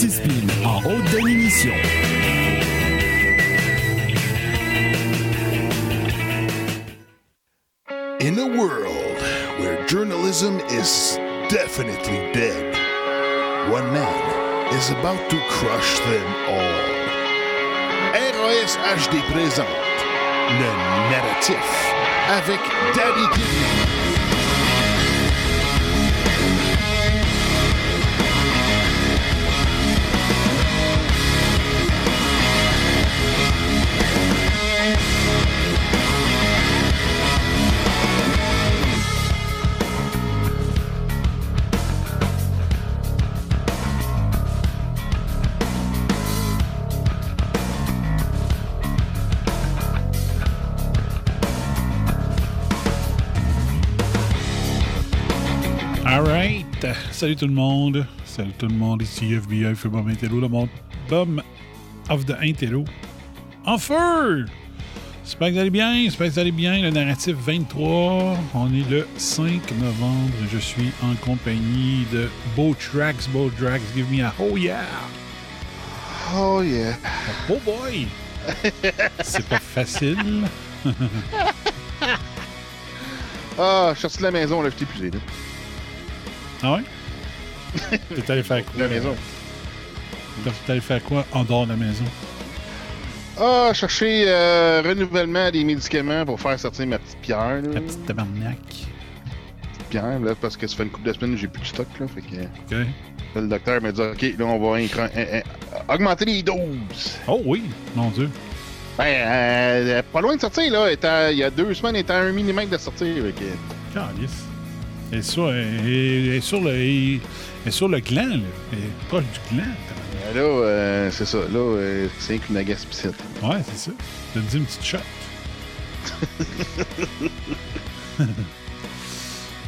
Anti-spin en haute définition. In a world where journalism is definitely dead, one man is about to crush them all. RAS HD présente le narratif avec Daddy Kidney. Salut tout le monde. Salut tout le monde. Ici FBI, Bob Intello, le monde Bob of the Intello. En feu! J'espère que vous allez bien. J'espère que vous allez bien. Le narratif 23. On est le 5 novembre. Je suis en compagnie de Beau Tracks. Beau Tracks, give me a oh yeah! Oh yeah! Oh boy! C'est pas facile. ah, je suis sorti de la maison, là, je t'ai épuisé. Ah ouais? T'es allé faire quoi? La maison. T'es allé faire quoi en dehors de la maison? Ah, chercher euh, renouvellement des médicaments pour faire sortir ma petite pierre. Là. La petite tabarnak. Petite pierre, là, parce que ça fait une couple de semaines que j'ai plus de stock, là. Fait que. Là, le docteur m'a dit, OK, là, on va augmenter les doses. Oh oui, mon Dieu. Ben, euh, pas loin de sortir, là. il y a deux semaines, elle était à un millimètre de sortir. Fait que... Est sur, elle est sur le. Est sur le gland, là. Est proche du gland. Ben là, euh, c'est ça. Là, euh, c'est qu'une agaspicite. Ouais, c'est ça. Je te dis une petite shot.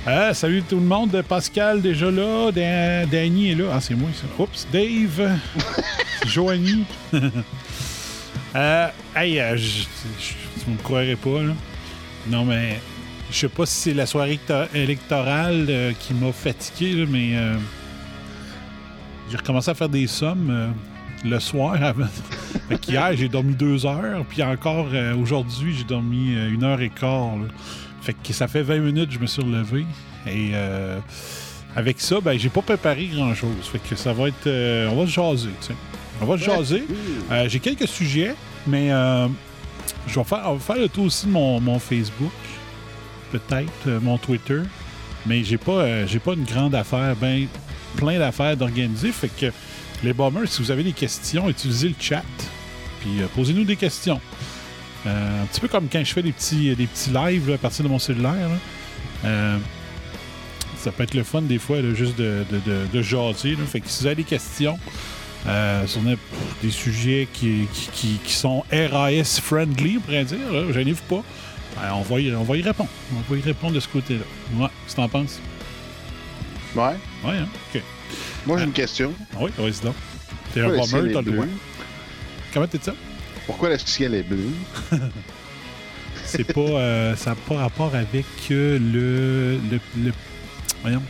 ah, salut tout le monde. Pascal déjà là. Danny est là. Ah, c'est moi ça. Oups, Dave. Joanie. euh, hey, euh, je, tu me croirais pas, là. Non, mais je sais pas si c'est la soirée électorale euh, qui m'a fatigué, mais euh, j'ai recommencé à faire des sommes euh, le soir. hier, j'ai dormi deux heures, puis encore aujourd'hui, j'ai dormi une heure et quart. Fait que ça fait 20 minutes que je me suis relevé. Et avec ça, ben, j'ai pas préparé grand-chose. Fait que ça va être... on va se jaser, On va se jaser. j'ai quelques sujets, mais je vais faire, on va faire le tour aussi de mon Facebook peut-être euh, mon Twitter, mais j'ai pas, euh, j'ai pas une grande affaire, ben plein d'affaires d'organiser. Fait que les bombers, si vous avez des questions, utilisez le chat. Puis euh, posez-nous des questions. un petit peu comme quand je fais des petits, des petits lives à partir de mon cellulaire. ça peut être le fun des fois juste de, de, jaser. Fait que si vous avez des questions sur des sujets qui, sont RAS friendly, on pourrait dire, je n'y pas. Ben, on, va y, on va y répondre. On va y répondre de ce côté-là. Ouais, qu'est-ce que t'en penses? Ouais. Ouais, hein? OK. Moi, j'ai une question. Ah oui, vas-y donc. T'es un bomber, t'as le droit. Comment t'es ça? Pourquoi le ciel est bleu? C'est pas... Euh, ça n'a pas rapport avec euh, le, le, le... Voyons.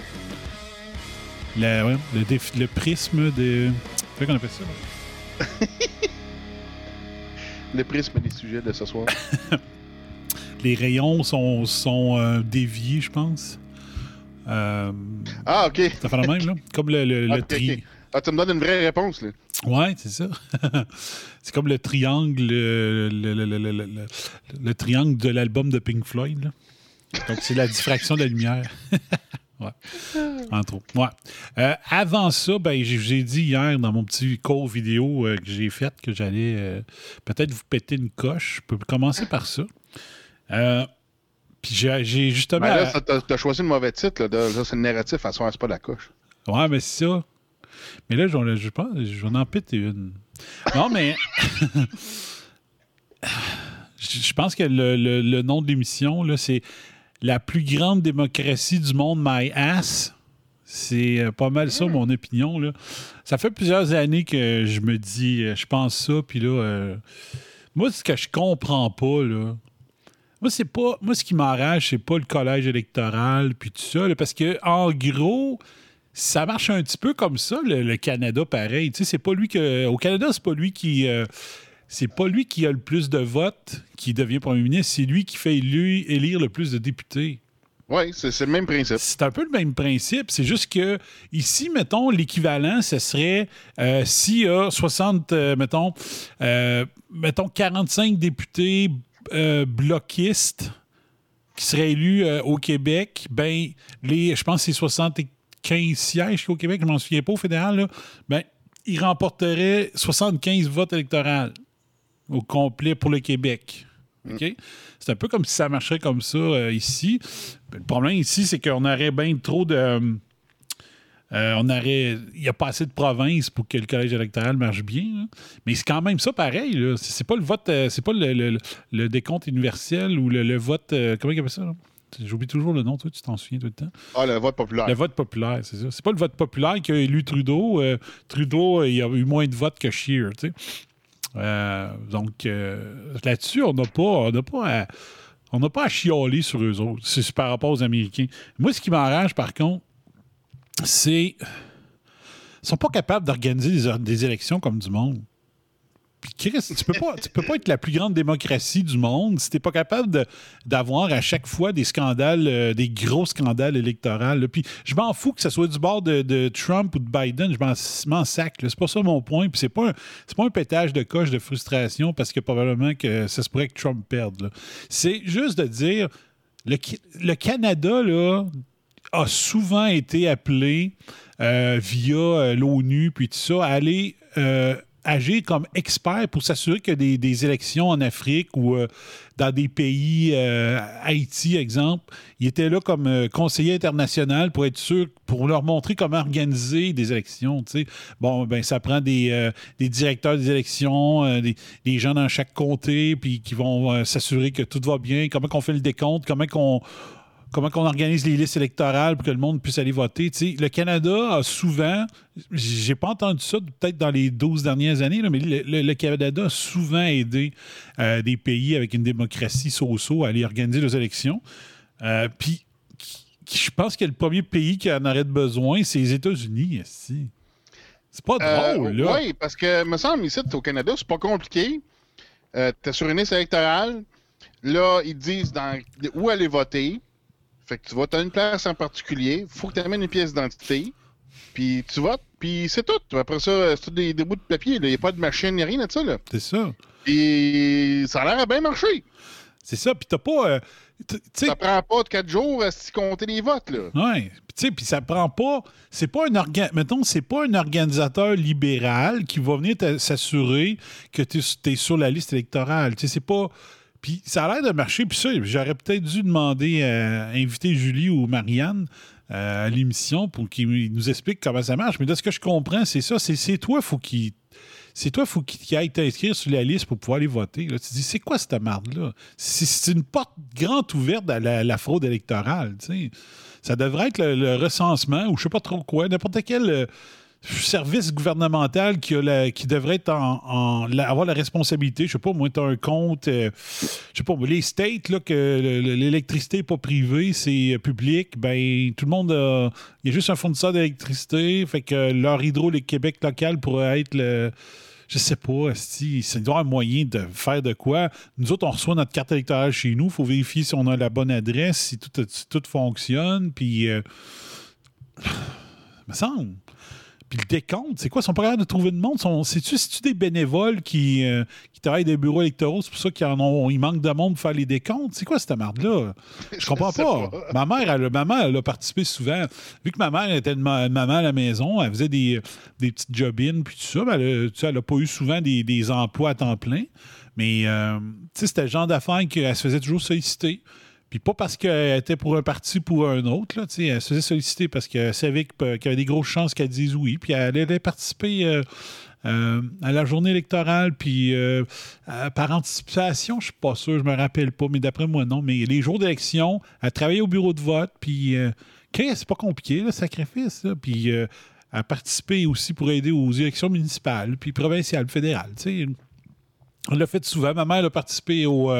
Le, voyons, le, le prisme de... Comment qu'on appelle ça, le prisme des sujets de ce soir. les rayons sont, sont euh, déviés, je pense. Euh, ah, OK. Ça fait la même, là. Comme le, le, tri... Ah, tu me donnes une vraie réponse, là. Ouais, c'est ça. c'est comme le triangle, le, le triangle de l'album de Pink Floyd. Là. Donc, c'est la diffraction de la lumière. ouais. Entre autres. Ouais. Euh, avant ça, ben, j'ai dit hier dans mon petit cours vidéo que j'ai fait que j'allais peut-être vous péter une coche. Je peux commencer par ça. Euh, puis j'ai justement. Mais là, t'as choisi le mauvais titre. Là, là c'est le narratif, à soi, c'est pas la couche. Ouais, mais c'est ça. Mais là, je pense, j'en en péter une. Non, mais. je pense que le, le, nom de l'émission, c'est La plus grande démocratie du monde, My Ass. C'est euh, pas mal ça, mon opinion. Là. Ça fait plusieurs années que je me dis, euh, je pense ça, puis là, moi, ce que je comprends pas, là, moi, c'est pas. Moi, ce qui m'enrage, c'est pas le collège électoral puis tout ça. parce que, en gros, ça marche un petit peu comme ça, le, Canada, pareil. Tu sais, c'est pas lui que. Au Canada, c'est pas lui qui. Euh, c'est pas lui qui a le plus de votes qui devient premier ministre, c'est lui qui fait lui élire le plus de députés. Oui, c'est le même principe. C'est un peu le même principe. C'est juste que ici, mettons, l'équivalent, ce serait euh, s'il y a 60, euh, mettons, euh, mettons 45 députés bloquistes qui seraient élus au Québec, ben, les, je pense que c'est 75 sièges au Québec, je m'en souviens pas au fédéral, là, ben, ils remporteraient 75 votes électoraux au complet pour le Québec. Mm. C'est un peu comme si ça marcherait comme ça euh, ici. Le problème ici, c'est qu'on aurait bien trop de. Euh, on aurait. Il n'y a pas assez de provinces pour que le collège électoral marche bien. Mais c'est quand même ça pareil. C'est pas le vote. Euh, c'est pas le, décompte universel ou le, vote. comment il appelle ça? J'oublie toujours le nom, toi, tu t'en souviens tout le temps? Ah, le vote populaire. Le vote populaire, c'est ça. C'est pas le vote populaire qui a élu Trudeau. Trudeau, il a eu moins de votes que Scheer, tu sais. Euh, donc, euh, là-dessus, on n'a pas, on pas à, on n'a pas à chialer sur eux autres. C'est par rapport aux Américains. Moi, ce qui m'enrage, par contre, c'est. Ils sont pas capables d'organiser des élections comme du monde. Puis Chris, tu peux pas, tu peux pas être la plus grande démocratie du monde si t'es pas capable d'avoir à chaque fois des scandales, euh, des gros scandales électoraux. Puis je m'en fous que ce soit du bord de, Trump ou de Biden, je m'en sac. C'est pas ça mon point. Puis c'est pas un, pas un pétage de coche de frustration parce que probablement que ça se pourrait que Trump perde. C'est juste de dire le, le Canada là, a souvent été appelé euh, via euh, l'ONU puis tout ça à aller agir comme expert pour s'assurer que des, des, élections en Afrique ou euh, dans des pays, euh, Haïti, exemple, il était là comme euh, conseiller international pour être sûr, pour leur montrer comment organiser des élections. Bon, ben ça prend des, des directeurs des élections, des, gens dans chaque comté, puis qui vont s'assurer que tout va bien, comment on fait le décompte, comment qu'on comment on organise les listes électorales pour que le monde puisse aller voter. le Canada a souvent, j'ai pas entendu ça peut-être dans les 12 dernières années, mais le, Canada a souvent aidé euh, des pays avec une démocratie so-so à aller organiser leurs élections. Euh, puis, je pense que le premier pays qui en aurait besoin, c'est les États-Unis. C'est pas euh, drôle, là. Oui, parce que, me semble, ici, au Canada, c'est pas compliqué. Euh, tu es sur une liste électorale. Là, ils disent dans, où aller voter. Fait que tu vas, as une place en particulier, faut que tu amènes une pièce d'identité, puis tu votes, puis c'est tout. Après ça, c'est tout des, bouts de papier, il n'y a pas de machine ni rien de ça. C'est ça. Et ça a l'air à bien marcher. C'est ça, puis t'as pas. Euh, ça prend pas de quatre jours à se compter les votes, là. Oui, puis ça prend pas. C'est pas un organ... Mettons, c'est pas un organisateur libéral qui va venir s'assurer que tu es, sur la liste électorale. Tu sais, c'est pas puis ça a l'air de marcher. Puis ça, j'aurais peut-être dû demander à inviter Julie ou Marianne euh, à l'émission pour qu'ils nous expliquent comment ça marche. Mais de ce que je comprends, c'est ça. C'est toi, faut qu'il c'est toi, faut qu'il aille t'inscrire sur la liste pour pouvoir aller voter. Là. Tu dis, c'est quoi cette marde-là? C'est une porte grande ouverte à la, fraude électorale. Ça devrait être le, recensement ou je sais pas trop quoi, n'importe quel euh, service gouvernemental qui, a qui devrait être en, avoir la responsabilité, je sais pas, moi, tu un compte, euh, je sais pas, les states, là, que l'électricité n'est pas privée, c'est public, ben tout le monde a. Il y a juste un fournisseur d'électricité, fait que leur hydro Québec local pourrait être le. Je sais pas, si avoir un moyen de faire de quoi. Nous autres, on reçoit notre carte électorale chez nous. Il faut vérifier si on a la bonne adresse, si tout, tout fonctionne. Puis, euh, me semble. Puis le décompte, c'est quoi? Ils sont pas capables de trouver de monde? C'est-tu des bénévoles qui, euh, qui travaillent des bureaux électoraux? C'est pour ça qu'il manque de monde pour faire les décomptes? C'est quoi cette merde-là? Je comprends pas. Ma mère, elle, ma mère, elle a participé souvent. Vu que ma mère était une, maman à la maison, elle faisait des, des petites job-ins puis tout ça, mais elle n'a pas eu souvent des, des, emplois à temps plein. Mais euh, c'était le genre d'affaires qu'elle se faisait toujours solliciter. Puis pas parce qu'elle était pour un parti ou pour un autre. Là, elle se faisait solliciter parce qu'elle savait qu'il y avait des grosses chances qu'elle dise oui. Puis elle allait participer euh, euh, à la journée électorale. Puis euh, par anticipation, je suis pas sûr, je me rappelle pas, mais d'après moi, non. Mais les jours d'élection, elle travaillait au bureau de vote. Puis c'est pas compliqué, le sacrifice. Puis elle a participé aussi pour aider aux élections municipales, puis provinciales, fédérales. On l'a fait souvent. Ma mère a participé au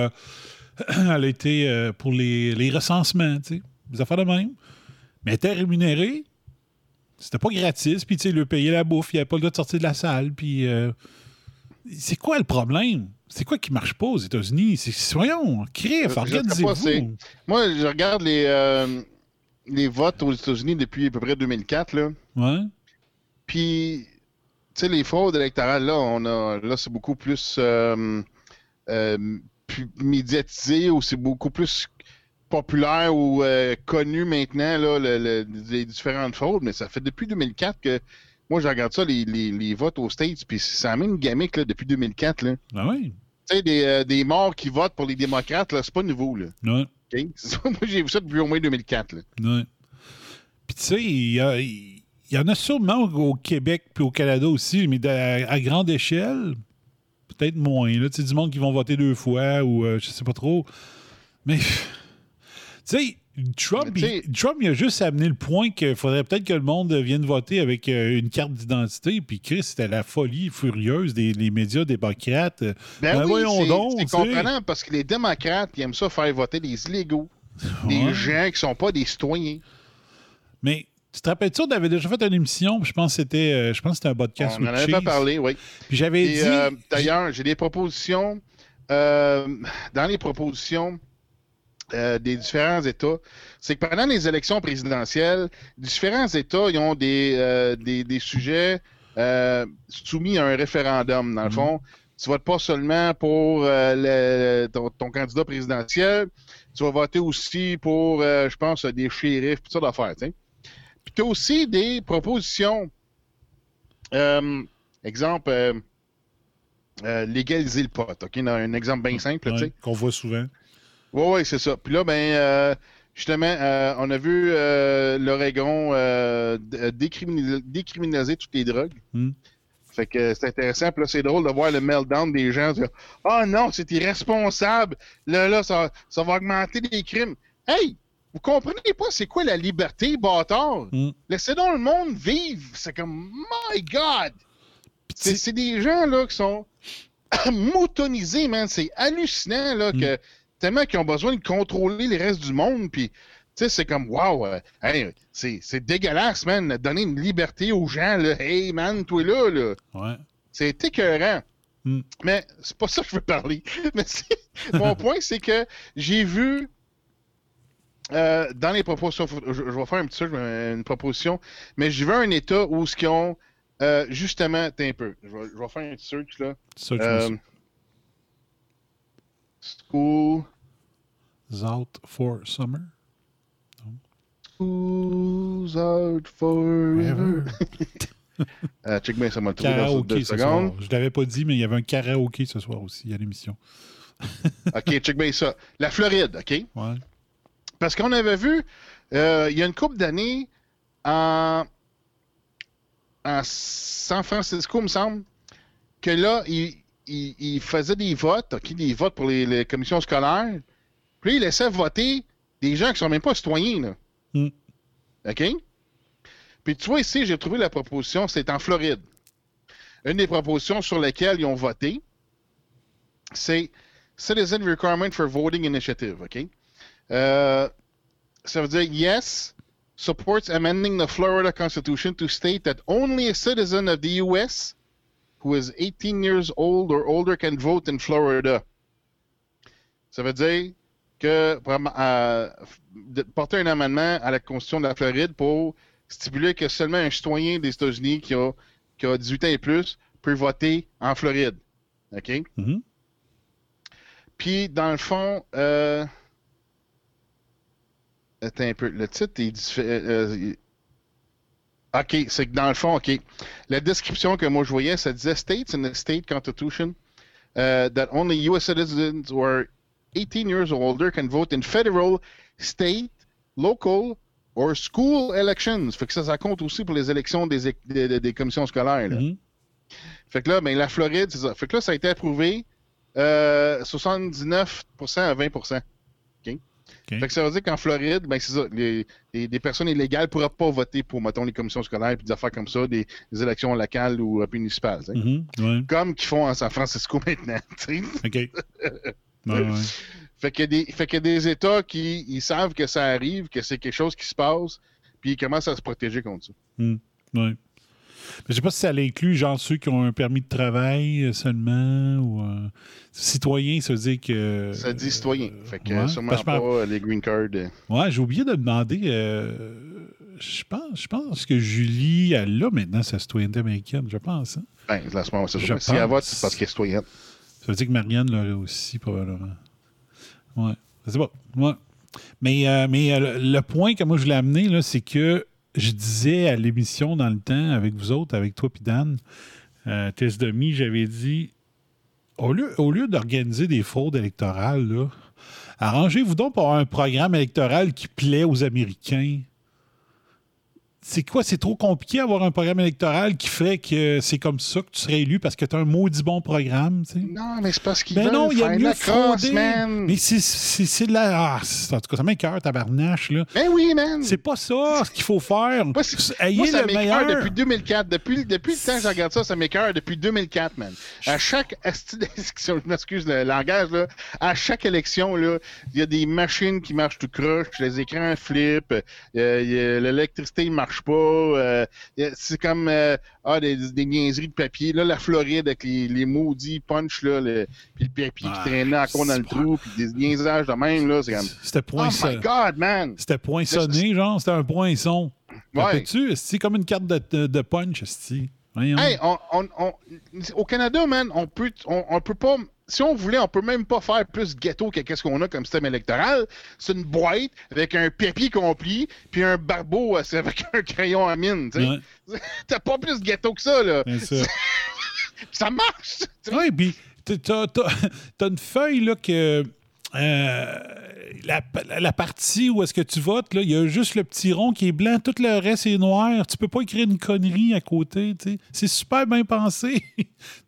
elle a été euh, pour les, recensements, tu sais, des affaires de même. Mais elle était rémunérée. C'était pas gratis, puis tu sais, le payer la bouffe, il avait pas le droit de sortir de la salle, puis. euh, c'est quoi le problème? C'est quoi qui marche pas aux États-Unis? C'est- Soyons, c'est- organisez-vous. Moi, je regarde les, euh, les votes aux États-Unis depuis à peu près 2004, là. Ouais. Puis, tu sais, les fraudes électorales, là, on a, là, c'est beaucoup plus, euh, euh, médiatisé ou c'est beaucoup plus populaire ou euh, connu maintenant, là, le- le- les différentes fraudes. Mais ça fait depuis 2004 que moi, je regarde ça, les, les- les votes aux States, puis c'est la même gamique, là, depuis 2004, là. Ah oui. Tu sais, des, euh, des morts qui votent pour les démocrates, là, c'est pas nouveau, là. Ouais. Moi, j'ai vu ça depuis au moins 2004, là. Ouais. Puis tu sais, il y, a- il y en a sûrement au Québec puis au Canada aussi, mais à, grande échelle, peut-être moins. Là. Tu sais, du monde qui vont voter deux fois ou euh, je sais pas trop. Mais tu sais, Trump, il, Trump, il a juste amené le point qu'il faudrait peut-être que le monde vienne voter avec euh, une carte d'identité. Puis Chris, c'était la folie furieuse des les médias démocrates. Ben, Ben oui, voyons c'est- donc, C'est comprenant parce que les démocrates, ils aiment ça faire voter des illégaux. Des gens qui sont pas des citoyens. Mais tu te rappelles-tu, on avait déjà fait une émission, je pense que c'était euh, je pense que c'était un podcast On en with avait pas parlé, oui. Puis j'avais dit. euh, D'ailleurs, j'ai des propositions. euh, dans les propositions euh, des différents États, c'est que pendant les élections présidentielles, différents États ils ont des, des, des sujets soumis à un référendum. Dans le Mhm. fond, tu votes pas seulement pour le- ton, ton candidat présidentiel, tu vas voter aussi pour, je pense, des shérifs, toutes sortes d'affaires. tu sais. Puis tu as aussi des propositions. Euh, exemple, euh, euh, légaliser le pot. OK? Un exemple bien simple, Ouais, tu sais. qu'on voit souvent. Oui, oui, c'est ça. Puis là, ben, justement, on a vu l'Oregon décriminaliser, décriminaliser toutes les drogues. Hmm. Fait que c'est intéressant. Puis là, c'est drôle de voir le meltdown des gens. Ah non, c'est irresponsable. Là, là, ça, ça va augmenter les crimes. Hey! Vous comprenez pas c'est quoi la liberté, bâtard? Hmm. Laissez donc le monde vivre. C'est comme, my God! C'est des gens là qui sont moutonisés, man. C'est hallucinant là Mm. que tellement qu'ils ont besoin de contrôler les restes du monde. Puis, tu sais, c'est comme wow, euh, hey, c'est dégueulasse, man. de Donner une liberté aux gens là. Hey, man, toi là, là. Ouais. C'est écœurant. Mm. Mais c'est pas ça que je veux parler. Mais c'est- mon point, c'est que j'ai vu euh, dans les propositions, je, je vais faire un petit search, euh, une proposition, mais j'ai vu un État où ce qu'ils ont euh, justement, t'es un peu. Je vais, je vais faire un petit search là. Je Euh, school, Out for Summer? schools out forever. Euh, check bien, ça m'a trouvé dans deux secondes. Je l'avais pas dit, mais il y avait un karaoké ce soir aussi à l'émission. Ok, check bien ça. La Floride, ok? Ouais. Parce qu'on avait vu, euh, il y a une couple d'années, en, en San Francisco, il me semble, que là, il, il, il faisait des votes, des votes pour les, les commissions scolaires. Puis il laissait voter des gens qui sont même pas citoyens, là. Mm. OK? Puis tu vois, ici, j'ai trouvé la proposition, c'est en Floride. Une des propositions sur lesquelles ils ont voté, c'est Citizen Requirement for Voting Initiative, OK? Euh, ça veut dire yes, supports amending the Florida Constitution to state that only a citizen of the U.S. who is 18 years old or older can vote in Florida. Ça veut dire que euh, porter un amendement à la Constitution de la Floride pour stipuler que seulement un citoyen des États-Unis qui a, qui a 18 ans et plus peut voter en Floride. OK? Mhm. Puis, dans le fond, euh... attends un peu. Le titre est différent. OK, c'est que dans le fond, OK. La description que moi je voyais, ça disait States in the state constitution uh, that only U.S. citizens who are 18 years or older can vote in federal, state, local or school elections. Fait que ça, ça compte aussi pour les élections des, des, des- commissions scolaires. là. Mhm. Fait que là, ben, la Floride, c'est ça. Fait que là, ça a été approuvé euh, 79% à 20%. Fait que ça veut dire qu'en Floride, ben, c'est ça. Les, les- des personnes illégales ne pourront pas voter pour, mettons, les commissions scolaires et des affaires comme ça, des, des élections locales ou euh, municipales. Mhm. Ouais. Comme qu'ils font en San Francisco maintenant. tu sais. OK. Ouais, ouais. Fait qu'il y, a des- fait qu'il y a des États qui ils savent que ça arrive, que c'est quelque chose qui se passe, puis ils commencent à se protéger contre ça. Oui. Je sais pas si ça inclut genre ceux qui ont un permis de travail euh, seulement ou euh, citoyen, ça veut dire que. Ça dit citoyen. Fait que ouais. sûrement pas les green cards. euh. Ouais, j'ai oublié de demander. euh, je pense, je pense que Julie, elle a maintenant sa citoyenneté américaine, je pense. hein. Ben, là, ce moment, c'est. Si elle vote, c'est parce qu'elle est citoyenne. Ça veut dire que Marianne l'aurait aussi, probablement. Ouais. Sais pas. Ouais. Mais, euh, mais euh, le, le point que moi je voulais amener, là, c'est que je disais à l'émission dans le temps, avec vous autres, avec toi puis Dan, euh, Test j'avais dit au lieu, au lieu d'organiser des fraudes électorales, arrangez-vous donc pour un programme électoral qui plaît aux Américains. C'est quoi? C'est trop compliqué d'avoir un programme électoral qui ferait que c'est comme ça que tu serais élu parce que tu as un maudit bon programme, tu sais? Non, mais c'est parce qu'ils Ben non, il y a mieux man. Mais c'est- c'est c'est de la. Ah, c'est- en tout cas, ça m'écoeure, tabarnache, là. Ben oui, man. C'est pas ça ce qu'il faut faire. Moi, c'est- Ayez Moi, ça le meilleur. depuis 2004. Depuis, depuis le temps que je regarde ça, ça m'écoeure depuis 2004, man. À chaque je m'excuse le langage, là, à chaque élection, là, il y a des machines qui marchent tout croche, les écrans flippent, euh, l'électricité ne marche pas, euh, a- c'est comme euh, ah, des, des niaiseries de papier. Là, la Floride avec les, les maudits punch, là, le, puis le papier Ah, qui traînait encore dans le trou, puis des niaisages de même, là, c'est comme C'était Oh poinçon- my God, man! C'était poinçonné, genre. C'était un poinçon. Ouais. tu C'est comme une carte de, de, de punch. Hey, on, on- on- au Canada, man, on peut, on, on peut pas. Si on voulait, on peut même pas faire plus ghetto que qu'est-ce qu'on a comme système électoral. C'est une boîte avec un papier complet puis un barbeau euh, avec un crayon à mine. Ouais, T'as pas plus ghetto que ça, là. ça. Ça marche! Oui, puis t'as- t'as une feuille là que. euh, la, la partie où est-ce que tu votes, il y a juste le petit rond qui est blanc, tout le reste est noir. Tu peux pas écrire une connerie à côté. C'est super bien pensé.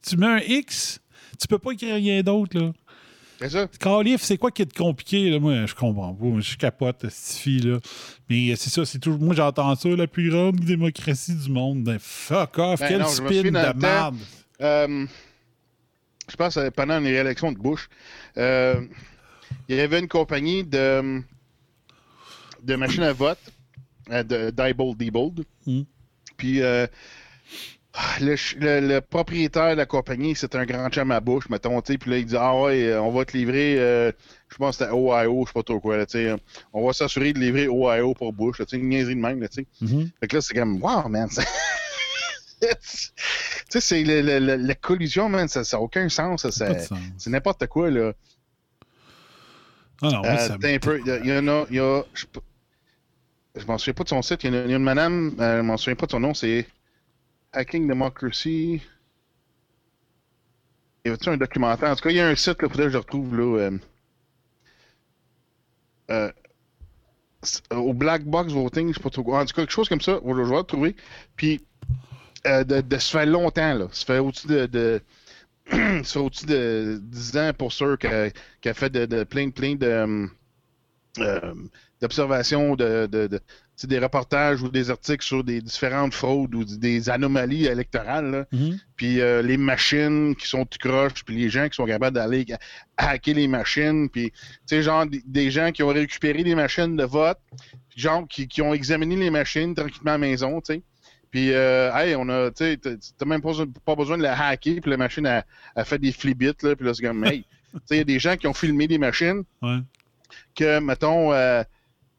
tu mets un X, tu peux pas écrire rien d'autre. là. C'est ça. Calif, c'est quoi qui est compliqué? Là? Moi, je comprends pas. Je capote, cette fille-là. Mais euh, c'est ça, c'est toujours. Moi, j'entends ça, la plus grande démocratie du monde. Ben, fuck off, Ben quel non, spin de merde. Euh, je pense euh, pendant les réélections de Bush, euh, il y avait une compagnie de, de machines à vote, euh, de Diebold Diebold. Mm. Puis euh, le, ch- le- le propriétaire de la compagnie, c'est un grand chum à Bush, mettons, tu puis là, il dit Ah ouais, euh, on va te livrer, euh, je pense que c'était Ohio, je sais pas trop quoi, là, tu on va s'assurer de livrer Ohio pour Bush, tu sais, une niaiserie de même, là, tu sais. Mhm. Fait que là, c'est comme, wow, man. tu sais, c'est la collision, man, ça n'a aucun sens. c'est n'importe quoi, là. Ah non, Euh, ça un peu, il y en a, il y a, je, m'en souviens pas de son site, il y, en a il y a une madame, euh, je m'en souviens pas de son nom, c'est Hacking Democracy. Y a-tu un documentaire? En tout cas, il y a un site, là, faudrait que je retrouve, là. euh, euh, c'est- au Black Box Voting, je sais pas trop. En tout cas, quelque chose comme ça, je vais le retrouver. Puis, euh, de, de- ça fait longtemps, là. Ça fait au-dessus de. de fait au-dessus de 10 ans pour sûr qu'elle a fait de, plein, plein de. euh, euh, d'observations, de, de, des reportages ou des articles sur des différentes fraudes ou des anomalies électorales. là. Mhm. Puis euh, les machines qui sont tout croches, puis les gens qui sont capables d'aller hacker les machines, puis tu sais, genre des, gens qui ont récupéré des machines de vote, puis genre qui, qui ont examiné les machines tranquillement à la maison, tu sais. Puis, euh, hey, on a, tu sais, même pas, besoin- pas besoin de la hacker, puis la machine a, a fait des flibits, là, puis là, c'est comme, hey, tu sais, il y a des gens qui ont filmé des machines, Ouais. que, mettons, euh,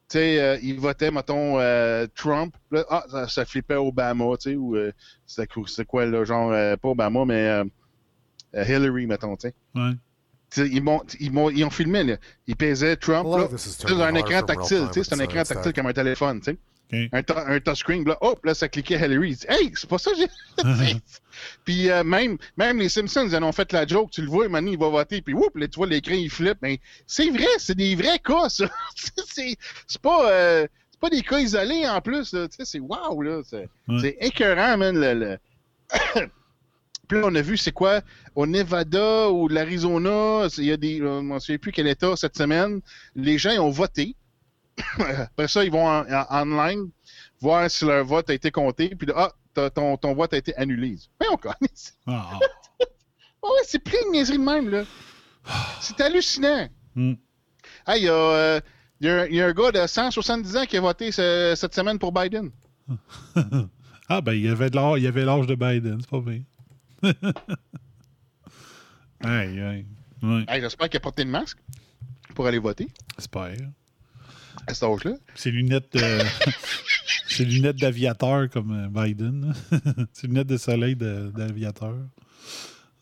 tu sais, euh, ils votaient, mettons, euh, Trump, là, ah, ça, ça flippait Obama, tu sais, ou euh, c'était quoi- là, genre, euh, pas Obama, mais euh, euh, Hillary, mettons, tu sais. Ouais. Ils, m'ont- ils, m'ont- ils ont filmé, là. Ils pesaient Trump, là, turning un écran tactile, tu sais, c'est un écran tactile comme un téléphone, tu sais. Un, touchscreen, là, hop, là, ça cliquait Hillary. Il dit, hey, c'est pas ça que j'ai. Puis euh, même, même les Simpsons, ils en ont fait la joke. Tu le vois, Manu, il va voter, puis whoop, là, tu vois l'écran, il flippe. Mais c'est vrai, c'est des vrais cas, ça. c'est pas, euh, c'est pas des cas isolés en plus. Tu sais, c'est wow, là. C'est Ouais. écœurant, man. Le, le- Puis là, on a vu, c'est quoi, au Nevada ou l'Arizona, il y a des, on ne sait plus quel état cette semaine, les gens ils ont voté. Après ça, ils vont en, en- online voir si leur vote a été compté, puis là, ah, ton, ton vote a été annulé. Mais on connaît. Ah, ouais, c'est plein de niaiseries de même, là. C'est hallucinant. Hmm. Ah, il y, a, euh, y a un- il y a un gars de 170 ans qui a voté ce- cette semaine pour Biden. Ah, ben, il y avait l'âge, avait de Biden, c'est pas bien. aïe, aïe. Ouais, Hey, J'espère qu'il a porté le masque pour aller voter j'espère. À cet âge-là. Ses lunettes. Ses lunettes d'aviateur comme euh, Biden. Ses lunettes de soleil d'aviateur.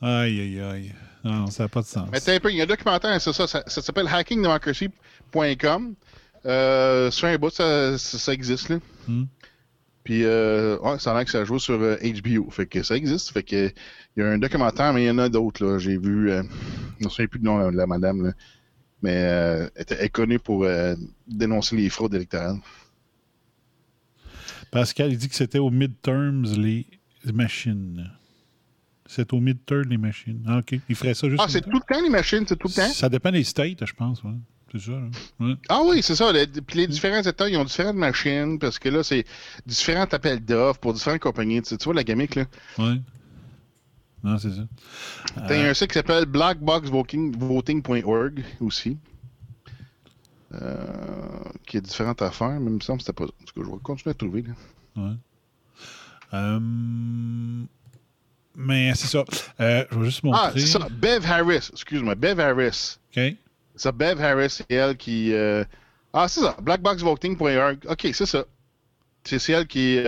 Aïe, aïe, aïe. Non, ça n'a pas de sens. Mais un peu, il y a un documentaire, c'est ça, ça, ça s'appelle hackingdemocracy.com. Euh, sur un bout, ça, existe, là. Hmm. Puis, euh, ouais, ça a l'air que ça joue sur euh, HBO. Fait que ça existe. Fait que, il y a un documentaire, mais il y en a d'autres, là. J'ai vu, euh, je ne me souviens plus du nom de la madame, là. Mais, euh, elle, était- est connue pour euh, dénoncer les fraudes électorales. Pascal, il dit que c'était au midterms les machines. C'est au midterm les machines. Ah, OK. Il ferait ça juste Ah, c'est tout le temps, les machines, c'est tout le temps? Ça dépend des states, je pense. Ouais. C'est ça. Ouais. Ah oui, c'est ça. les- Puis les différents États, ils ont différentes machines, parce que là, c'est différents appels d'offres pour différentes compagnies. Tu, sais, tu vois la gamique, là? Ouais. Non, c'est ça. T'as un site qui s'appelle blackboxvoting.org aussi. Euh, qui a différentes affaires, mais il me semble que c'était pas. En tout cas, je vais continuer à trouver. Là. Ouais. Euh, mais c'est ça. Euh, je vais juste montrer. Ah, c'est ça. Bev Harris. Excuse-moi. Bev Harris. OK. Ça, Bev Harris, c'est elle qui. euh, Ah, c'est ça. Blackboxvoting.org. Ok, c'est ça. C'est c'est elle qui.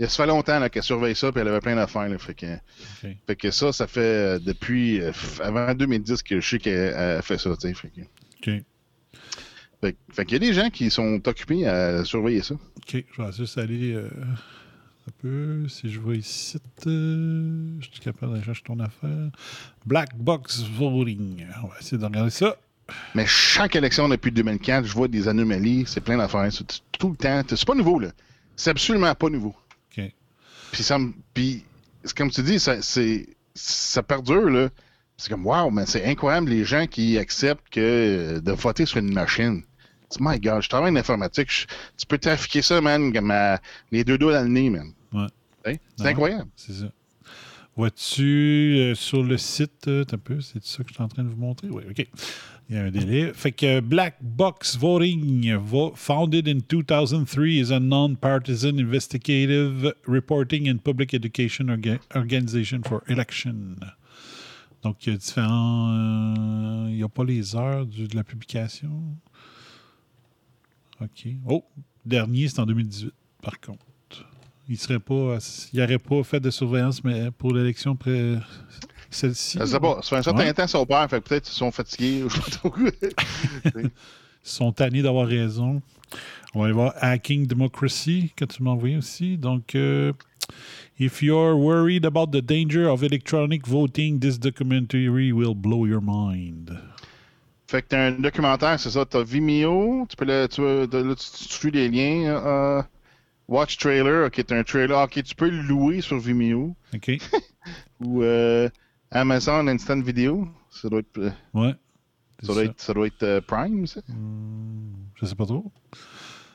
Il ça fait longtemps là, qu'elle surveille ça, puis elle avait plein d'affaires. là, Fait que, OK. fait que ça, ça fait euh, depuis euh, avant 2010 que je sais qu'elle elle fait ça. Fait que, OK. fait, fait qu'il y a des gens qui sont occupés à surveiller ça. OK. Je vais juste aller euh, un peu. Si je vois ici, euh, je suis capable d'aller chercher ton affaire. Black Box Voting. On va essayer de regarder ça. Mais chaque élection depuis 2004, je vois des anomalies, c'est plein d'affaires. C'est tout le temps. C'est pas nouveau, là. C'est absolument pas nouveau. Puis, ça me- puis comme tu dis, ça, c'est, ça perdure, là. C'est comme, wow, mais c'est incroyable les gens qui acceptent que euh, de voter sur une machine. My God, je travaille en informatique. je- tu peux trafiquer ça, man, comme à- les deux doigts dans le nez, man. Ouais. C'est incroyable. C'est ça. Vois-tu euh, sur le site, euh, un peu, c'est ça que je suis en train de vous montrer? Oui, OK. Il y a un délai. Fait que Black Box Voting, vo- founded in 2003, is a non-partisan investigative reporting and public education orga- organization for election. Donc, il y a différents. euh, il n'y a pas les heures de la publication. OK. Oh, dernier, c'est en 2018, par contre. Il serait pas. Pas fait de surveillance, mais pour l'élection près celle-ci. Je sais pas. Ça fait un certain Ouais. temps, fait que peut-être qu'ils sont fatigués. Ils sont tannés d'avoir raison. On va aller voir Hacking Democracy, que tu m'as envoyé aussi. Donc, euh, if you're worried about the danger of electronic voting, this documentary will blow your mind. Fait que t'as un documentaire, c'est ça. T'as Vimeo, tu peux le, tu, là, tu, tu suis les liens. euh, watch trailer, ok, t'as un trailer. Ok, tu peux le louer sur Vimeo. OK? Ou euh, Amazon Instant Video. Ça doit être, euh, Ouais. ça doit être, ça doit être euh, Prime, ça? Je sais pas trop.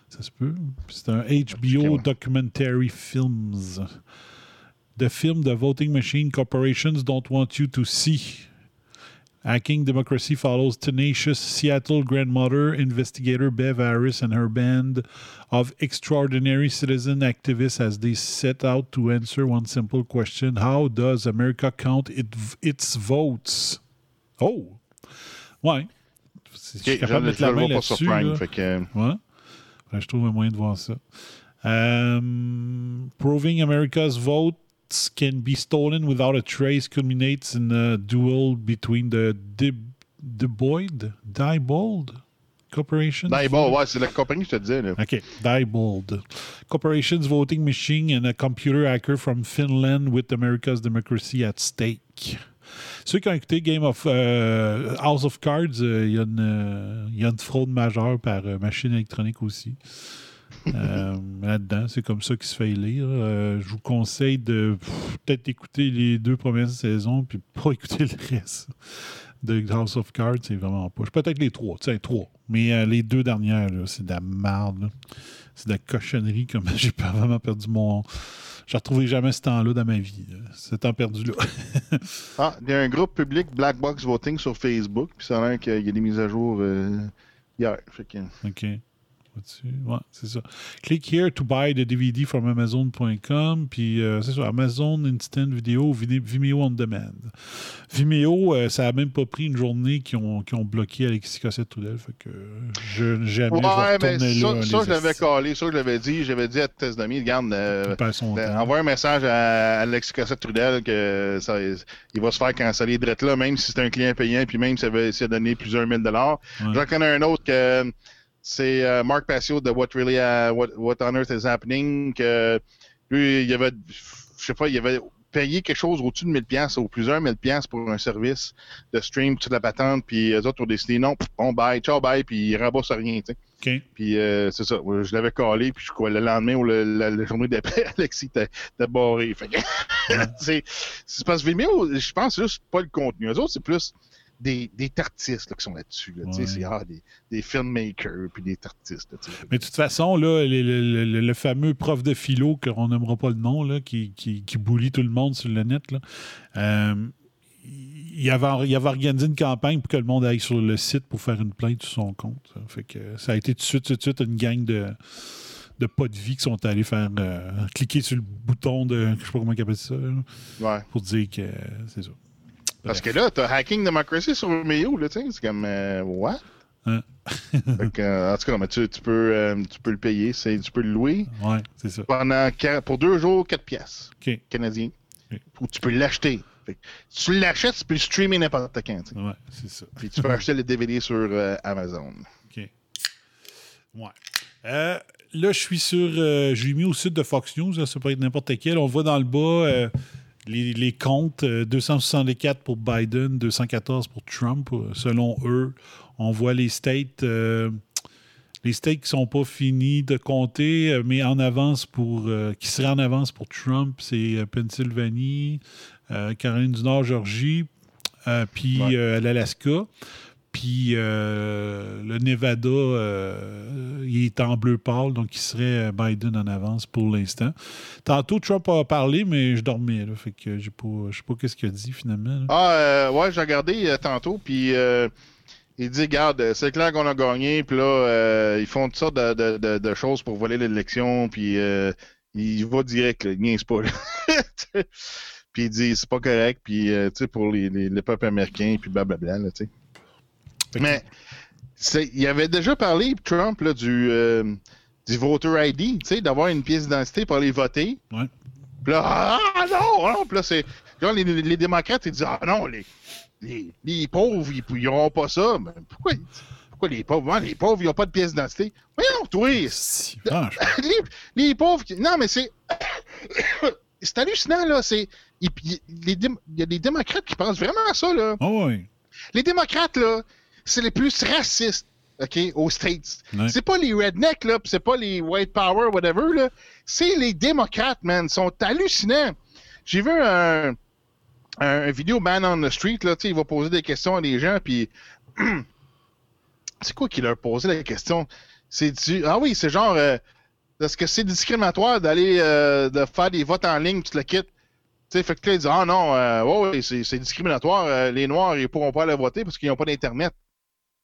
Ça se peut. C'est un HBO documentary films. The film the voting machine corporations don't want you to see. Hacking Democracy follows tenacious Seattle grandmother investigator Bev Harris and her band of extraordinary citizen activists as they set out to answer one simple question How does America count it, its votes? Oh! Ouais. Je suis capable de mettre la main vois pas sur là-dessus. Là. Que, Ouais. Je trouve un moyen de voir ça. Um, proving America's votes can be stolen without a trace culminates in a duel between the Dib- Diebold, Diebold Corporation. Diebold, ouais, c'est la compagnie que je te disais. Là. Okay, Diebold. Corporation's voting machine and a computer hacker from Finland with America's democracy at stake. Ceux qui ont écouté Game of euh, House of Cards, euh, il y, a une, euh, y a une fraude majeure par euh, machine électronique aussi. Euh, Là-dedans, c'est comme ça qu'il se fait lire. Euh, je vous conseille de peut-être écouter les deux premières saisons puis pas écouter le reste de House of Cards. C'est vraiment pas. Peut-être les trois, tu sais, trois. Mais euh, les deux dernières, c'est de la merde. C'est de la cochonnerie. Comme j'ai pas vraiment perdu mon. Je ne retrouverai jamais ce temps-là dans ma vie. là. Ce temps perdu-là. Ah, il y a un groupe public Black Box Voting sur Facebook. Puis ça a l'air qu'il y a des mises à jour hier. Que, OK. Vois-tu? Ouais, c'est ça. Click here to buy the DVD from Amazon.com. Puis, euh, c'est ça, Amazon Instant Video, Vide- Vimeo On Demand. Vimeo, euh, ça a même pas pris une journée qu'ils ont, bloqué Alexis Cossette Trudel. Fait que je, jamais je vais Ouais, mais ça, là. ça, je l'avais calé, ça, je l'avais dit. J'avais dit à Tess Demi, regarde, euh, ben, envoie un message à Alex Cossette Trudel que ça, il va se faire canceller direct là, même si c'est un client payant, puis même s'il s'il a donné plusieurs mille dollars. Ouais. J'en connais un autre que c'est euh, Mark Passio de What Really uh, What, What on Earth is Happening. Que lui, il avait, je sais pas, il avait payé quelque chose au-dessus de 1000 pièces ou plusieurs 1000 pièces pour un service de stream, toute la patente, puis eux autres ont décidé non, bon bye, ciao bye, puis ils remboursent rien, tu sais. Puis euh, c'est ça, je l'avais calé, puis je crois le lendemain ou le- la, la journée d'après, Alexis était barré. Fait que, c'est parce que Vimeo, je pense c'est juste pas le contenu. Eux autres, c'est plus des, des tartistes là, qui sont là-dessus. Là, Ouais. C'est ah, des, des filmmakers, puis des tartistes. là. Mais de toute façon, là, le, le- le- le fameux prof de philo, qu'on n'aimera pas le nom, là, qui, qui, qui bully tout le monde sur le net, là, euh, il, avait, il avait organisé une campagne pour que le monde aille sur le site pour faire une plainte sur son compte. Ça fait que ça a été tout de suite, tout de suite une gang de, de pas de vie qui sont allés faire euh, cliquer sur le bouton de. Je sais pas comment ils appellent ça, là, Ouais. pour dire que c'est ça. Parce que là, t'as Hacking Democracy sur Vimeo, là, tu sais, c'est comme, euh, what? Hein. Fait que, euh, en tout cas, mais tu, tu peux, euh, tu peux le payer, tu peux le louer Ouais, c'est ça. pendant, pour deux jours, 4 pièces OK. canadiens. Ou tu peux l'acheter. Si tu l'achètes, tu peux le streamer n'importe quand. Ouais, c'est ça. Puis tu peux acheter le DVD sur euh, Amazon. OK. Ouais. Là, je suis sur. je l'ai mis au site de Fox News, là, ça peut être n'importe quel. On voit dans le bas les, les comptes euh, 264 pour Biden, 214 pour Trump, euh, selon eux. On voit les states. euh, les states qui sont pas finis de compter, euh, mais en avance pour. euh, qui seraient en avance pour Trump, c'est euh, Pennsylvanie, euh, Caroline du Nord, Georgie, euh, puis Ouais. euh, l'Alaska. Puis euh, le Nevada, euh, il est en bleu pâle, donc il serait euh, Biden en avance pour l'instant. Tantôt, Trump a parlé, mais je dormais, là, fait que je sais pas qu'est-ce qu'il a dit finalement. Ah, ouais, j'ai regardé tantôt, puis il dit, regarde, euh, c'est clair qu'on a gagné, puis là, ils font toutes sortes de, choses pour voler l'élection, puis il va direct, là, il niaise pas. puis il dit, c'est pas correct, puis tu sais, pour les, les, les peuples américains, puis blablabla, tu sais. Mais il avait déjà parlé, Trump, là, du, euh, du voter ID, tu sais, d'avoir une pièce d'identité pour aller voter. Ouais. Puis là, ah non, non, puis là, c'est. Les, les démocrates, ils disent, ah non, les, les, les pauvres, ils n'auront pas ça. Mais pourquoi, pourquoi les pauvres? Ouais, les pauvres, ils n'ont pas de pièce d'identité? Voyons, toi, les, les pauvres. Non, mais c'est. c'est hallucinant, là. C'est. il- y a des démocrates qui pensent vraiment à ça, là. Oh, oui. Les démocrates, là, c'est les plus racistes, OK, aux States. Ouais. C'est pas les rednecks, là, c'est pas les white power, whatever, là. C'est les démocrates, man. Ils sont hallucinants. J'ai vu un, vidéo Man on the Street, là, tu sais, il va poser des questions à des gens, puis c'est quoi qui leur posait la question? C'est du... Ah oui, c'est genre, euh, est-ce que c'est discriminatoire d'aller, euh, de faire des votes en ligne, tu te le quittes? Tu sais, fait que là, ils disent, ah non, euh, ouais, ouais, c'est, c'est discriminatoire, euh, les Noirs, ils pourront pas aller voter parce qu'ils n'ont pas d'Internet.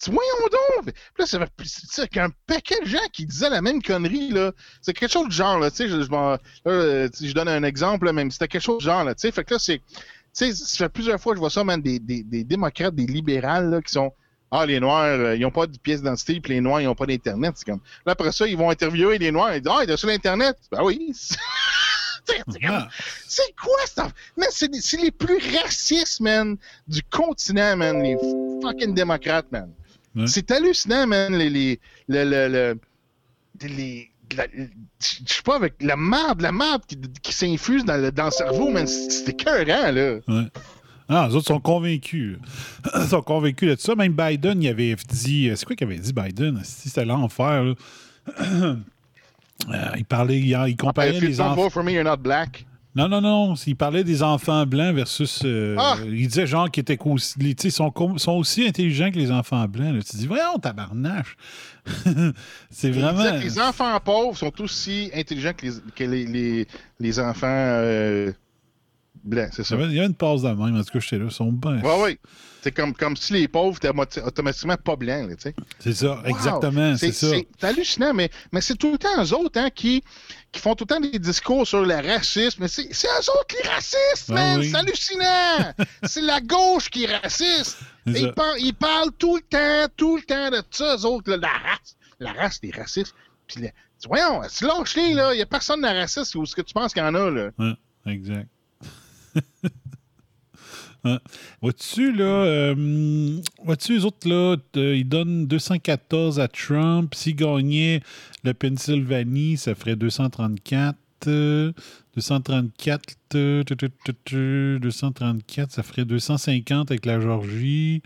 Voyons donc! Puis là, c'est qu'un paquet de gens qui disaient la même connerie, là. C'est quelque chose du genre, là, tu sais, je, je, là, euh, je donne un exemple, là, même, c'était quelque chose du genre, là, tu sais, fait que là, c'est, tu sais, ça fait plusieurs fois que je vois ça, man, des, des, des démocrates, des libérales, là, qui sont, ah, les Noirs, euh, ils n'ont pas de pièce d'identité, puis les Noirs, ils n'ont pas d'Internet, c'est comme, là, après ça, ils vont interviewer les Noirs, ils disent, ah, il est sur l'Internet? Ben oui! C'est Ah, c'est quoi ça? C'est c'est les plus racistes, man, du continent, man. Les fucking démocrates, man. Ouais. C'est hallucinant, man. Les. les, le- le- le- les- la- je sais pas, avec la merde, la merde qui, qui s'infuse dans le, dans le cerveau, man. C'est écœurant, là. ouais. Ah, les autres sont convaincus. Ils sont convaincus de ça. Même Biden, il avait dit. euh, C'est quoi qu'il avait dit, Biden? Si c'était l'enfer, là. Euh, il parlait, il, il comparait If you les enfants. vote for me, you're not black. Non, non, non. Il parlait des enfants blancs versus. euh, Ah! Il disait genre qu'ils étaient aussi, sont, sont aussi intelligents que les enfants blancs. là. Tu dis, voyons, tabarnache. C'est Il disait vraiment. que les enfants pauvres sont aussi intelligents que les, que les, les, les enfants euh, blanc, c'est Il ça. avait- il y a une passe de même, en tout cas, j'étais là. Ils sont bien. Ouais, ouais. C'est comme, comme si les pauvres étaient automati- automatiquement pas blancs, là. C'est ça, Wow! exactement, c'est ça. C'est hallucinant, mais, mais c'est tout le temps eux autres hein, qui, qui font tout le temps des discours sur le racisme. Mais c'est c'est eux autres les racistes, Ah man! oui. C'est hallucinant! c'est la gauche qui est raciste! Ils, parlent, ils parlent tout le temps, tout le temps de ça, eux autres, là, la race. La race des racistes. Puis, là, voyons, tu lâches-les, là. Il n'y a personne de raciste ou ce que tu penses qu'il y en a, là. Ouais, exact. Vois-tu, là, euh, vois-tu, les autres, là, ils donnent 214 à Trump. S'il gagnait le Pennsylvanie, ça ferait 234. euh, 234, euh, tu, tu, tu, tu, 234, ça ferait 250 avec la Georgie.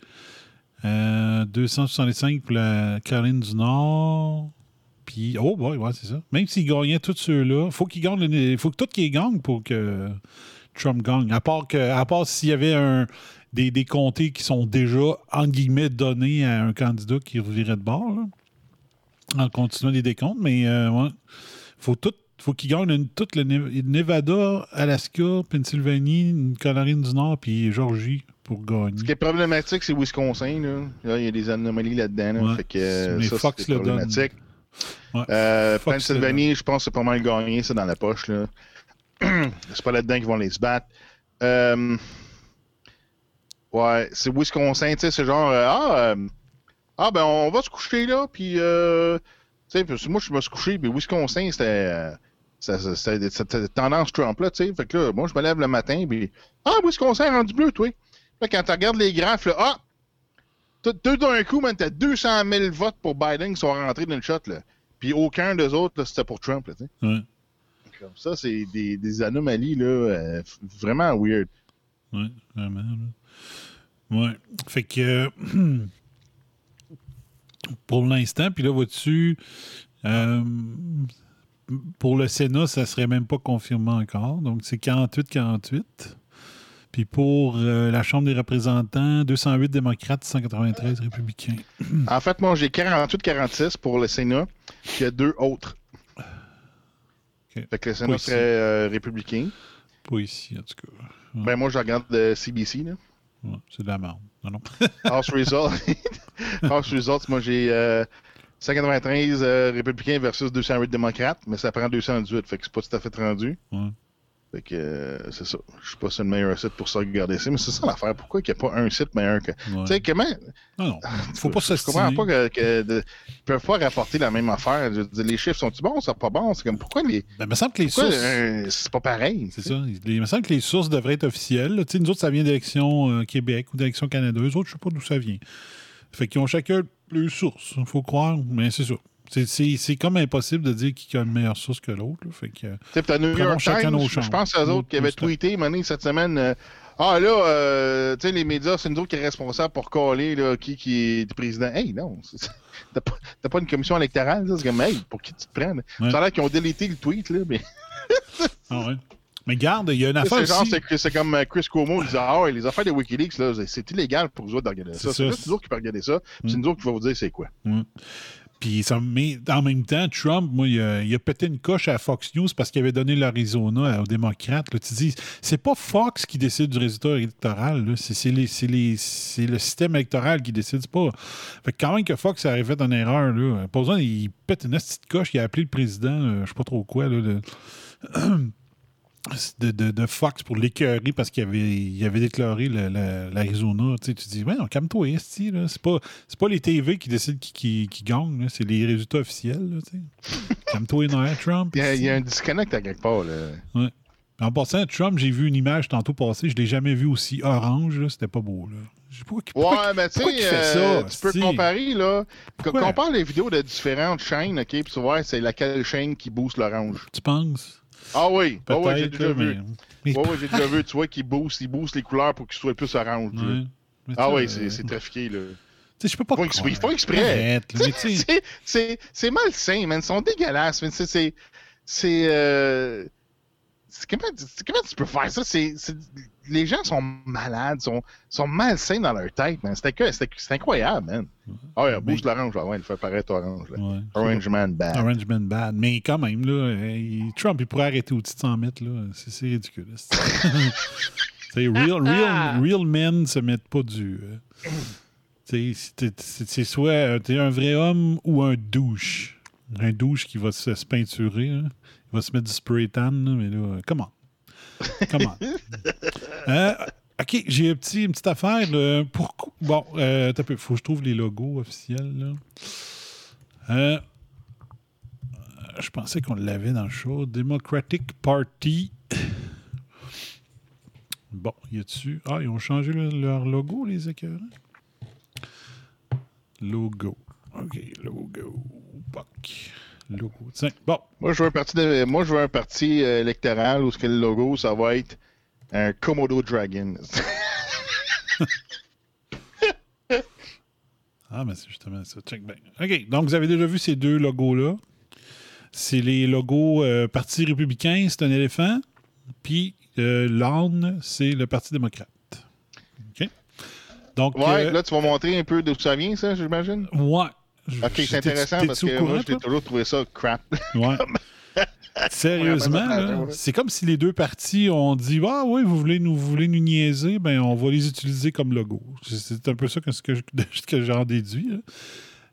Euh, 265 pour la Caroline du Nord. Puis, oh, ouais, ouais, c'est ça. Même s'il gagnait tous ceux-là, faut qu'il gagne, faut que tout qu'ils gagnent pour que Trump gagne. À part, que, à part s'il y avait un, des, des comtés qui sont déjà, entre guillemets, donnés à un candidat qui revirait de bord, là, en continuant les décomptes. Mais, euh, ouais, faut tout. Faut qu'il gagne une- tout le Nev- Nevada, Alaska, Pennsylvanie, une Caroline du Nord, puis Georgie pour gagner. Ce qui est problématique, c'est Wisconsin, là. Là, il y a des anomalies là-dedans, là. Ouais. Fait que euh, Mais ça, Fox le donne. problématique. Ouais. Euh, Fox Pennsylvanie, je pense que c'est pas mal gagné, ça, dans la poche, là. c'est pas là-dedans qu'ils vont les se battre. Euh, Ouais, c'est Wisconsin, tu sais, c'est genre, euh, ah, euh, ah, ben, on va se coucher, là, puis, tu sais, que moi, je me suis couché, puis Wisconsin, c'était, c'était tendance Trump, là, tu sais, fait que là, moi, je me lève le matin, puis, ah, Wisconsin est rendu bleu, toi? Là, quand tu regardes les graphes, là, ah, tout tout d'un coup, man, t'as 200 000 votes pour Biden qui sont rentrés dans le shot, là. Puis aucun des autres, là, c'était pour Trump, là, tu sais. Comme ça, c'est des, des anomalies, là, euh, vraiment weird. ouais, vraiment. là. Ouais. Fait que. pour l'instant, puis là, vois-tu. euh, pour le Sénat, ça serait même pas confirmé encore. Donc, c'est 48-48. Puis pour euh, la Chambre des représentants, 208 démocrates, 193 républicains. En fait, moi, j'ai 48-46 pour le Sénat, puis il y a deux autres. Fait que le Sénat serait euh, républicain. Pas ici, en tout cas. Ouais. Ben, moi, je regarde le CBC, là. Ouais, c'est de la merde. Non, non. House Results. House Results, moi, j'ai euh, 193 euh, républicains versus 208 démocrates, mais ça prend 218, fait que c'est pas tout à fait rendu. Ouais. Fait que euh, c'est ça. Je suis pas sur le meilleur site pour ça regarder ça, mais c'est ça l'affaire. Pourquoi il n'y a pas un site meilleur que. Ouais. Tu sais, comment. Non, non. Faut pas Je comprends pas que, que de- ils peuvent pas rapporter la même affaire. Je veux dire, les chiffres sont-ils bons, sont pas bons? C'est comme pourquoi les. Ben, il me semble que les Pourquoi sources. euh, c'est pas pareil? C'est ça. Il me semble que les sources devraient être officielles. Tu sais, nous autres, ça vient d'élection euh, Québec ou d'élection Canada. Eux autres, je sais pas d'où ça vient. Fait qu'ils ont chacun leurs sources. Il faut croire, mais c'est ça. C'est- comme impossible de dire qui a une meilleure source que l'autre. là. Fait que, euh, Tu sais, t'as New York Times, je pense à eux Nos- autres qui avaient tweeté mané, cette semaine. euh, ah là, euh, tu sais, les médias, c'est nous autres qui est responsable pour coller là, qui, qui est président. Hey, non, t'as pas, pas une commission électorale, c'est comme, hey, pour qui tu te prends? Ouais. Ça a l'air qu'ils ont délité le tweet, là, mais ah ouais. Mais garde, il y a une affaire c'est comme euh, Chris Cuomo disait, ah ouais, les affaires de Wikileaks, c'est illégal pour vous autres de regarder ça. C'est juste nous autres qui peuvent regarder ça, puis c'est Mm. nous autres qui va vous dire c'est quoi. Puis ça, mais en même temps, Trump, moi, il a, pété une coche à Fox News parce qu'il avait donné l'Arizona aux démocrates. Tu dis, c'est pas Fox qui décide du résultat électoral. C'est, le système électoral qui décide. Pas. Fait que quand même que Fox avait fait une erreur, là. Pas besoin, il pète une petite coche, il a appelé le président, euh, je sais pas trop quoi, là, de, de- de Fox pour l'écœurer parce qu'il avait, il avait déclaré l'Arizona. Tu sais, tu dis, ouais, calme-toi, esti, là. C'est pas, c'est pas les TV qui décident qui, qui, qui gagnent, c'est les résultats officiels. Là, tu sais. calme-toi, Noël, Trump. Il y, a, il y a esti. un disconnect à quelque part, là. En passant, Trump, j'ai vu une image tantôt passer, je l'ai jamais vu aussi orange, c'était pas beau. Là. Je sais pas Ouais, mais tu sais, euh, ça, tu peux comparer, là. Pourquoi? on parle des vidéos de différentes chaînes, OK, puis tu vois, c'est laquelle chaîne qui booste l'orange. Tu penses? Ah oui, ah ouais, j'ai déjà vu. mais- Ouais, ouais, j'ai déjà vu, tu vois, qui booste, il booste les couleurs pour qu'ils soient plus orange. Ouais. Ah oui, euh, c'est trafiqué, là. tu sais, je peux pas Faut exprès- faut exprès. C'est- malsain, man. Ils sont dégueulasses. C'est- C'est. Euh, c'est comment, comment tu peux faire ça? C'est, c'est- les gens sont malades, sont, sont malsains dans leur tête, man. C'était, que- c'était, c'est incroyable, man. Ah, ouais, bouge l'orange, là. ouais, il fait paraître orange. Là. Ouais. Orange Man bad. Orange Man bad. Mais quand même, là, Trump, il pourrait arrêter au-dessus de 100 mètres. Là. C'est, ridicule. c'est real, real, real men se mettent pas du. euh, c'est, soit euh, t'es un vrai homme ou un douche. Un douche qui va se, se peinturer. là. Il va se mettre du spray tan. là, mais là, euh, comment? Comment? Euh, OK, j'ai un petit, une petite affaire. là. Pourquoi? Bon, euh, peu. Faut que je trouve les logos officiels. Là. Euh, je pensais qu'on l'avait dans le show. Democratic Party. Bon, y a-tu? Ah, ils ont changé le- leur logo, les écœurants? Logo. OK, logo. Logo. Tiens, bon. Moi, je veux un parti, de- moi, je veux un parti euh, électoral où ce que le logo, ça va être un Komodo Dragon. Ah, mais c'est justement ça. Check bien. OK, donc vous avez déjà vu ces deux logos-là. C'est les logos euh, Parti républicain, c'est un éléphant. Puis euh, l'âne, c'est le Parti démocrate. OK? Donc, ouais, euh, là, tu vas montrer un peu d'où ça vient, ça, j'imagine? ouais. Ok, c'est intéressant parce que moi, j'ai toujours trouvé ça crap. Ouais. Sérieusement, là, c'est comme si les deux partis ont dit Ah oui, vous voulez nous, vous voulez nous niaiser, ben on va les utiliser comme logo. C'est- un peu ça que j'en déduis. là.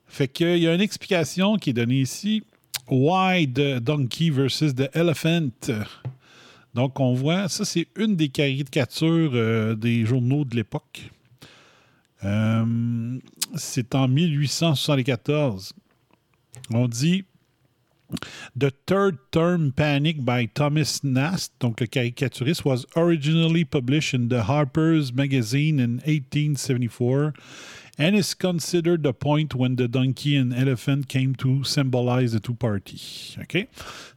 Fait qu'il y a une explication qui est donnée ici. Why the donkey versus the elephant? Donc, on voit, ça, c'est une des caricatures euh, des journaux de l'époque. Euh, c'est en 1874. On dit The Third Term Panic by Thomas Nast, donc le caricaturiste, was originally published in the Harper's Magazine in 1874 and is considered the point when the donkey and elephant came to symbolize the two parties. OK?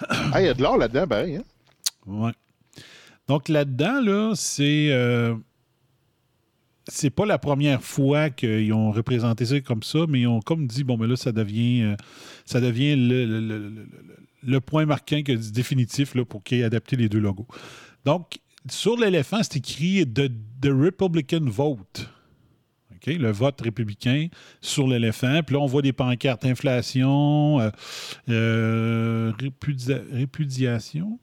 ah, il y a de l'or là-dedans, pareil. Hein? Ouais. Donc là-dedans, là, c'est. euh, c'est pas la première fois qu'ils ont représenté ça comme ça, mais ils ont comme dit bon, mais là, ça devient, euh, ça devient le, le- le- le- point marquant que- définitif là, pour qu'ils aient adapté les deux logos. Donc, sur l'éléphant, c'est écrit the, the Republican vote. Le vote républicain sur l'éléphant. Puis là, on voit des pancartes inflation, euh, euh, répudia- répudiation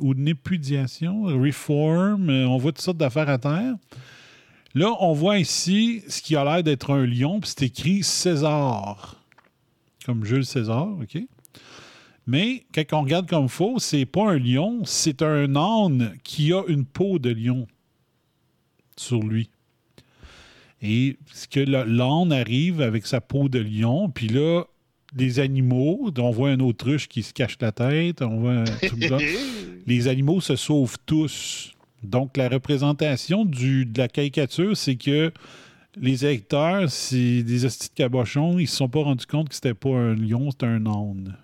ou népudiation, reform. on voit toutes sortes d'affaires à terre. Là, on voit ici ce qui a l'air d'être un lion, puis c'est écrit César, comme Jules César, OK? Mais quand on regarde comme faux, c'est pas un lion, c'est un âne qui a une peau de lion sur lui. Et ce que l'âne arrive avec sa peau de lion, puis là, les animaux, on voit un autruche qui se cache la tête, on voit un. Les animaux se sauvent tous. Donc, la représentation du, de la caricature, c'est que les électeurs, c'est des hosties de cabochons, ils ne se sont pas rendus compte que c'était pas un lion, c'était un âne.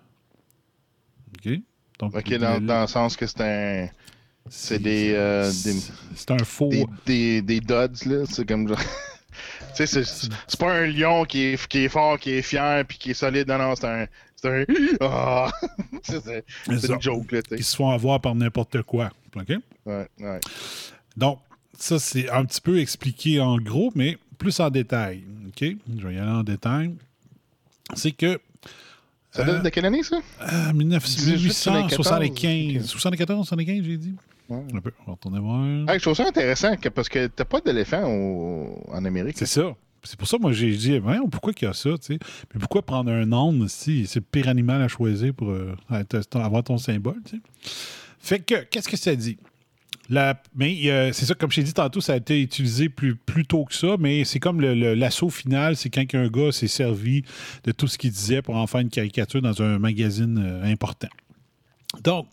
OK? Donc, Ok, dans, le- dans le sens que c'est un. C'est des, euh, des- C'est un faux. Des, des, des duds, là. C'est comme genre. tu sais, c'est- c'est pas un lion qui est, qui est fort, qui est fier, puis qui est solide. Non, non, c'est un. C'est un. Ah! c'est une joke, là, tu Ils sais. se font avoir par n'importe quoi. OK? Ouais, ouais. Donc, ça, c'est un petit peu expliqué en gros, mais plus en détail. OK? Je vais y aller en détail. C'est que Ça date de quelle année, ça? euh, 19 1874, 1875. 74, 75, j'ai dit? Ouais. Un peu. On va retourner voir. Hey, je trouve ça intéressant que- parce que t'as pas d'éléphant au- en Amérique. C'est ça. C'est pour ça, moi, j'ai dit, pourquoi qu'il y a ça, tu sais? Mais pourquoi prendre un âne si c'est le pire animal à choisir pour euh, avoir ton symbole, tu sais? Fait que, qu'est-ce que ça dit? La- mais c'est ça, comme je t'ai dit tantôt, ça a été utilisé plus, plus tôt que ça, mais c'est comme l'assaut final, c'est quand un gars s'est servi de tout ce qu'il disait pour en faire une caricature dans un magazine euh, important. Donc,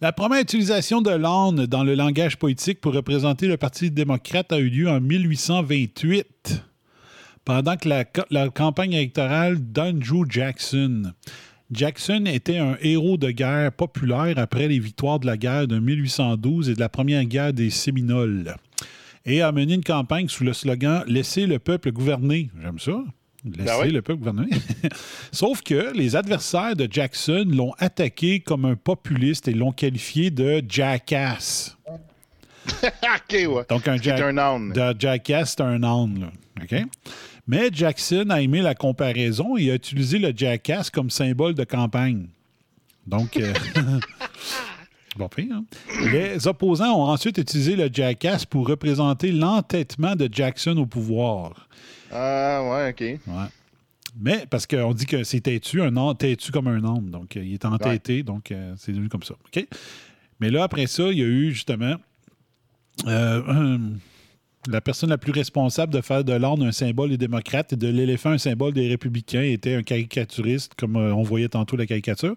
la première utilisation de l'âne dans le langage politique pour représenter le Parti démocrate a eu lieu en 1828, pendant que la, ca- la campagne électorale d'Andrew Jackson. Jackson était un héros de guerre populaire après les victoires de la guerre de 1812 et de la première guerre des Séminoles, et a mené une campagne sous le slogan Laissez le peuple gouverner. J'aime ça. Ben oui. le peuple gouverner. Sauf que les adversaires de Jackson l'ont attaqué comme un populiste et l'ont qualifié de jackass. Ouais. Donc, un, jack- un âne. de jackass, c'est un âne. Là. OK? Mais Jackson a aimé la comparaison et a utilisé le jackass comme symbole de campagne. Donc, euh, bon, pire, hein? les opposants ont ensuite utilisé le jackass pour représenter l'entêtement de Jackson au pouvoir. Ah, ouais, OK. Ouais. Mais parce qu'on dit que c'est têtu, un âne, têtu comme un âne. Donc, euh, il est entêté, donc euh, c'est devenu comme ça. OK? Mais là, après ça, il y a eu justement euh, la personne la plus responsable de faire de l'âne un symbole des démocrates et de l'éléphant un symbole des républicains était un caricaturiste, comme euh, on voyait tantôt la caricature,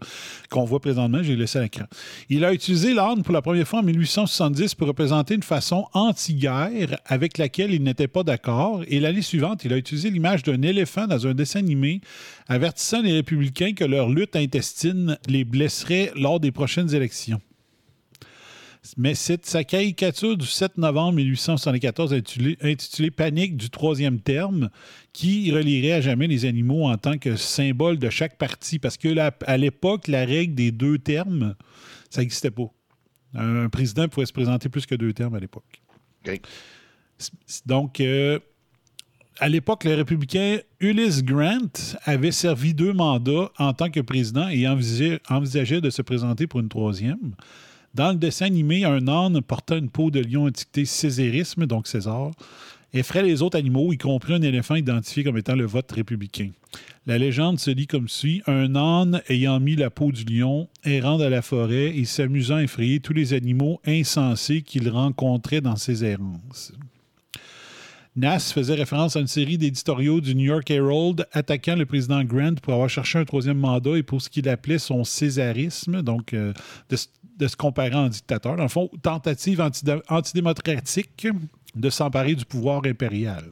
qu'on voit présentement. J'ai laissé à l'écran. Il a utilisé l'âne pour la première fois en 1870 pour représenter une façon anti-guerre avec laquelle il n'était pas d'accord. Et l'année suivante, il a utilisé l'image d'un éléphant dans un dessin animé avertissant les républicains que leur lutte intestine les blesserait lors des prochaines élections. Mais c'est sa caricature du 7 novembre 1874 intitulée, intitulée Panique du troisième terme qui relierait à jamais les animaux en tant que symbole de chaque parti. Parce que là, à l'époque, la règle des deux termes, ça n'existait pas. Un président pouvait se présenter plus que deux termes à l'époque. Donc, euh, à l'époque, le républicain Ulysse Grant avait servi deux mandats en tant que président et envisageait, envisageait de se présenter pour une troisième. Dans le dessin animé, un âne portant une peau de lion étiquetée Césarisme, donc César, effraie les autres animaux, y compris un éléphant identifié comme étant le vote républicain. La légende se lit comme suit Un âne ayant mis la peau du lion, errant dans la forêt et s'amusant à effrayer tous les animaux insensés qu'il rencontrait dans ses errances. Nass faisait référence à une série d'éditoriaux du New York Herald attaquant le président Grant pour avoir cherché un troisième mandat et pour ce qu'il appelait son césarisme, donc euh, de se comparer en dictateur. Dans le fond, tentative antidémocratique de s'emparer du pouvoir impérial.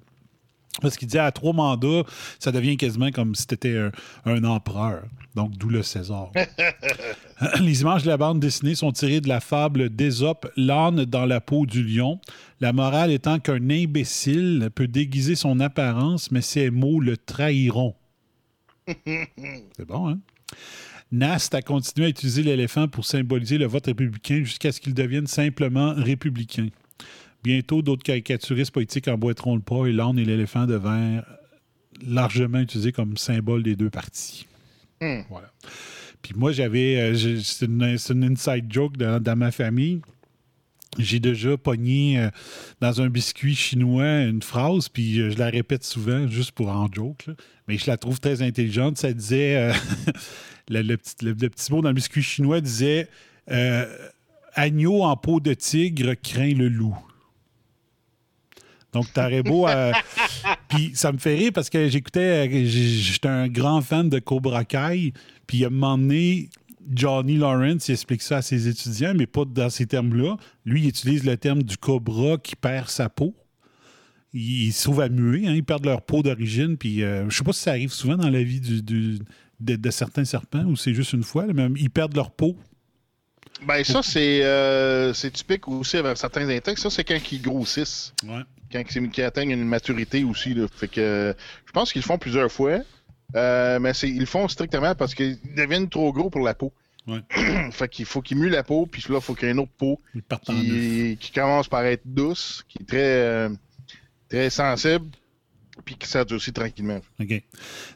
Parce qu'il disait à trois mandats, ça devient quasiment comme si c'était un, un empereur. Donc, d'où le César. Les images de la bande dessinée sont tirées de la fable d'Ésope, L'âne dans la peau du lion. La morale étant qu'un imbécile peut déguiser son apparence, mais ses mots le trahiront. C'est bon, hein? Nast a continué à utiliser l'éléphant pour symboliser le vote républicain jusqu'à ce qu'il devienne simplement républicain. Bientôt, d'autres caricaturistes politiques emboîteront le pas et l'âne et l'éléphant devinrent largement utilisés comme symbole des deux partis. Hmm. Voilà. Puis moi, j'avais. euh, c'est une, inside joke dans, dans ma famille. J'ai déjà pogné euh, dans un biscuit chinois une phrase, puis euh, je la répète souvent juste pour en joke. là. Mais je la trouve très intelligente. Ça disait. le, le petit, le- le petit mot dans le biscuit chinois disait euh, Agneau en peau de tigre craint le loup. Donc, t'aurais beau. euh, puis ça me fait rire parce que j'écoutais. euh, J'étais un grand fan de Cobra Kai. Puis à un moment donné, Johnny Lawrence il explique ça à ses étudiants, mais pas dans ces termes-là. Lui, il utilise le terme du cobra qui perd sa peau. Ils, ils se trouvent à muer, hein, ils perdent leur peau d'origine. Puis euh, je sais pas si ça arrive souvent dans la vie du- du- de, de certains serpents ou c'est juste une fois, là, ils perdent leur peau? Ben, ça, c'est euh, c'est typique aussi avec certains insectes. Ça, c'est quand ils grossissent. Ouais. Quand ils, atteignent une maturité aussi. Là. Fait que je pense qu'ils le font plusieurs fois. Euh, mais c'est- ils le font strictement parce qu'ils deviennent trop gros pour la peau. Ouais. fait qu'il faut qu'ils muent la peau, puis là, il faut qu'il y ait une autre peau qui commence par être douce, qui est très, euh, très sensible, puis qui s'adoucit tranquillement. OK.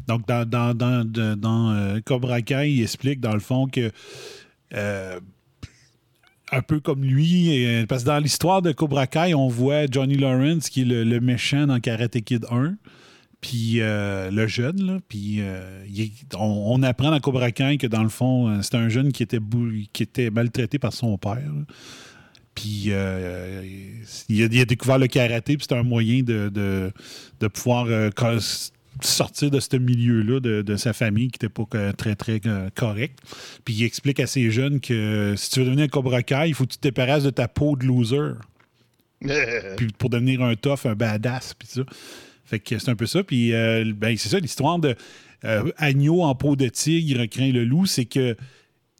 Donc, dans, dans, dans, dans, euh, Cobra Kai, il explique, dans le fond, que. euh, un peu comme lui, euh, parce que dans l'histoire de Cobra Kai, on voit Johnny Lawrence, qui est le, méchant dans Karate Kid 1, puis le jeune, puis on, apprend dans Cobra Kai que, dans le fond, c'est un jeune qui était, qui était maltraité par son père. Puis euh, il, a, il a découvert le karaté, puis c'était un moyen de, de, de pouvoir euh, sortir de ce milieu-là de, de sa famille qui n'était pas euh, très, très euh, correct. Puis il explique à ces jeunes que si tu veux devenir un Cobra Kai, il faut que tu te débarrasses de ta peau de loser. Puis pour devenir un tough, un badass, puis ça. Fait que c'est un peu ça. Puis ben, c'est ça, l'histoire de agneau en peau de tigre craint le loup, c'est que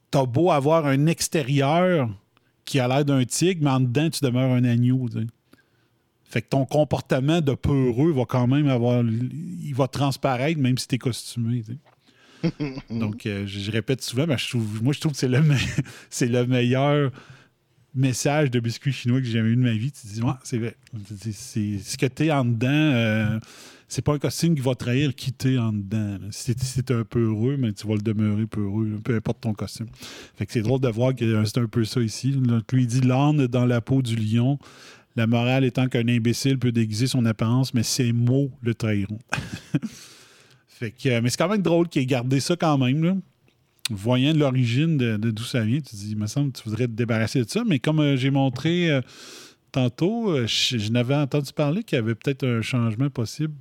t'as beau avoir un extérieur qui a l'air d'un tigre, mais en dedans, tu demeures un agneau. tu. Fait que ton comportement de peureux va quand même avoir. Il va transparaître même si t'es costumé. tu sais. Donc, euh, je, je répète souvent, mais je trouve, moi, je trouve que c'est le, me- c'est le meilleur message de biscuit chinois que j'ai jamais eu de ma vie. Tu te dis, ouais, c'est vrai. C'est, c'est- ce que t'es en dedans, euh, c'est pas un costume qui va trahir qui t'es en dedans. Si t'es, un peu heureux, mais tu vas le demeurer peu heureux, peu importe ton costume. Fait que c'est drôle de voir que euh, c'est un peu ça ici. là. Lui, dit l'âne dans la peau du lion. La morale étant qu'un imbécile peut déguiser son apparence, mais ses mots le trahiront. fait que, euh, mais c'est quand même drôle qu'il ait gardé ça quand même. Là. Voyant l'origine de, d'où ça vient, tu dis, il me semble que tu voudrais te débarrasser de ça. Mais comme euh, j'ai montré tantôt, je n'avais entendu parler qu'il y avait peut-être un changement possible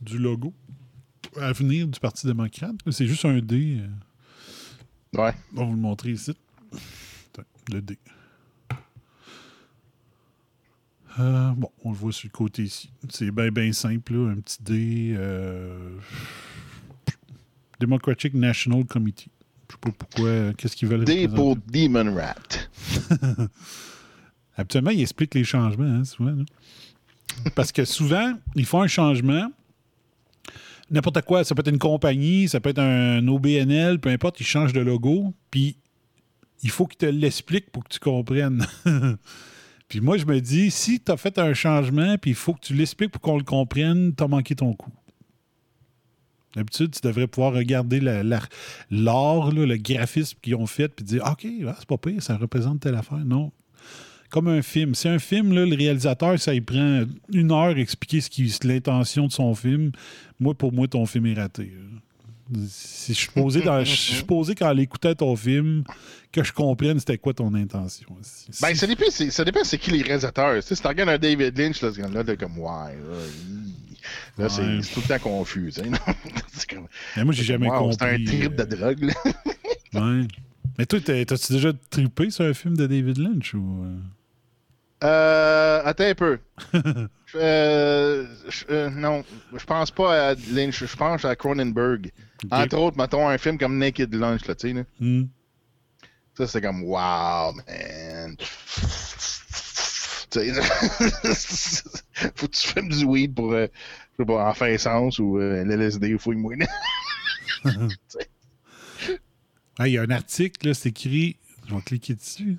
du logo à venir du Parti démocrate. C'est juste un D. euh, Ouais. on va vous le montrer ici. Le D. Euh, bon, on le voit sur le côté ici. C'est bien, bien simple. là. Un petit D. euh, Democratic National Committee. Je sais pas pourquoi. Qu'est-ce qu'ils veulent D représenter. pour Demon Rat. Habituellement, ils expliquent les changements, hein, souvent. là. Parce que souvent, ils font un changement. N'importe quoi, ça peut être une compagnie, ça peut être un OBNL, peu importe, ils changent de logo, puis il faut qu'ils te l'expliquent pour que tu comprennes. puis moi, je me dis, si tu as fait un changement, puis il faut que tu l'expliques pour qu'on le comprenne, tu as manqué ton coup. D'habitude, tu devrais pouvoir regarder la- la- l'art, le graphisme qu'ils ont fait, puis dire, OK, ah, c'est pas pire, ça représente telle affaire. Non, comme un film. C'est un film, là, le réalisateur, ça il prend une heure à expliquer ce qui l'intention de son film. Moi, pour moi, ton film est raté. là. Si je suis posé dans, je suis posé quand l'écoutais ton film que je comprenne c'était quoi ton intention. Ben, ça dépend, c'est, ça dépend c'est qui les réalisateurs. Si tu regardes un David Lynch, là, ce gars-là, t'es comme, ouais, là, là c'est, Ouais. tout le temps confus. comme, Mais moi, j'ai jamais wow, compris. C'est un trip de euh, drogue, là. ouais. Mais toi, t'as- t'as-tu déjà trippé sur un film de David Lynch ou. Euh? Attends un peu. Euh, je- euh, non, je pense pas à Lynch, je pense à Cronenberg. Entre autres, mettons un film comme Naked Lunch, là, tu sais, là. Hmm. Ça, c'est comme, wow, man. Faut que tu fumes du weed pour, euh, je sais pas, en faire essence ou euh, l'LSD ou fouille-moi. Ah, Il y a un article, là, c'est écrit. Je vais cliquer dessus.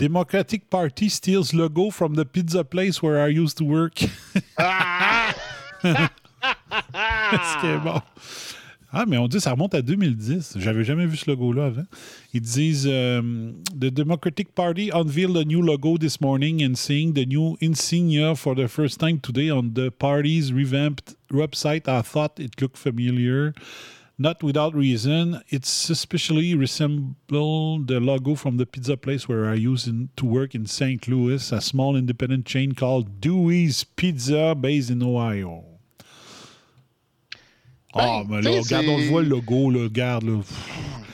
Democratic Party steals logo from the pizza place where I used to work. Ah! Ce bon? Ah, mais on dit ça remonte à 2010. J'avais jamais vu ce logo-là avant. Ils disent euh, The Democratic Party unveiled a new logo this morning and seeing the new insignia for the first time today on the party's revamped website. I thought it looked familiar. Not without reason. It suspiciously resembled the logo from the pizza place where I used in, to work in St. Louis, a small independent chain called Dewey's Pizza based in Ohio. Ah, Ben, mais là, regarde, on voit le logo, là, regarde, là.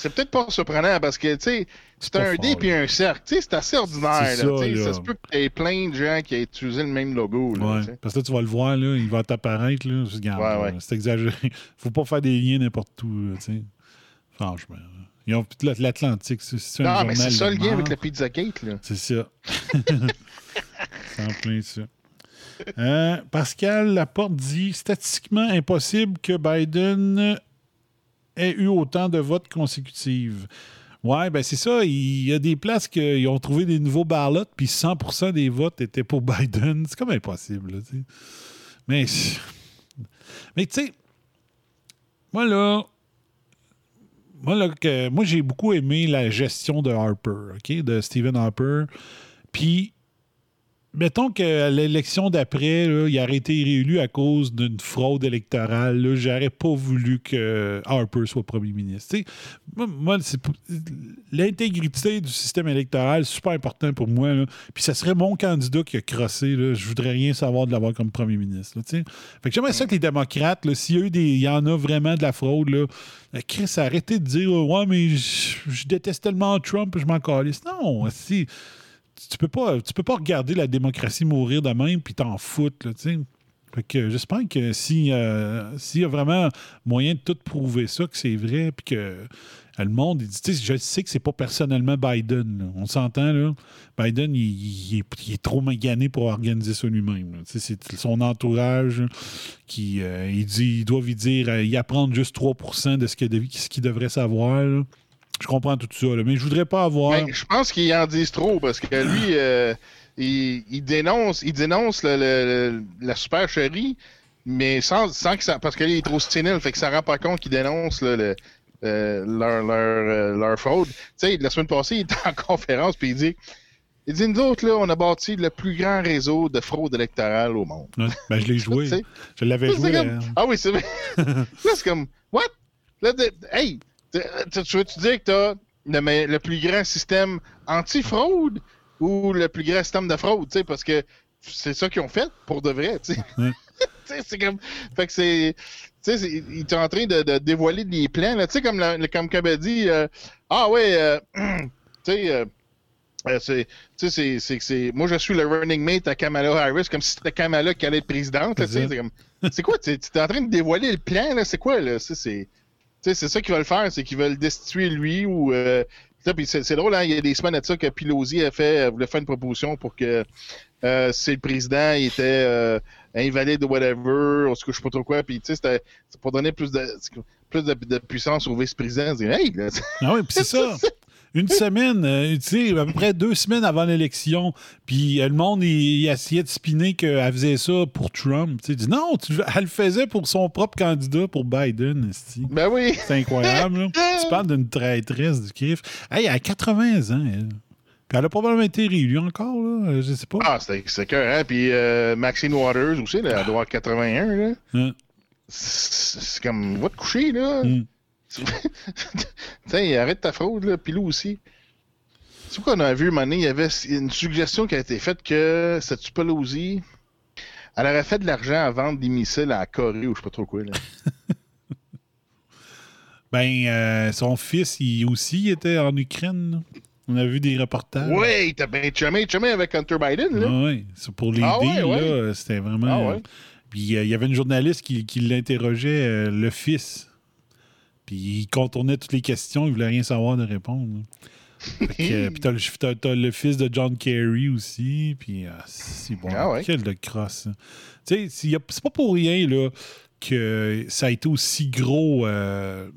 C'est peut-être pas surprenant parce que, tu sais, c'est un dé puis un cercle. Tu sais, c'est assez ordinaire. Là, ça, là. se peut qu'il y ait plein de gens qui aient utilisé le même logo. Là, Ouais. Parce que là, tu vas le voir, là, il va t'apparaître, là. Ouais, ouais. c'est exagéré. Faut pas faire des liens n'importe où, sais. Franchement. Ils ont l'Atlantique, c'est un Non, mais c'est ça le lien avec marde. le Pizzagate. Là. C'est ça. c'est en plein ça. Euh, Pascal Laporte dit statistiquement impossible que Biden ait eu autant de votes consécutifs. Ouais, ben c'est ça. Il y a des places qu'ils ont trouvé des nouveaux ballots, puis 100% des votes étaient pour Biden. C'est comme impossible, là. Mais, mais tu sais, moi là, moi, là, que, moi j'ai beaucoup aimé la gestion de Harper, OK, de Stephen Harper. Puis, mettons qu'à l'élection d'après, il aurait été réélu à cause d'une fraude électorale. là, J'aurais pas voulu que Harper soit premier ministre. Moi, l'intégrité du système électoral, c'est super important pour moi. Puis ça serait mon candidat qui a crossé. Là. Je voudrais rien savoir de l'avoir comme premier ministre. fait que j'aimerais ça que les démocrates, s'il y, a eu des- il y en a vraiment de la fraude, là, euh, Chris, arrêtez de dire Ouais, mais je, je déteste tellement Trump, je m'en calisse. Non, si tu peux pas tu peux pas regarder la démocratie mourir de même puis t'en foutre là, tu. Fait que j'espère que si, euh, s'il y a vraiment moyen de tout prouver ça, que c'est vrai, puis que le monde, dit, je sais que c'est pas personnellement Biden. On s'entend, là. Biden, il, est, trop magané pour organiser ça lui-même. C'est son entourage qui euh, il dit, ils doivent y dire, euh, y apprendre juste 3% de ce qu'il devrait savoir. Je comprends tout ça, là, mais je voudrais pas avoir. Ben, je pense qu'ils en disent trop parce que lui, euh, il, il dénonce, il dénonce le- le- le- la supercherie, mais sans, sans que ça. Parce qu'il est trop sénile, fait que ça rend pas compte qu'il dénonce le- euh, leur, leur, euh, leur fraude. Tu sais, la semaine passée, il était en conférence puis il dit. Il dit, nous autres, là, on a bâti le plus grand réseau de fraude électorale au monde. Ben, je l'ai joué. Je l'avais joué. comme- euh, Ah oui, c'est vrai. là, c'est comme, what? Là, de- hey, tu tu- tu veux-tu dire que t'as le, me- le plus grand système anti-fraude ou le plus grand système de fraude, tu sais, parce que c'est ça qu'ils ont fait pour de vrai, tu. Tu sais, c'est comme, fait que c'est, tu sais, ils sont en train de, de dévoiler des plans, là, tu sais, comme, la- comme dit, euh, ah ouais, euh, tu sais, euh, euh, c'est, tu sais, c'est, moi je suis le running mate à Kamala Harris, comme si c'était Kamala qui allait être présidente, tu C'est comme, quoi, tu es en train de dévoiler le plan, là, c'est quoi, là, c'est, tu c'est ça qu'ils veulent faire, c'est qu'ils veulent destituer lui ou, euh, c'est, drôle, hein, il y a des semaines de ça que Pelosi a fait, voulait faire une proposition pour que euh, si le président était euh, invalide ou whatever, on se couche pas trop quoi, puis tu sais, c'était c'est pour donner plus de plus de, de puissance au vice-président. Hey, Ah oui, puis c'est ça. Une semaine, euh, tu sais, à peu près deux semaines avant l'élection, puis euh, le monde, il, il essayait de spinner qu'elle faisait ça pour Trump. Tu dit non, tu- elle le faisait pour son propre candidat, pour Biden. ben oui. C'est incroyable, là. Tu parles d'une traîtresse du CRIF. Hey, elle a 80 ans, elle. Puis elle a probablement été réélue encore, là. euh, Je sais pas. Ah, c'est cœur, hein. Puis euh, Maxine Waters aussi, là, elle doit avoir 81, là. Hein. C'est c'est comme, va te coucher, là. Mm. Tiens, arrête ta fraude, là. Puis nous aussi. C'est quoi qu'on a vu, Mané? Il y avait une suggestion qui a été faite que cette Pelosi, elle aurait fait de l'argent à vendre des missiles à Corée ou je sais pas trop quoi, là. Ben, euh, son fils, il aussi était en Ukraine. là. On a vu des reportages. ouais, il t'a bien chumé, chumé avec Hunter Biden, là. Ah ouais, c'est pour les Ah ouais, ouais. là, c'était vraiment. Ah ouais. Puis euh, il y avait une journaliste qui, qui l'interrogeait, euh, le fils. Puis il contournait toutes les questions, il voulait rien savoir de répondre. Que, puis t'as le, t'as le fils de John Kerry aussi, puis ah, c'est bon. Ah ouais. Quel de crosse. Tu sais, c'est pas pour rien là, que ça a été aussi gros. euh,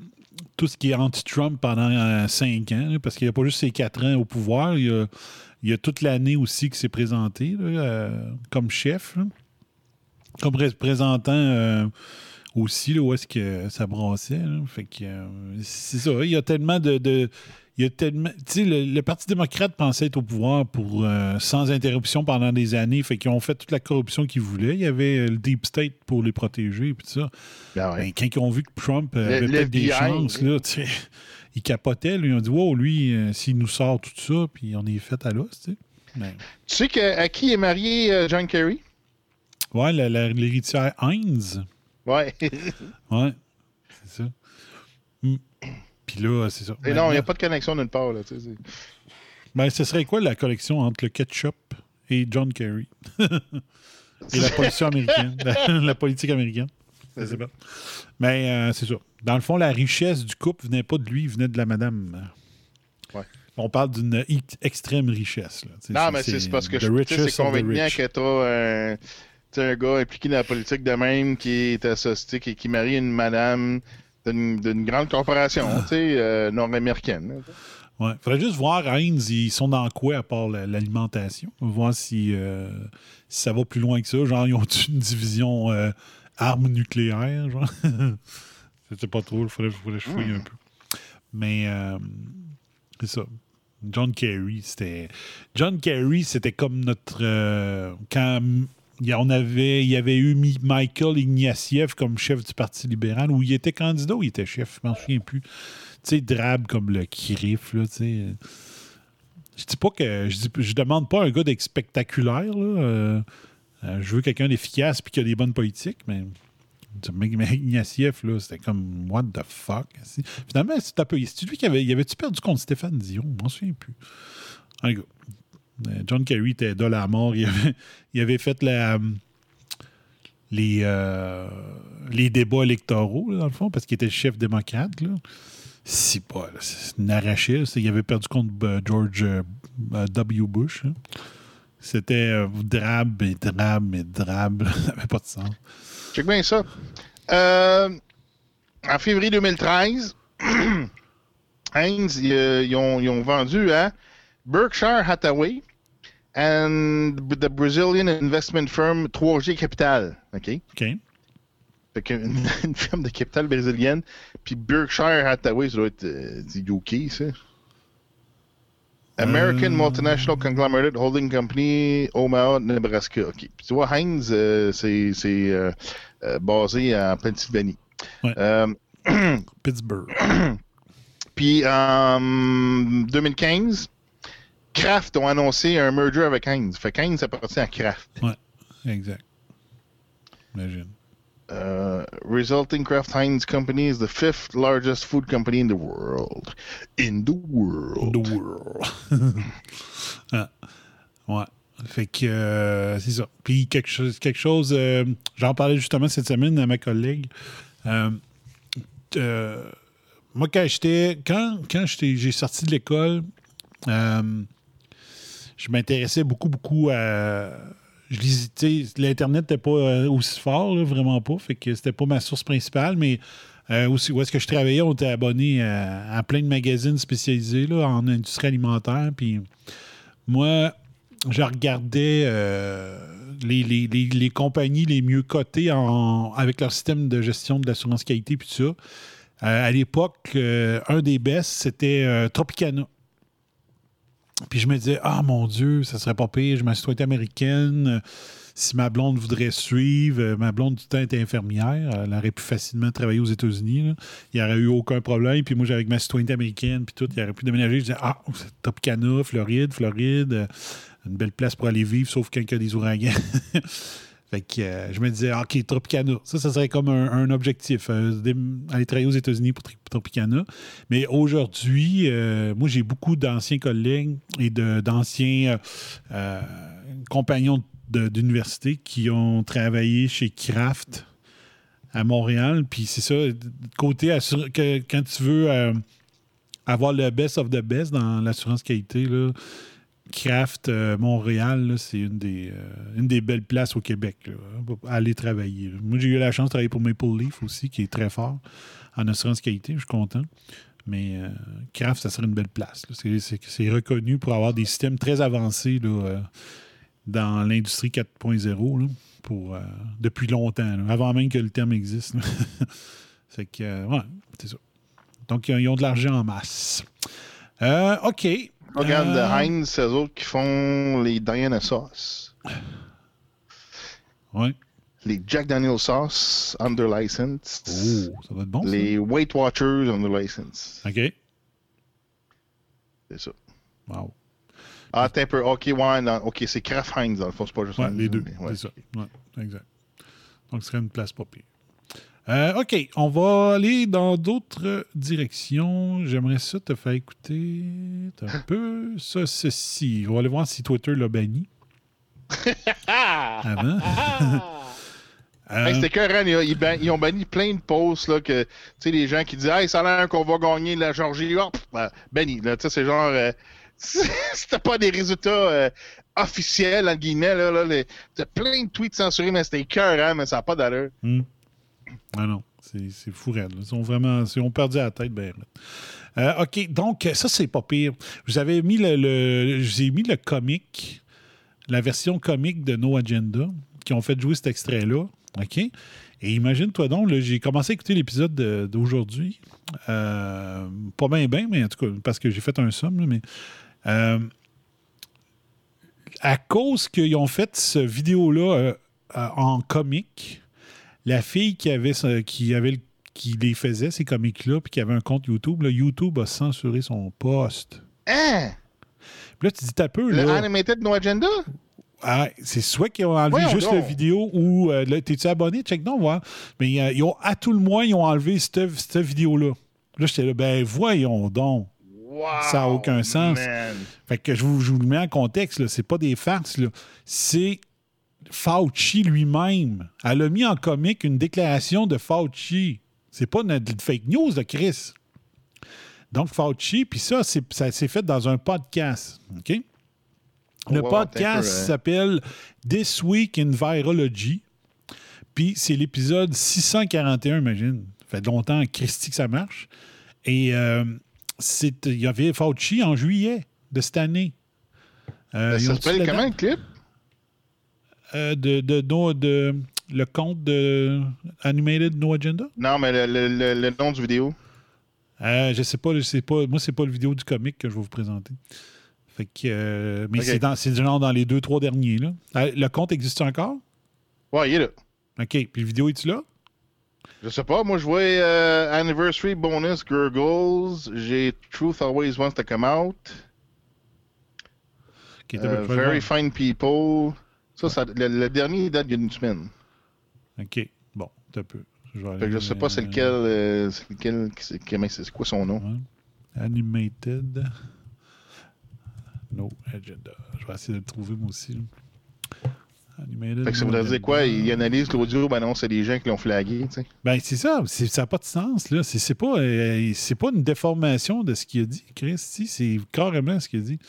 tout ce qui est anti-Trump pendant euh, cinq ans, là, parce qu'il n'y a pas juste ses quatre ans au pouvoir, il y a, il y a toute l'année aussi qui s'est présenté là, euh, comme chef, là. comme représentant aussi, là, où est-ce que ça brassait. là. Fait que euh, c'est ça, il y a tellement de. de- il y a tellement. Tu sais, le, le Parti démocrate pensait être au pouvoir pour euh, sans interruption pendant des années. Fait qu'ils ont fait toute la corruption qu'ils voulaient. Il y avait euh, le Deep State pour les protéger et tout ça. Ben ouais. Ben, quand ils ont vu que Trump avait peut-être des chances, là, tu sais, ils capotaient. Là, ils ont dit Wow, lui, euh, s'il nous sort tout ça, puis on est fait à l'os. tu sais. Ben, Tu sais que, à qui est marié John Kerry? ouais, l'héritière Heinz. Ouais. Ouais, c'est ça. Hmm. Puis là, c'est ça. Et Ben, non, il n'y a pas de connexion nulle part, là, c'est- ben, ce serait quoi la collection entre le ketchup et John Kerry? Et la politique américaine. la, la politique américaine. Pas. Mais euh, c'est ça. Dans le fond, la richesse du couple venait pas de lui, venait de la madame. Ouais. On parle d'une extrême richesse. là. Non, mais c'est c'est parce que je c'est convaincant que tu sais, un gars impliqué dans la politique de même qui est associé, qui, qui marie une madame d'une grande corporation, tu sais, euh, nord-américaine. Ouais. Faudrait juste voir, Heinz, ils sont dans quoi à part la- l'alimentation? Voir si, euh, si ça va plus loin que ça. Genre, ils ont une division euh, armes nucléaires, genre? Sais pas trop, il faudrait, faudrait que je fouille un peu. Mais euh, c'est ça. John Kerry, c'était. John Kerry, c'était comme notre. quand il y avait, il y avait eu Mi- Michael Ignatieff comme chef du Parti libéral, où il était candidat ou il était chef, je m'en souviens plus. Tu sais, drabe comme le Kirif, là, tu sais. Je dis pas que. Je, dis, je demande pas un gars d'être spectaculaire, là. euh, euh, je veux quelqu'un d'efficace puis qui a des bonnes politiques, mais. mais Ignatieff, là, c'était comme what the fuck. Finalement, c'est un peu. C'est lui qui avait. Il avait-tu perdu contre Stéphane Dion? Je m'en souviens plus. Un gars. Euh, John Kerry était à la mort. Il avait, fait les, euh, les débats électoraux, dans le fond, parce qu'il était chef démocrate. Là. Si pas, c'est une arrachée. Il avait perdu contre euh, George euh, euh, W. Bush. là. C'était euh, drabe et drabe et drabe. Ça n'avait pas de sens. Check bien ça. Euh, en février 2013, Heinz, ils, euh, ils ont, ils ont vendu à Berkshire Hathaway and the Brazilian investment firm 3G Capital. OK? OK? Fait qu'une une firme de capital brésilienne. Puis Berkshire Hathaway, ça doit être euh, UK, ça. American Euh. Multinational Conglomerate Holding Company, Omaha, Nebraska. OK. Puis tu vois, Heinz, euh, c'est euh, basé en Pennsylvanie. Ouais. Pittsburgh. puis en 2015, Kraft ont annoncé un merger avec Heinz. Fait que Heinz appartient à Kraft. exact. Imagine. Uh, resulting Kraft Heinz Company is the fifth largest food company in the world. In the world. The world. Ah. Ouais. Fait que euh, c'est ça. Puis quelque chose, quelque chose euh, j'en parlais justement cette semaine à ma collègue. Euh, moi, quand j'étais. Quand, quand j'ai sorti de l'école, euh, je m'intéressais beaucoup, beaucoup à. Je lisais, l'Internet n'était pas euh, aussi fort, vraiment pas. Fait que c'était pas ma source principale, mais euh, aussi, où est-ce que je travaillais, on était abonné à, à plein de magazines spécialisés là, en industrie alimentaire. Puis moi, je regardais euh, les, compagnies les mieux cotées en- avec leur système de gestion de l'assurance qualité puis tout ça. Euh, à l'époque, euh, un des best, c'était euh, Tropicana. Puis je me disais, ah mon Dieu, ça serait pas pire, je m'assieds américaine. Euh, Si ma blonde voudrait suivre, euh, ma blonde du temps était infirmière, elle aurait pu facilement travailler aux États-Unis. Il n'y aurait eu aucun problème. Puis moi, j'avais ma citoyenneté américaine, puis tout, il aurait pu déménager. Je disais, ah, c'est Tropicana, Floride, Floride, euh, une belle place pour aller vivre, sauf quand il y a des ouragans. fait que euh, je me disais, ah, OK, Tropicana, ça, ça serait comme un, objectif, euh, aller travailler aux États-Unis pour Tropicana. Mais aujourd'hui, euh, moi, j'ai beaucoup d'anciens collègues et d'anciens compagnons d'université qui ont travaillé chez Kraft à Montréal. Puis c'est ça, côté assur- que, quand tu veux avoir le best of the best dans l'assurance qualité, là, Kraft euh, Montréal, c'est une des, euh, une des belles places au Québec là, pour aller travailler. Moi, j'ai eu la chance de travailler pour Maple Leaf aussi, qui est très fort en assurance qualité. Je suis content. Mais euh, Kraft, ça serait une belle place. C'est- reconnu pour avoir des systèmes très avancés euh, dans l'industrie 4.0 là, pour, euh, depuis longtemps, avant même que le terme existe. c'est que, c'est ça. Donc, ils ont de l'argent en masse. Euh, Regarde, Euh, Heinz, c'est eux autres qui font les Diana Sauce. Ouais. Les Jack Daniel Sauce under license. Oh, ça va être bon. ça. Les Weight Watchers under license. OK. C'est ça. Wow. Ah, t'es un peu. Ok, ouais, non, ok, c'est Kraft Heinz dans le fond, c'est pas juste Ouais, les deux. ouais. C'est ça. Ouais, exact. Donc, ce serait une place pas pire. Euh, OK, on va aller dans d'autres directions. J'aimerais ça te faire écouter un peu ça, ceci. On va aller voir si Twitter l'a banni. Avant. Euh, Hey, C'était écœurant, ils, ont banni plein de posts là, que, tu sais, les gens qui disent Hey, ça a l'air qu'on va gagner la Georgie. Oh, ben, banni, là, tu sais, c'est genre. euh, c'était pas des résultats euh, officiels, entre guillemets, là. là les- plein de tweets censurés, mais c'était écœurant, mais ça n'a pas d'allure. Hmm. Ah non, c'est fou raide. Ils ont vraiment ils ont perdu la tête. Ben. Euh, OK, donc ça, c'est pas pire. Vous avez mis le, j'ai mis le comic, la version comique de No Agenda, qui ont fait jouer cet extrait-là. OK? Et imagine-toi donc, j'ai commencé à écouter l'épisode de- d'aujourd'hui. Euh, pas bien, bien, mais en tout cas, parce que j'ai fait un somme, mais. euh, à cause qu'ils ont fait ce vidéo-là en comique, la fille qui avait, qui avait le- qui les faisait, ces comiques-là, puis qui avait un compte YouTube, là, YouTube a censuré son post. Hein? Puis là, tu dis, t'as peu, Le là. Animated No Agenda? Ah, c'est soit qu'ils ont enlevé Voyons juste la vidéo ou euh, là, t'es-tu abonné? Check donc, voir. Mais euh, ils ont, à tout le moins, ils ont enlevé cette, cette vidéo-là. Là, j'étais là, ben voyons donc. Wow, Ça a aucun sens. man. Fait que je vous, je vous le mets en contexte, là. C'est pas des farces, là. C'est Fauci lui-même. Elle a mis en comique une déclaration de Fauci. C'est pas une fake news de Chris. Donc, Fauci, puis ça, ça s'est fait dans un podcast. OK? Le podcast s'appelle This Week in Virology. Puis c'est l'épisode 641, imagine. Ça fait longtemps, Christy, que ça marche. Et euh, il y avait Fauci en juillet de cette année. Euh, ça s'appelle comment le clip? Euh, de, de, de, le compte de Animated No Agenda? Non, mais le, le, le nom du vidéo. Euh, je sais pas, je sais pas. Moi, c'est pas le vidéo du comic que je vais vous présenter. Fait que, euh, mais c'est du genre dans les deux, trois derniers. Là. Le compte existe encore? Ouais, il est là. OK. Puis le vidéo, est-tu là? Je sais pas. Moi, je vois euh, Anniversary Bonus Gurgles. J'ai Truth Always Wants to Come Out. very Fine People. Ça, ça le, dernier, date d'une semaine. OK. Bon, un peu. Je, je sais pas c'est lequel. c'est lequel. C'est quoi son nom? Animated. No Agenda. Je vais essayer de le trouver moi aussi. Animated fait que ça voudrait dire quoi? Il analyse l'audio, ben non, c'est des gens qui l'ont flagué, tu sais. Ben c'est ça, ça n'a pas de sens, là. C'est pas, euh, pas une déformation de ce qu'il a dit, Chris, c'est carrément ce qu'il a dit.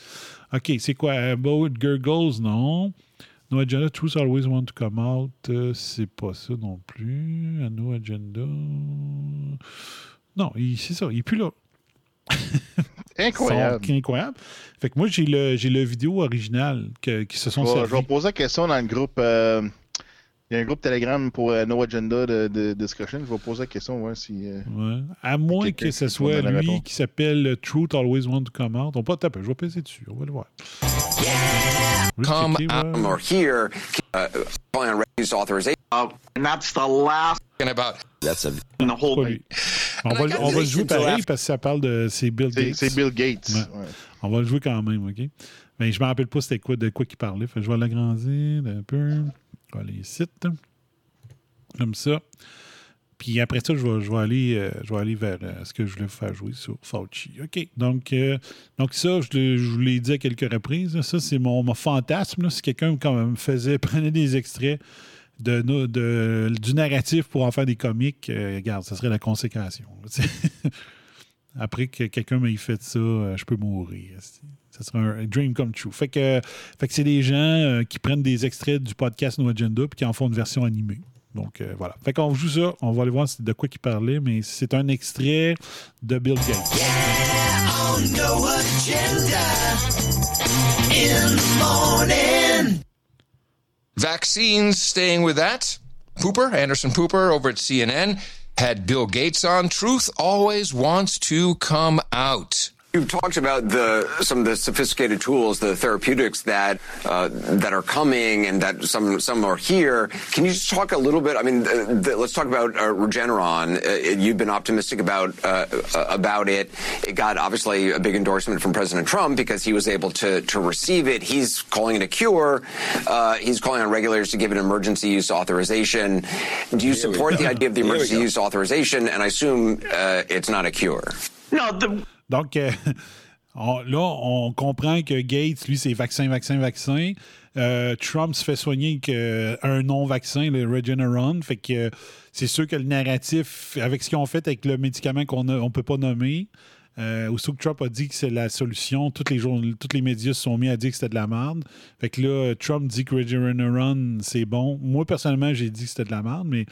OK, c'est quoi? About Gurgles, non. No Agenda, Truth Always Want to Come Out, euh, c'est pas ça non plus. No Agenda. Non, c'est ça, il n'est plus là. Incroyable. incroyable. Fait que moi, j'ai le, j'ai le vidéo original qui se sont servis. Je vais poser la question dans le groupe. Euh, il y a un groupe Telegram pour euh, No Agenda de, de, discussion. Je vais poser la question, ouais, si. Euh, ouais. À moins que ce soit lui qui s'appelle Truth Always Want to Come Out. On peut pas taper. Je vais passer dessus. On va le voir. Yeah! Come out or here, uh, on authorization. Uh, and that's the last. About. That's a. The whole thing. On va, on va le jouer pareil parce que ça parle de. C'est Bill Gates. C'est Bill Gates. On va le jouer quand même, OK? Mais je ne me rappelle pas c'était quoi, de quoi il parlait. Fait je vais l'agrandir un peu. Je vais aller ici. Comme ça. Puis après ça, je vais, aller, euh, je vais aller vers euh, ce que je voulais faire jouer sur Fauci. OK. Donc, euh, donc ça, je, vous l'ai dit à quelques reprises. Ça, c'est mon, fantasme. Si quelqu'un me faisait, prenait des extraits de, du narratif pour en faire des comiques, regarde, ça serait la consécration. Après que quelqu'un m'ait fait ça, je peux mourir. Ça serait un dream come true. Fait que, fait que c'est des gens qui prennent des extraits du podcast No Agenda puis qui en font une version animée. Donc voilà. Fait qu'on joue ça. On va aller voir de quoi il parlait, mais c'est un extrait de Bill Gates. morning. Vaccines, staying with that? Pooper, Anderson Pooper over at CNN, had Bill Gates on. Truth always wants to come out. You've talked about the some of the sophisticated tools, the therapeutics that uh, that are coming, and that some some are here. Can you just talk a little bit? I mean, the, the, let's talk about uh, Regeneron. Uh, you've been optimistic about uh, uh, about it. It got obviously a big endorsement from President Trump because he was able to to receive it. He's calling it a cure. Uh, he's calling on regulators to give it emergency use authorization. Do you support the idea of the emergency use authorization? And I assume it's not a cure. No, the Donc, euh, là, on comprend que Gates, lui, c'est vaccin, vaccin, vaccin. Euh, Trump se fait soigner avec euh, un non-vaccin, le Regeneron. Fait que c'est sûr que le narratif, avec ce qu'ils ont fait avec le médicament qu'on ne peut pas nommer, euh, que Trump a dit que c'est la solution, tous les, tous les médias se sont mis à dire que c'était de la merde. Fait que là, Trump dit que Regeneron, c'est bon. Moi, personnellement, j'ai dit que c'était de la merde, mais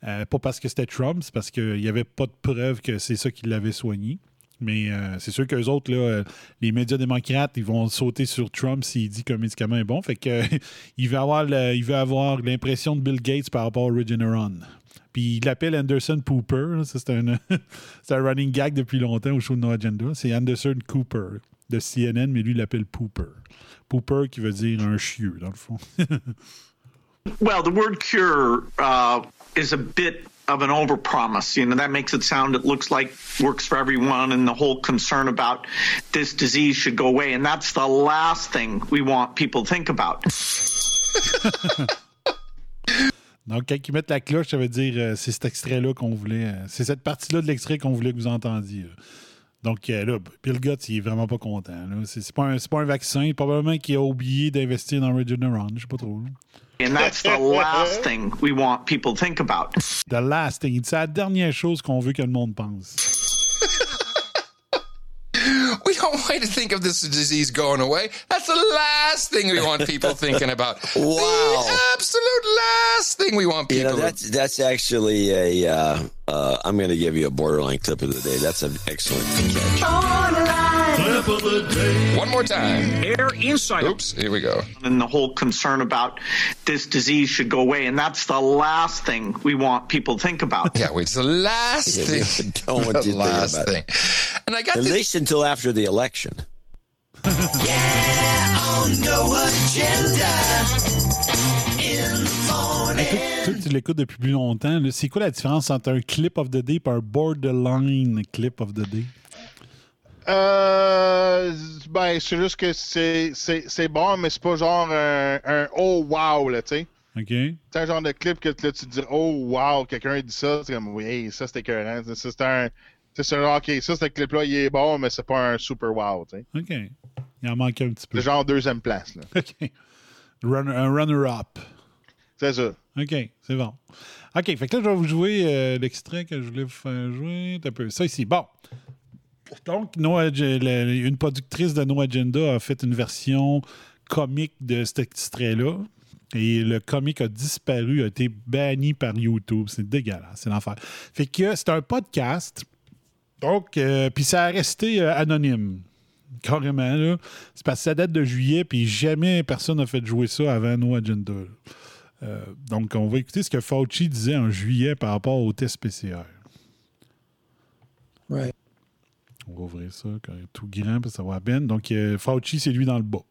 pas parce que c'était Trump, c'est parce qu'il n'y avait pas de preuve que c'est ça qui l'avait soigné. Mais euh, c'est sûr qu'eux autres, euh, les médias démocrates, ils vont sauter sur Trump s'il dit qu'un médicament est bon. Fait que il va avoir avoir l'impression de Bill Gates par rapport au Regeneron. Puis il l'appelle Anderson Pooper. c'est un, un, running gag depuis longtemps au show de No Agenda. C'est Anderson Cooper de CNN, mais lui, il l'appelle Pooper. Pooper qui veut dire un chieux, dans le fond. well, the word cure uh, is a bit of an overpromise. You know, that makes it sound it looks like works for everyone and the whole concern about this disease should go away. And that's the last thing we want people to think about. Donc, quand ils mettent la cloche, ça veut dire euh, c'est cet extrait-là qu'on voulait. Euh, c'est cette partie-là de l'extrait qu'on voulait que vous entendiez. Donc euh, là, Bill Gates, il est vraiment pas content. C'est pas, un- c'est pas un vaccin. Probablement qu'il a oublié d'investir dans Regeneron. Je sais pas trop. And that's the last thing we want people to think about. The last thing. C'est la dernière chose qu'on veut que le monde pense. We don't want to think of this disease going away. That's the last thing we want people thinking about. Wow. The absolute last thing we want You people. know, that's that's actually a. Uh, uh, I'm going to give you a borderline clip of the day. That's an excellent catch. One more time. Air Insider. Oops, here we go. and the whole concern about this disease should go away. And that's the last thing we want people to think about. Yeah, it's the last Yeah, thing. don't want the you to think last about thing. And I got At this. least until after the election. yeah, on no Hey, toi, toi, tu l'écoutes depuis plus longtemps. là. C'est quoi la différence entre un clip of the day et un borderline clip of the day? Euh, ben, c'est juste que c'est, bon, mais c'est pas genre un, un oh wow, là, tu sais. OK? C'est un genre de clip que là, tu te dis oh wow, quelqu'un dit ça, c'est comme oui, hey, ça c'était écœurant. Ça, c'est un. C'est ce genre, ok, ça, ce clip-là, il est bon, mais c'est pas un super wow, tu sais. OK. Il en manque un petit peu. C'est genre deuxième place, là. OK. Run- un runner-up. C'est ça. OK, c'est bon. OK, fait que là, je vais vous jouer euh, l'extrait que je voulais vous faire jouer. Un peu. Ça ici. Bon. Donc, une productrice de No Agenda a fait une version comique de cet extrait-là. Et le comique a disparu, a été banni par YouTube. C'est dégueulasse, c'est l'enfer. Fait que c'est un podcast. Donc, euh, puis ça a resté euh, anonyme. Carrément, là. C'est parce que ça date de juillet, puis jamais personne n'a fait jouer ça avant No Agenda. Euh, donc, on va écouter ce que Fauci disait en juillet par rapport au test PCR. Right. On va ouvrir ça quand il est tout ça va à peine. Donc, euh, Fauci, c'est lui dans le bas.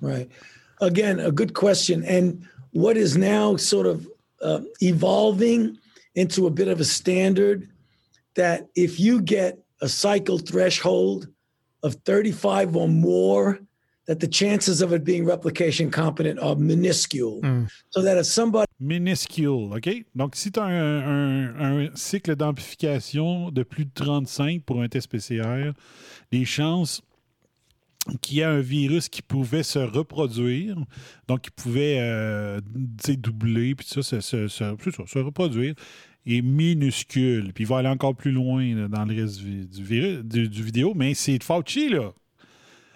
Right. Again, a good question. And what is now sort of uh, evolving into a bit of a standard that if you get a cycle threshold of 35 or more, that the chances of it being replication competent are minuscule. So that if somebody Minuscule, OK? Donc, si tu as un, un- un cycle d'amplification de plus de 35 pour un test PCR, les chances qu'il y ait un virus qui pouvait se reproduire, donc qui pouvait euh, doubler, puis ça, se, se- se- c'est ça, se reproduire, est minuscule. Puis il va aller encore plus loin là, dans le reste du, du virus- du- du vidéo, mais c'est Fauci, là.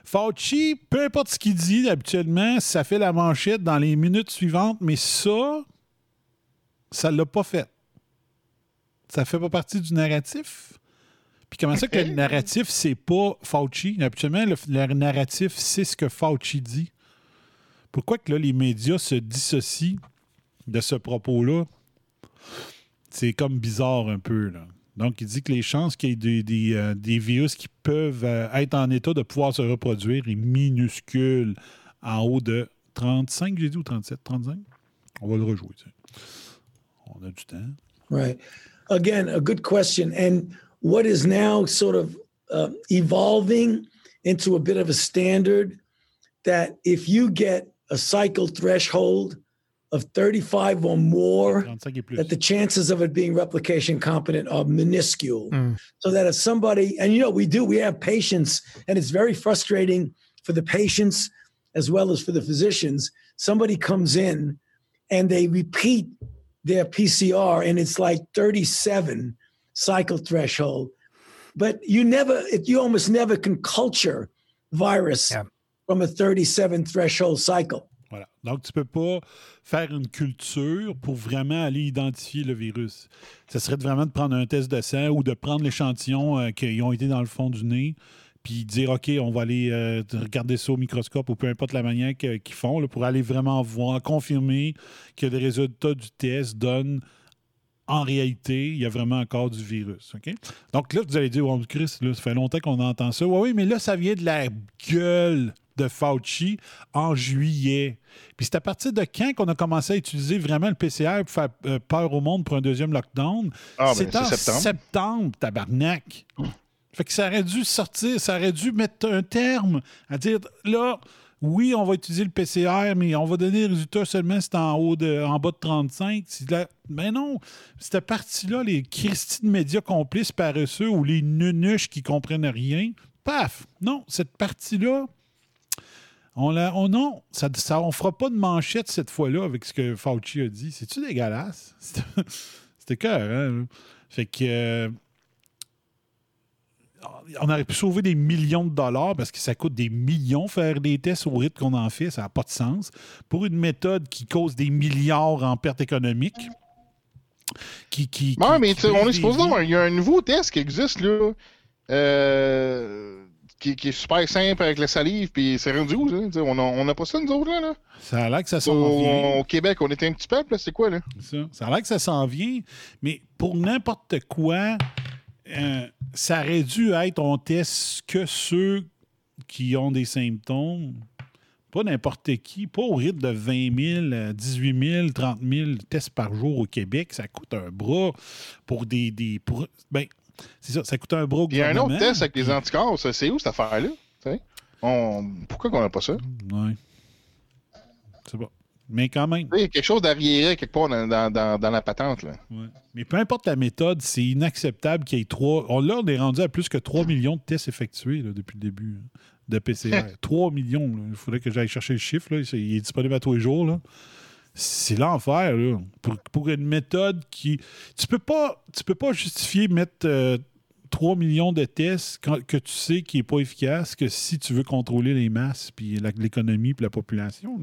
Fauci, peu importe ce qu'il dit habituellement, ça fait la manchette dans les minutes suivantes, mais ça, ça l'a pas fait. Ça fait pas partie du narratif. Puis comment ça que le narratif, c'est pas Fauci? Habituellement, le, le narratif, c'est ce que Fauci dit. Pourquoi que là, les médias se dissocient de ce propos-là? C'est comme bizarre un peu, là. Donc, il dit que les chances qu'il y ait des, euh, virus qui peuvent euh, être en état de pouvoir se reproduire est minuscule, en haut de 35, j'ai dit, ou 37, 35? On va le rejouer. On a du temps. Right. Again, a good question. And what is now sort of uh, evolving into a bit of a standard that if you get a cycle threshold of 35 or more, 35 et plus. that the chances of it being replication competent are minuscule. Mm. So that if somebody, and you know, we do, we have patients, and it's very frustrating for the patients as well as for the physicians. Somebody comes in and they repeat their PCR, and it's like 37 cycle threshold. But you never, it, you almost never can culture virus Yeah. from a 37 threshold cycle. Voilà. Donc, tu peux pas faire une culture pour vraiment aller identifier le virus. Ce serait vraiment de prendre un test de sang ou de prendre l'échantillon euh, qui ont été dans le fond du nez, puis dire, OK, on va aller euh, regarder ça au microscope ou peu importe la manière qu'ils font, pour aller vraiment voir, confirmer que les résultats du test donnent en réalité, il y a vraiment encore du virus. Donc là, vous allez dire, oh, Chris, là, ça fait longtemps qu'on entend ça. Oui, oui, mais là, ça vient de la gueule de Fauci en juillet. Puis c'est à partir de quand qu'on a commencé à utiliser vraiment le PCR pour faire euh, peur au monde pour un deuxième lockdown? Ah, ben, c'est en septembre. septembre, tabarnak. Fait que ça aurait dû sortir, ça aurait dû mettre un terme à dire là, oui, on va utiliser le PCR, mais on va donner le résultat seulement si c'est en haut de, en bas de 35. Mais non, cette partie-là, les Christy de médias complices paresseux ou les nunuches qui comprennent rien, paf! Non, cette partie-là, on la, on, non, ça, ça, on fera pas de manchette cette fois-là avec ce que Fauci a dit. C'est-tu dégueulasse? C'était cœur, hein? Fait que. Euh, on aurait pu sauver des millions de dollars parce que ça coûte des millions faire des tests au rythme qu'on en fait. Ça n'a pas de sens. Pour une méthode qui cause des milliards en pertes économiques. Qui, qui, mais on est supposé Il y a un nouveau test qui existe, là. Euh, qui, est super simple avec la salive, puis c'est rendu où, là? On n'a pas ça, nous autres, là? Ça a l'air que ça s'en vient. Au Québec, on était un petit peuple, c'est quoi, là? Ça. ça a l'air que ça s'en vient, mais pour n'importe quoi, euh, ça aurait dû être on teste que ceux qui ont des symptômes. Pas n'importe qui, pas au rythme de 20 000, 18 000, 30 000 tests par jour au Québec. Ça coûte un bras pour des. des ben, c'est ça, ça coûte un au Il y a un autre test avec les anticorps. C'est où cette affaire-là? Pourquoi qu'on n'a pas ça? Oui. C'est bon. Mais quand même. Il y a quelque chose d'arriéré quelque part dans, la patente. Là. Mais peu importe la méthode, c'est inacceptable qu'il y ait trois. On, là, on est rendu à plus que 3 millions de tests effectués depuis le début hein, de PCR. 3 millions. Il faudrait que j'aille chercher le chiffre. Il est disponible à tous les jours. C'est l'enfer. Pour, pour, une méthode qui. Tu peux pas, tu peux pas justifier mettre. 3 euh, millions de tests que tu sais qui n'est pas efficace que si tu veux contrôler les masses, puis l'économie, puis la population.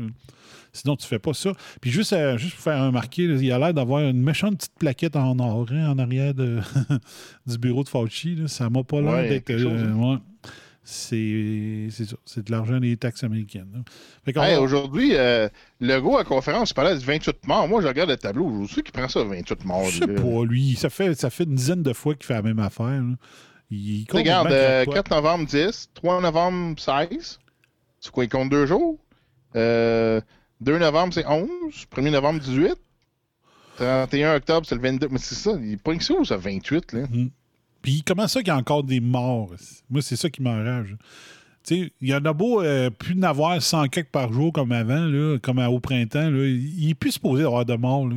Sinon, tu fais pas ça. Puis juste, euh, juste pour faire remarquer, il y a l'air d'avoir une méchante petite plaquette en or hein, en arrière de, du bureau de Fauci. Là. Ça m'a pas l'air d'être. Euh, c'est ça. C'est de l'argent des taxes américaines. Aujourd'hui, euh, le gros à conférence, il parlait de 28 morts. Moi, je regarde le tableau. Je sais qu'il prend ça, 28 morts. Je sais pas, lui. Ça fait, ça fait une dizaine de fois qu'il fait la même affaire. Il Regarde, 4 novembre 10, 3 novembre 16. C'est quoi, il compte deux jours? Euh, 2 novembre, c'est 11. 1er novembre, 18. 31 octobre, c'est le 22. Mais c'est ça, il pas que ça, ça, 28. Là. Mm. Comment ça qu'il y a encore des morts? Moi, c'est ça qui m'enrage. Il y en a beau euh, plus n'avoir 100 quelques par jour comme avant, là, comme au printemps. Il est plus supposé avoir de morts.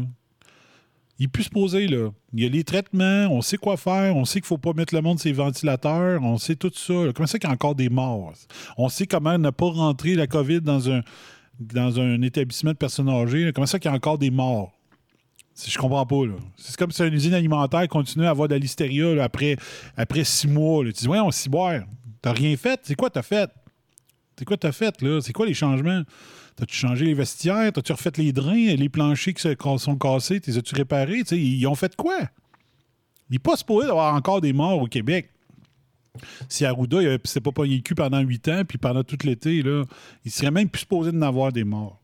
Il est plus supposé. Là. Il y a les traitements, on sait quoi faire, on sait qu'il ne faut pas mettre le monde sur les ventilateurs, on sait tout ça. Comment ça qu'il y a encore des morts? On sait comment ne pas rentrer la COVID dans un dans un établissement de personnes âgées. Comment ça qu'il y a encore des morts? Je comprends pas. C'est comme si une usine alimentaire continuait à avoir de la après, après six mois. Tu dis, ouais, on s'y boire. T'as rien fait? C'est quoi t'as fait? C'est quoi t'as fait, là? C'est quoi les changements? T'as-tu changé les vestiaires? T'as-tu refait les drains, les planchers qui sont cassés? T'es as-tu réparés? ils ont fait quoi? Il n'est pas supposé d'avoir encore des morts au Québec. Si Arruda ne s'est pas pogné cul pendant huit ans, puis pendant tout l'été, là, il serait même plus supposé d'en avoir des morts.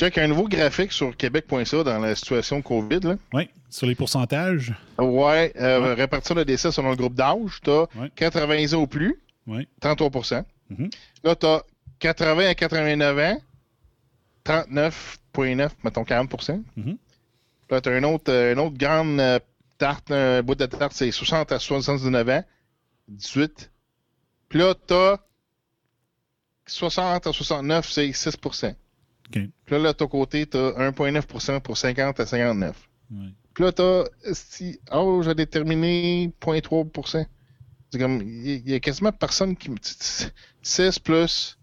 Jack, un nouveau graphique sur québec.ca dans la situation COVID. Oui, sur les pourcentages. Oui, euh, répartir le décès selon le groupe d'âge. Tu as 80 ans ou plus, 33 mm-hmm. Là, tu as 80 à 89 ans, 39,9, mettons 40 mm-hmm. Là, tu as une autre, une autre grande euh, tarte, un bout de tarte, c'est 60 à 79 ans, 18. Puis là, t'as 60 à 69, c'est 6 Puis là, là, de ton côté, t'as 1,9% pour 50 à 59. Puis là, t'as si, oh, j'ai déterminé 0,3 C'est comme, il y, a quasiment personne qui me. 6 plus.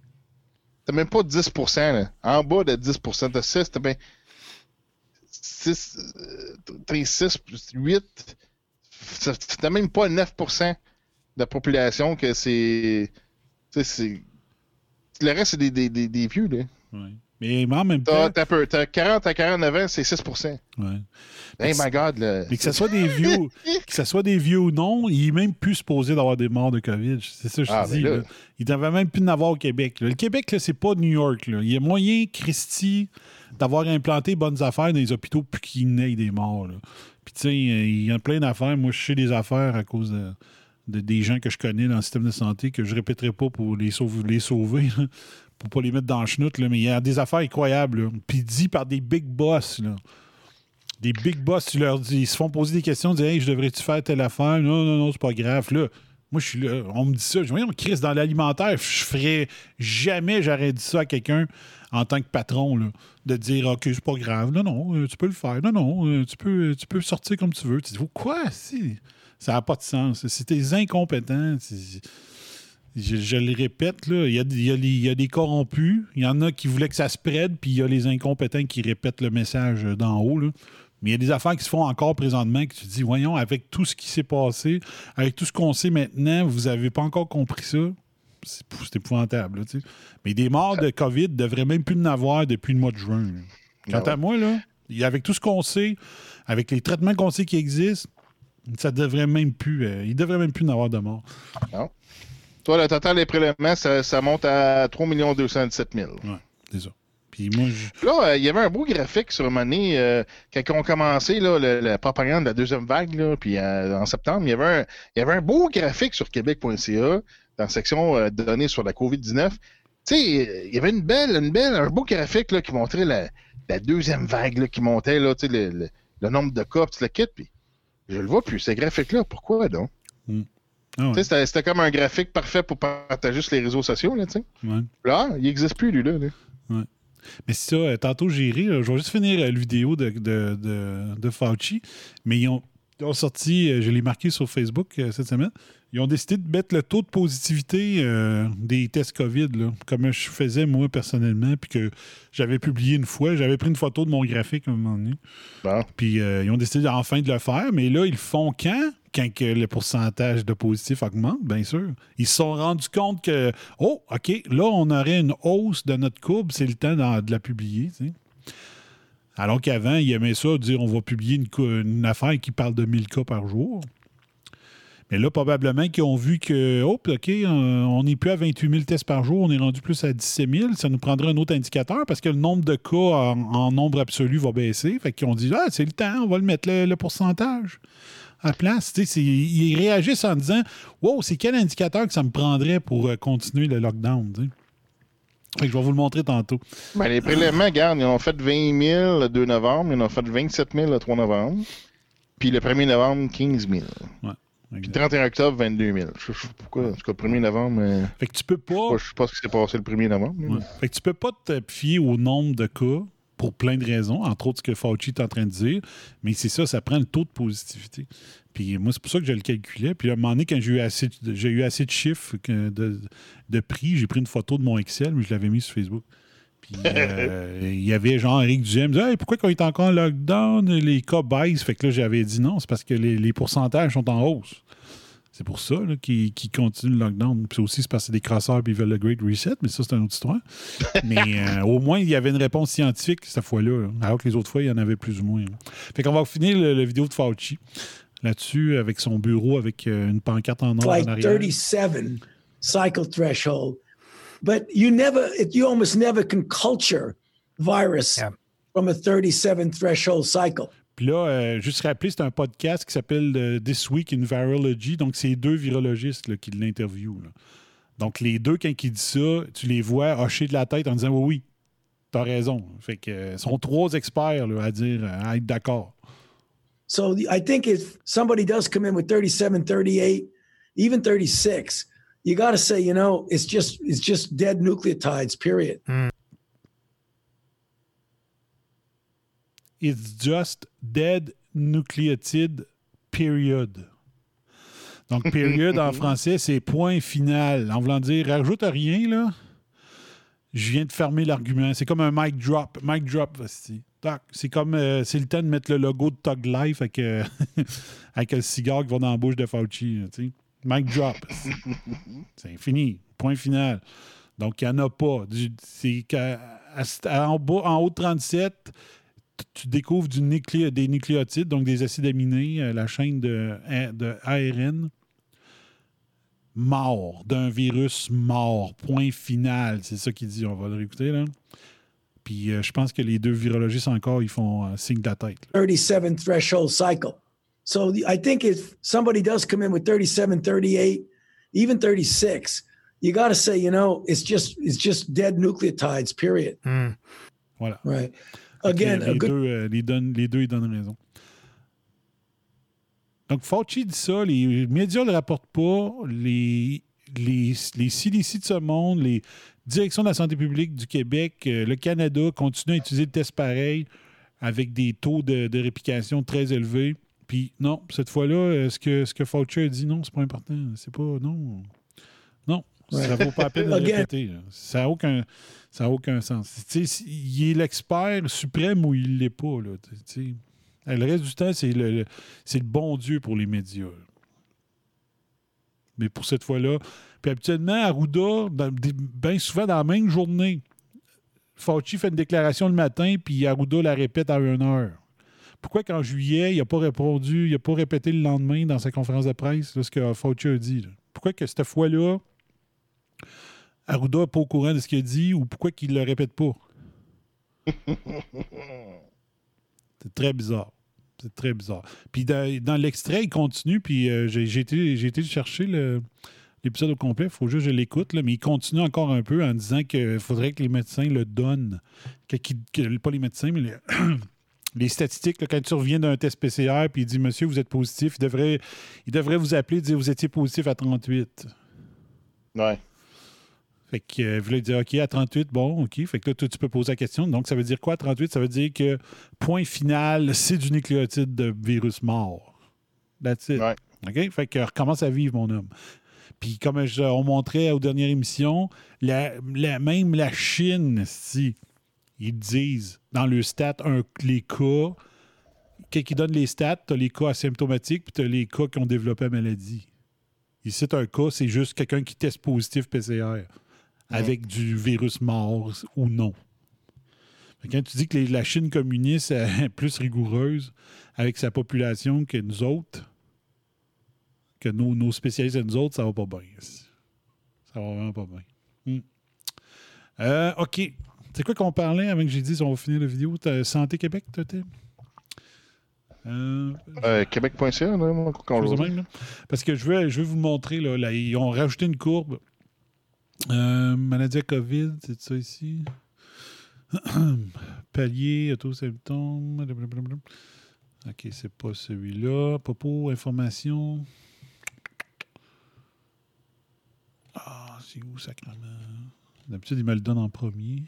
T'as même pas 10 là. En bas de 10% T'as 6, t'as bien. 6. T'as 6 plus 8. T'as même pas 9 de la population que c'est. c'est le reste, c'est des, des, des, des, vieux, là. Mais en même temps. T'as 40 à 49 ans, c'est 6 ouais. Hey my God, là. Mais que ce soit des vieux, que ce soit des vieux ou non, il est même plus supposé d'avoir des morts de COVID. C'est ça que je ah, dis. Là. Il devrait même plus en avoir au Québec. Le Québec, c'est pas New York. Là. Il y a moyen, Christy, d'avoir implanté bonnes affaires dans les hôpitaux puis qu'il n'ait des morts. Là. Puis tu sais, il y a plein d'affaires. Moi, je sais des affaires à cause de des gens que je connais dans le système de santé que je ne répéterai pas pour les sauver, les sauver pour pas les mettre dans le chenoute, mais il y a des affaires incroyables. Puis dit par des big boss. Des big boss, tu leur dis, ils se font poser des questions, ils disent Hey, je devrais-tu faire telle affaire? Non, non, non, c'est pas grave. Là, Moi, je suis là. On me dit ça. Je dis, on crise dans l'alimentaire. Je ferais jamais, j'aurais dit ça à quelqu'un en tant que patron, là, de dire OK, c'est pas grave. Non, non, euh, tu peux le faire. Non, non, euh, tu peux, tu peux sortir comme tu veux. Tu dis, quoi? Si, ça n'a pas de sens. Si t'es incompétent, je, je, le répète, là, il y, a, il, y a, il y, a, des corrompus, il y en a qui voulaient que ça spread, puis il y a les incompétents qui répètent le message d'en haut. Là. Mais il y a des affaires qui se font encore présentement que tu te dis, voyons, avec tout ce qui s'est passé, avec tout ce qu'on sait maintenant, vous n'avez pas encore compris ça? C'est épouvantable. Là, Mais des morts de COVID ne devraient même plus en avoir depuis le mois de juin. Quant ah à moi, là, avec tout ce qu'on sait, avec les traitements qu'on sait qui existent, ça devrait même plus. Euh, il devrait même plus en avoir de morts. Non. Toi, le total des prélèvements, ça, ça monte à 3 217 000. Oui, c'est ça. Là, euh, il y avait un beau graphique sur Money euh, quand on commençait là, la propagande de la deuxième vague, là, puis euh, en septembre, il y, avait un, il y avait un beau graphique sur québec.ca dans la section données sur la COVID-19. Tu sais, il y avait une belle, une belle, un beau graphique là, qui montrait la, la deuxième vague là, qui montait, là, le, le, le, nombre de cas, puis le kit, puis je le vois plus, ces graphiques-là. Pourquoi donc? Mm. Ah c'était comme un graphique parfait pour partager sur les réseaux sociaux, là. Là, il n'existe plus, lui, là. là. Ouais. Mais ça, euh, tantôt j'ai ri. Je vais juste finir euh, la vidéo de, de, de, Fauci. Mais ils ont, sorti, euh, je l'ai marqué sur Facebook cette semaine, ils ont décidé de mettre le taux de positivité des tests COVID, là, comme je faisais moi personnellement, puis que j'avais publié une fois. J'avais pris une photo de mon graphique à un moment donné. Puis ils ont décidé enfin de le faire, mais là, ils le font quand? quand que le pourcentage de positifs augmente, bien sûr. Ils se sont rendus compte que, oh, OK, là, on aurait une hausse de notre courbe, c'est le temps de la publier. Alors qu'avant, ils aimaient ça, dire on va publier une, affaire qui parle de 1000 cas par jour. Mais là, probablement qu'ils ont vu que, oh, OK, on n'est plus à 28 000 tests par jour, on est rendu plus à 17 000. Ça nous prendrait un autre indicateur parce que le nombre de cas en, nombre absolu va baisser. Fait qu'ils ont dit, ah, c'est le temps, on va le mettre le pourcentage à place. Ils réagissent en disant Wow, c'est quel indicateur que ça me prendrait pour euh, continuer le lockdown? je vais vous le montrer tantôt. Ben, les prélèvements, regarde, ils ont fait 20 000 le 2 novembre, ils ont fait 27 000 le 3 novembre, puis le 1er novembre, 15 000. Ouais. Puis 31 octobre, 22 000. Je sais pas pourquoi. En tout cas, le 1er novembre. Euh, fait que tu peux pas. Je sais pas ce qui s'est passé le 1er novembre. Fait que tu peux pas te fier au nombre de cas pour plein de raisons, entre autres ce que Fauci est en train de dire. Mais c'est ça, ça prend le taux de positivité. Puis moi, c'est pour ça que je le calculais. Puis à un moment donné, quand j'ai eu assez, j'ai eu assez de chiffres de, de prix, j'ai pris une photo de mon Excel, mais je l'avais mis sur Facebook. Puis euh, il y avait genre Eric Duhem disait pourquoi quand il est encore en lockdown, les cas baissent? Fait que là, j'avais dit non, c'est parce que les, les pourcentages sont en hausse. C'est pour ça qu'ils continuent le lockdown. Puis aussi, c'est parce que c'est des crasseurs et ils veulent le Great Reset, mais ça, c'est une autre histoire. mais euh, au moins, il y avait une réponse scientifique cette fois-là, alors que les autres fois, il y en avait plus ou moins. Fait qu'on va finir la vidéo de Fauci là-dessus avec son bureau avec euh, une pancarte en or like en arrière. 37 cycle threshold. But you never, you almost never can culture virus from a 37 threshold cycle. Puis là, euh, juste rappeler, c'est un podcast qui s'appelle euh, This Week in Virology. Donc, c'est deux virologistes qui l'interviewent. Donc, les deux, quand ils disent ça, tu les vois hocher de la tête en disant Oui, oui, t'as raison. Fait que euh, sont trois experts à dire, à être d'accord. So, I think if somebody does come in with 37, 38, even 36, you got to say, you know, it's just, it's just dead nucleotides, period. Mm. It's just dead nucleotide period. Donc, period en français, c'est point final. En voulant dire, rajoute rien, là. Je viens de fermer l'argument. C'est comme un mic drop. Mic drop, c'est comme, euh, c'est le temps de mettre le logo de Tug Life avec, euh, avec le cigare qui va dans la bouche de Fauci. sais. Mic drop. c'est fini. Point final. Donc, il n'y en a pas. C'est en, en haut de 37, tu découvres du des nucléotides, donc des acides aminés, euh, la chaîne de, de ARN, mort, d'un virus mort, point final. C'est ça qu'il dit, on va le réécouter là. Puis euh, je pense que les deux virologistes encore, ils font euh, signe de la tête. 37 threshold cycle. So I think if somebody does come in with 37, 38, even 36, you got to say, you know, it's just it's just dead nucleotides, period. Mm. Voilà. Right. Again, les, deux, euh, les, deux, ils donnent raison. Donc, Fauci dit ça, les médias ne le rapportent pas, les, les, les CDC de ce monde, les directions de la santé publique du Québec, euh, le Canada continuent à utiliser le test pareil avec des taux de, de réplication très élevés. Puis non, cette fois-là, ce que, ce que Fauci a dit, non, c'est pas important. C'est pas. Non. Non. Ça vaut pas la peine de répéter. là. Ça n'a aucun, ça a aucun sens. Tu sais, il est l'expert suprême ou il l'est pas. Là, tu sais. Le reste du temps, c'est le, le- c'est le bon Dieu pour les médias. Mais pour cette fois-là. Puis habituellement, Arruda, bien souvent dans la même journée, Fauci fait une déclaration le matin, puis Arruda la répète à une heure. Pourquoi qu'en juillet, il n'a pas répondu, il n'a pas répété le lendemain dans sa conférence de presse là, ce que Fauci a dit? là? Pourquoi que cette fois-là, Arruda n'est pas au courant de ce qu'il a dit ou pourquoi qu'il ne le répète pas? C'est très bizarre. C'est très bizarre. Puis dans, dans l'extrait, il continue, puis euh, j'ai été, chercher le- l'épisode au complet. Il faut juste que je l'écoute, mais il continue encore un peu en disant qu'il faudrait que les médecins le donnent. Que- pas les médecins, mais les, les statistiques. là, quand tu reviens d'un test PCR, puis il dit Monsieur, vous êtes positif, il devrait, il devrait vous appeler et dire Vous étiez positif à 38. Ouais. Fait que euh, vous voulez dire, OK, à 38, bon, OK. Fait que là, toi, tu peux poser la question. Donc, ça veut dire quoi, 38? Ça veut dire que point final, c'est du nucléotide de virus mort. That's it. Ouais. OK? Fait que recommence à vivre, mon homme. Puis, comme je- on montrait aux dernières émissions, la, la- même la Chine, si, ils disent dans le stat un- les cas, quand ils donnent les stats, tu as les cas asymptomatiques, puis tu as les cas qui ont développé la maladie. Ici, c'est un cas, c'est juste quelqu'un qui teste positif PCR avec du virus mort ou non. Quand tu dis que les- la Chine communiste est plus rigoureuse avec sa population que nous autres, que nos, nos spécialistes et nous autres, ça va pas bien. Ça va vraiment pas bien. Hmm. Euh, OK. C'est quoi qu'on parlait avant que j'ai dit on va finir la vidéo? Santé Québec, toi, Tim? Euh, Euh, Québec.ca. Parce que je veux, je veux vous montrer, là, là, ils ont rajouté une courbe. Euh, maladie à COVID, c'est ça ici. Palier, auto-symptômes. OK, c'est pas celui-là. Popo, information. Ah, c'est où, sacrément? D'habitude, il me le donne en premier.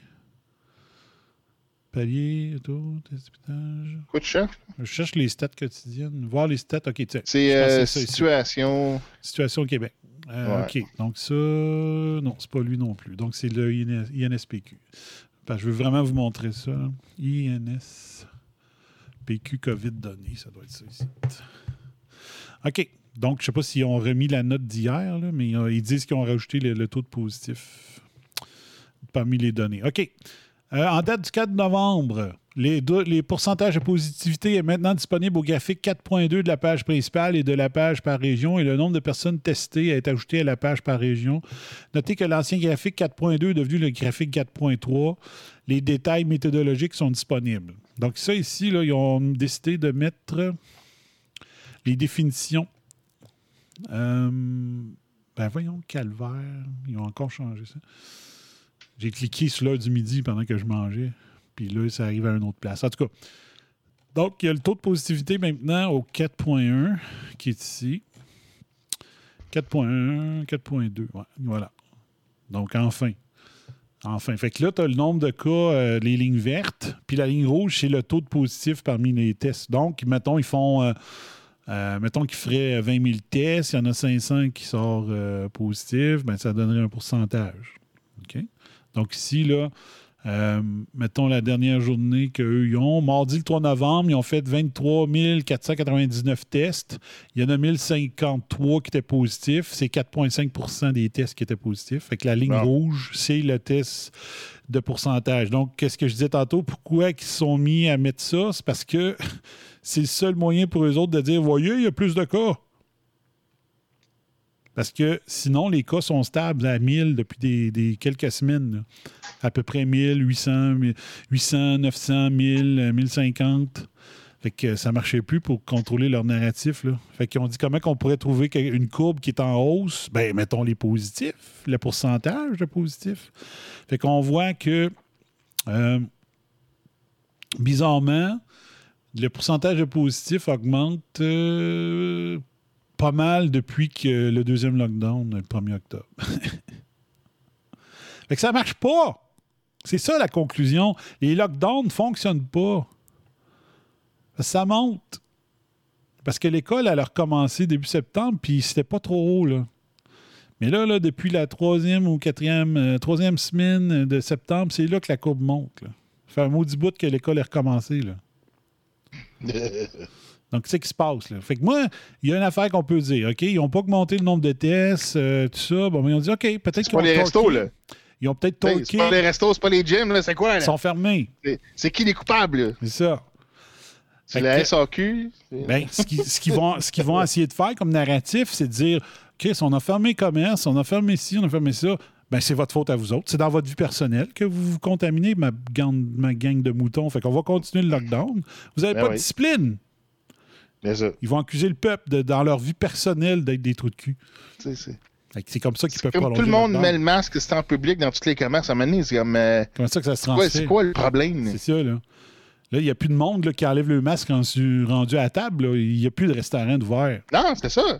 Palier, auto, testage. Quoi tu cherches? Je cherche les stats quotidiennes. Voir les stats. OK, tiens. C'est euh, ça situation. Situation au Québec. Euh, Ouais. OK. Donc, ça, non, c'est pas lui non plus. Donc, c'est le INS INSPQ. Je veux vraiment vous montrer ça. INSPQ COVID données. Ça doit être ça ici. OK. Donc, je ne sais pas s'ils ont remis la note d'hier, mais euh, ils disent qu'ils ont rajouté le, le taux de positif parmi les données. OK. Euh, en date du 4 novembre, les, pourcentages de positivité est maintenant disponible au graphique 4.2 de la page principale et de la page par région et le nombre de personnes testées est ajouté à la page par région. Notez que l'ancien graphique 4.2 est devenu le graphique 4.3. Les détails méthodologiques sont disponibles. Donc ça ici, ils ont décidé de mettre les définitions. Euh, ben voyons, calvaire. Ils ont encore changé ça. J'ai cliqué sur l'heure du midi pendant que je mangeais. Puis là, ça arrive à une autre place. En tout cas, donc, il y a le taux de positivité maintenant au 4.1 qui est ici. 4.1, 4.2. ouais, voilà. Donc, enfin. Enfin. Fait que là, tu as le nombre de cas, euh, les lignes vertes, puis la ligne rouge, c'est le taux de positif parmi les tests. Donc, mettons, ils font. euh, euh, mettons qu'ils feraient 20 000 tests, il y en a 500 qui sortent positifs, ben, ça donnerait un pourcentage. Donc ici, là, euh, mettons la dernière journée qu'eux ont. Mardi, le 3 novembre, ils ont fait 23 499 tests. Il y en a 1053 qui étaient positifs. C'est 4,5% des tests qui étaient positifs. Fait que la ligne rouge, c'est le test de pourcentage. Donc, qu'est-ce que je disais tantôt? Pourquoi ils sont mis à mettre ça? C'est parce que c'est le seul moyen pour eux autres de dire, voyez, il y a plus de cas. Parce que sinon, les cas sont stables à 1000 depuis des, quelques semaines. À peu près 1000, 800, 800, 900, 1000, euh, 1050. Fait que ça marchait plus pour contrôler leur narratif. Là. Fait qu'ils ont dit comment qu'on pourrait trouver une courbe qui est en hausse? Ben, mettons les positifs, le pourcentage de positifs. Fait qu'on voit que, euh, bizarrement, le pourcentage de positifs augmente euh, pas mal depuis que le deuxième lockdown, le 1er octobre. fait que ça marche pas. C'est ça la conclusion. Les lockdowns ne fonctionnent pas. Ça monte. Parce que l'école, elle a recommencé début septembre, puis c'était pas trop haut, là. Mais là, depuis la troisième ou quatrième, euh, troisième semaine de septembre, c'est là que la courbe monte. Ça fait un maudit bout que l'école est recommencée. Donc, c'est ce qui se passe. Là. Fait que moi, il y a une affaire qu'on peut dire. OK, ils n'ont pas augmenté le nombre de tests, euh, tout ça. Bon, mais ils ont dit, OK, peut-être qu'ils C'est pas ont les restos, là. Ils ont peut-être talké. C'est pas les restos, c'est pas les gyms, là. C'est quoi, Ils là? sont fermés. C'est- qui les coupables? C'est ça. C'est la que- SAQ? Ben, ce qu'ils vont, vont essayer de faire comme narratif, c'est de dire Chris, on a fermé le commerce, on a fermé ci, on a fermé ça. Ben, c'est votre faute à vous autres. C'est dans votre vie personnelle que vous vous contaminez, ma gang, ma gang de moutons. Fait qu'on va continuer le lockdown. Vous n'avez Ben pas de discipline. Mais ça, Ils vont accuser le peuple de- dans leur vie personnelle d'être des trous de cul. c'est. Comme ça qu'ils peuvent prolonger tout le monde met le masque, c'est en public dans tous les commerces. À un moment donné, c'est comme. euh, Comment ça que ça se transfère? c'est quoi le problème? C'est ça, là. Là, il n'y a plus de monde là, qui enlève le masque rendu, rendu à la table. Il n'y a plus de restaurant d'ouvert. Non, c'est ça.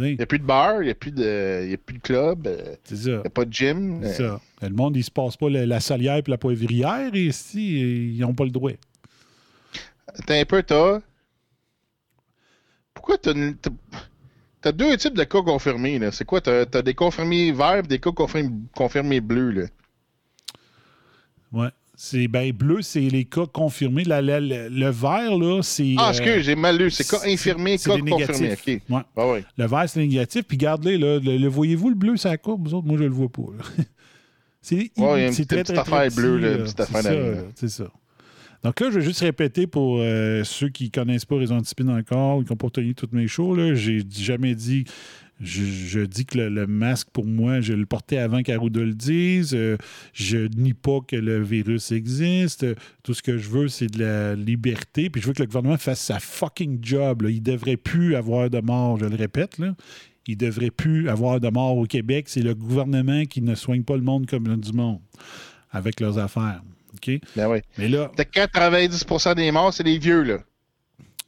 Il n'y a plus de bar, il n'y a, plus de- y a plus de club, euh, C'est ça. il n'y a pas de gym. C'est euh, ça. Le monde, il se passe pas la, la salière et la poivrière et ici, ils n'ont pas le droit. T'as un peu, t'as. Pourquoi t'as. une- t'as- deux types de cas confirmés, là? C'est quoi? T'as t'as des confirmés verts et des cas confirmés, confirmés bleus, là. Ouais. C'est ben bleu, c'est les cas confirmés. La- la- la- le vert, là, c'est. Ah, euh, excuse, j'ai mal lu. C'est cas infirmé, cas confirmé. Ouais. Ah ouais. Le vert, c'est négatif. Puis garde-les, là. Le, le voyez-vous, le bleu, c'est la courbe, vous autres? Moi, je le vois pas. c'est Ouais, c'est petite- petite affaire bleue, petite affaire ça, là, C'est ça. Donc là, je vais juste répéter pour euh, ceux qui connaissent pas Raison Discipline encore qui n'ont pas tenu toutes mes shows. J'ai jamais dit. Je, dis que le, masque, pour moi, je le portais avant qu'Arruda le dise. Euh, je nie pas que le virus existe. Tout ce que je veux, c'est de la liberté. Puis je veux que le gouvernement fasse sa fucking job. Il devrait plus avoir de mort, je le répète. Là. Il devrait plus avoir de mort au Québec. C'est le gouvernement qui ne soigne pas le monde comme du monde avec leurs affaires. OK? Ben ouais. Mais là, T'as 90% des morts, c'est les vieux, là.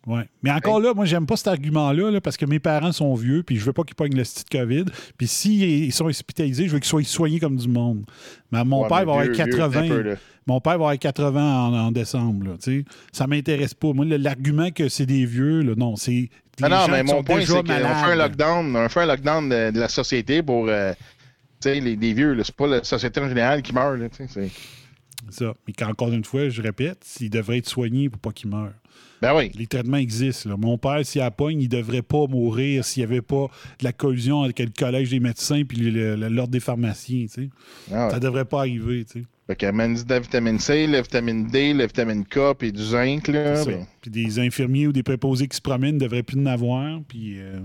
Ouais. Mais encore là, moi, j'aime pas cet argument-là là, parce que mes parents sont vieux puis je veux pas qu'ils pognent le style COVID. Puis s'ils sont hospitalisés, je veux qu'ils soient soignés comme du monde. Mais mon Ouais, père mais va avoir vieux, vieux, 80. un peu, là. mon père va avoir 80 en, en décembre. Là, ça m'intéresse pas. Moi, l'argument que c'est des vieux, là, non, c'est. Ah non, mais mon point, c'est qu'on fait un lockdown, on fait un lockdown de, de la société pour, euh, les, les vieux. C'est pas la société en général qui meurt, là, Ça. Mais quand- encore une fois, je répète, s'ils devraient être soignés pour pas qu'ils meurent. Ben oui. Les traitements existent. là. Mon père, s'il a pogne, il devrait pas mourir s'il n'y avait pas de la collusion avec le collège des médecins puis l'ordre des pharmaciens. tu sais. Ah ouais. Ça devrait pas arriver. tu sais. Fait qu'il amène de la vitamine C, la vitamine D, la vitamine K, puis du zinc, là. Ben, Puis des infirmiers ou des préposés qui se promènent ne devraient plus en avoir. Puis, euh,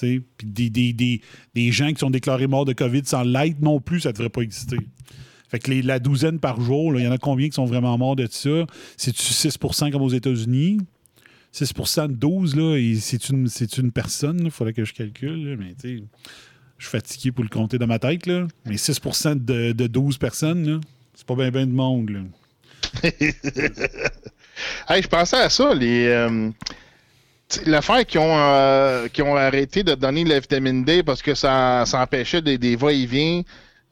puis des, des, des, des gens qui sont déclarés morts de COVID sans l'être non plus, ça ne devrait pas exister. Fait que les- la douzaine par jour, il y en a combien qui sont vraiment morts de ça? C'est-tu 6% comme aux États-Unis? 6 de 12, là, c'est une, une personne, il faudrait que je calcule, mais tu je suis fatigué pour le compter dans ma tête, là. Mais 6 de, de 12 personnes, c'est pas bien ben de monde. Hey, je pensais à ça, les. euh, L'affaire qui ont, euh, ont arrêté de donner la vitamine D parce que ça, ça empêchait des, des va-et-vient,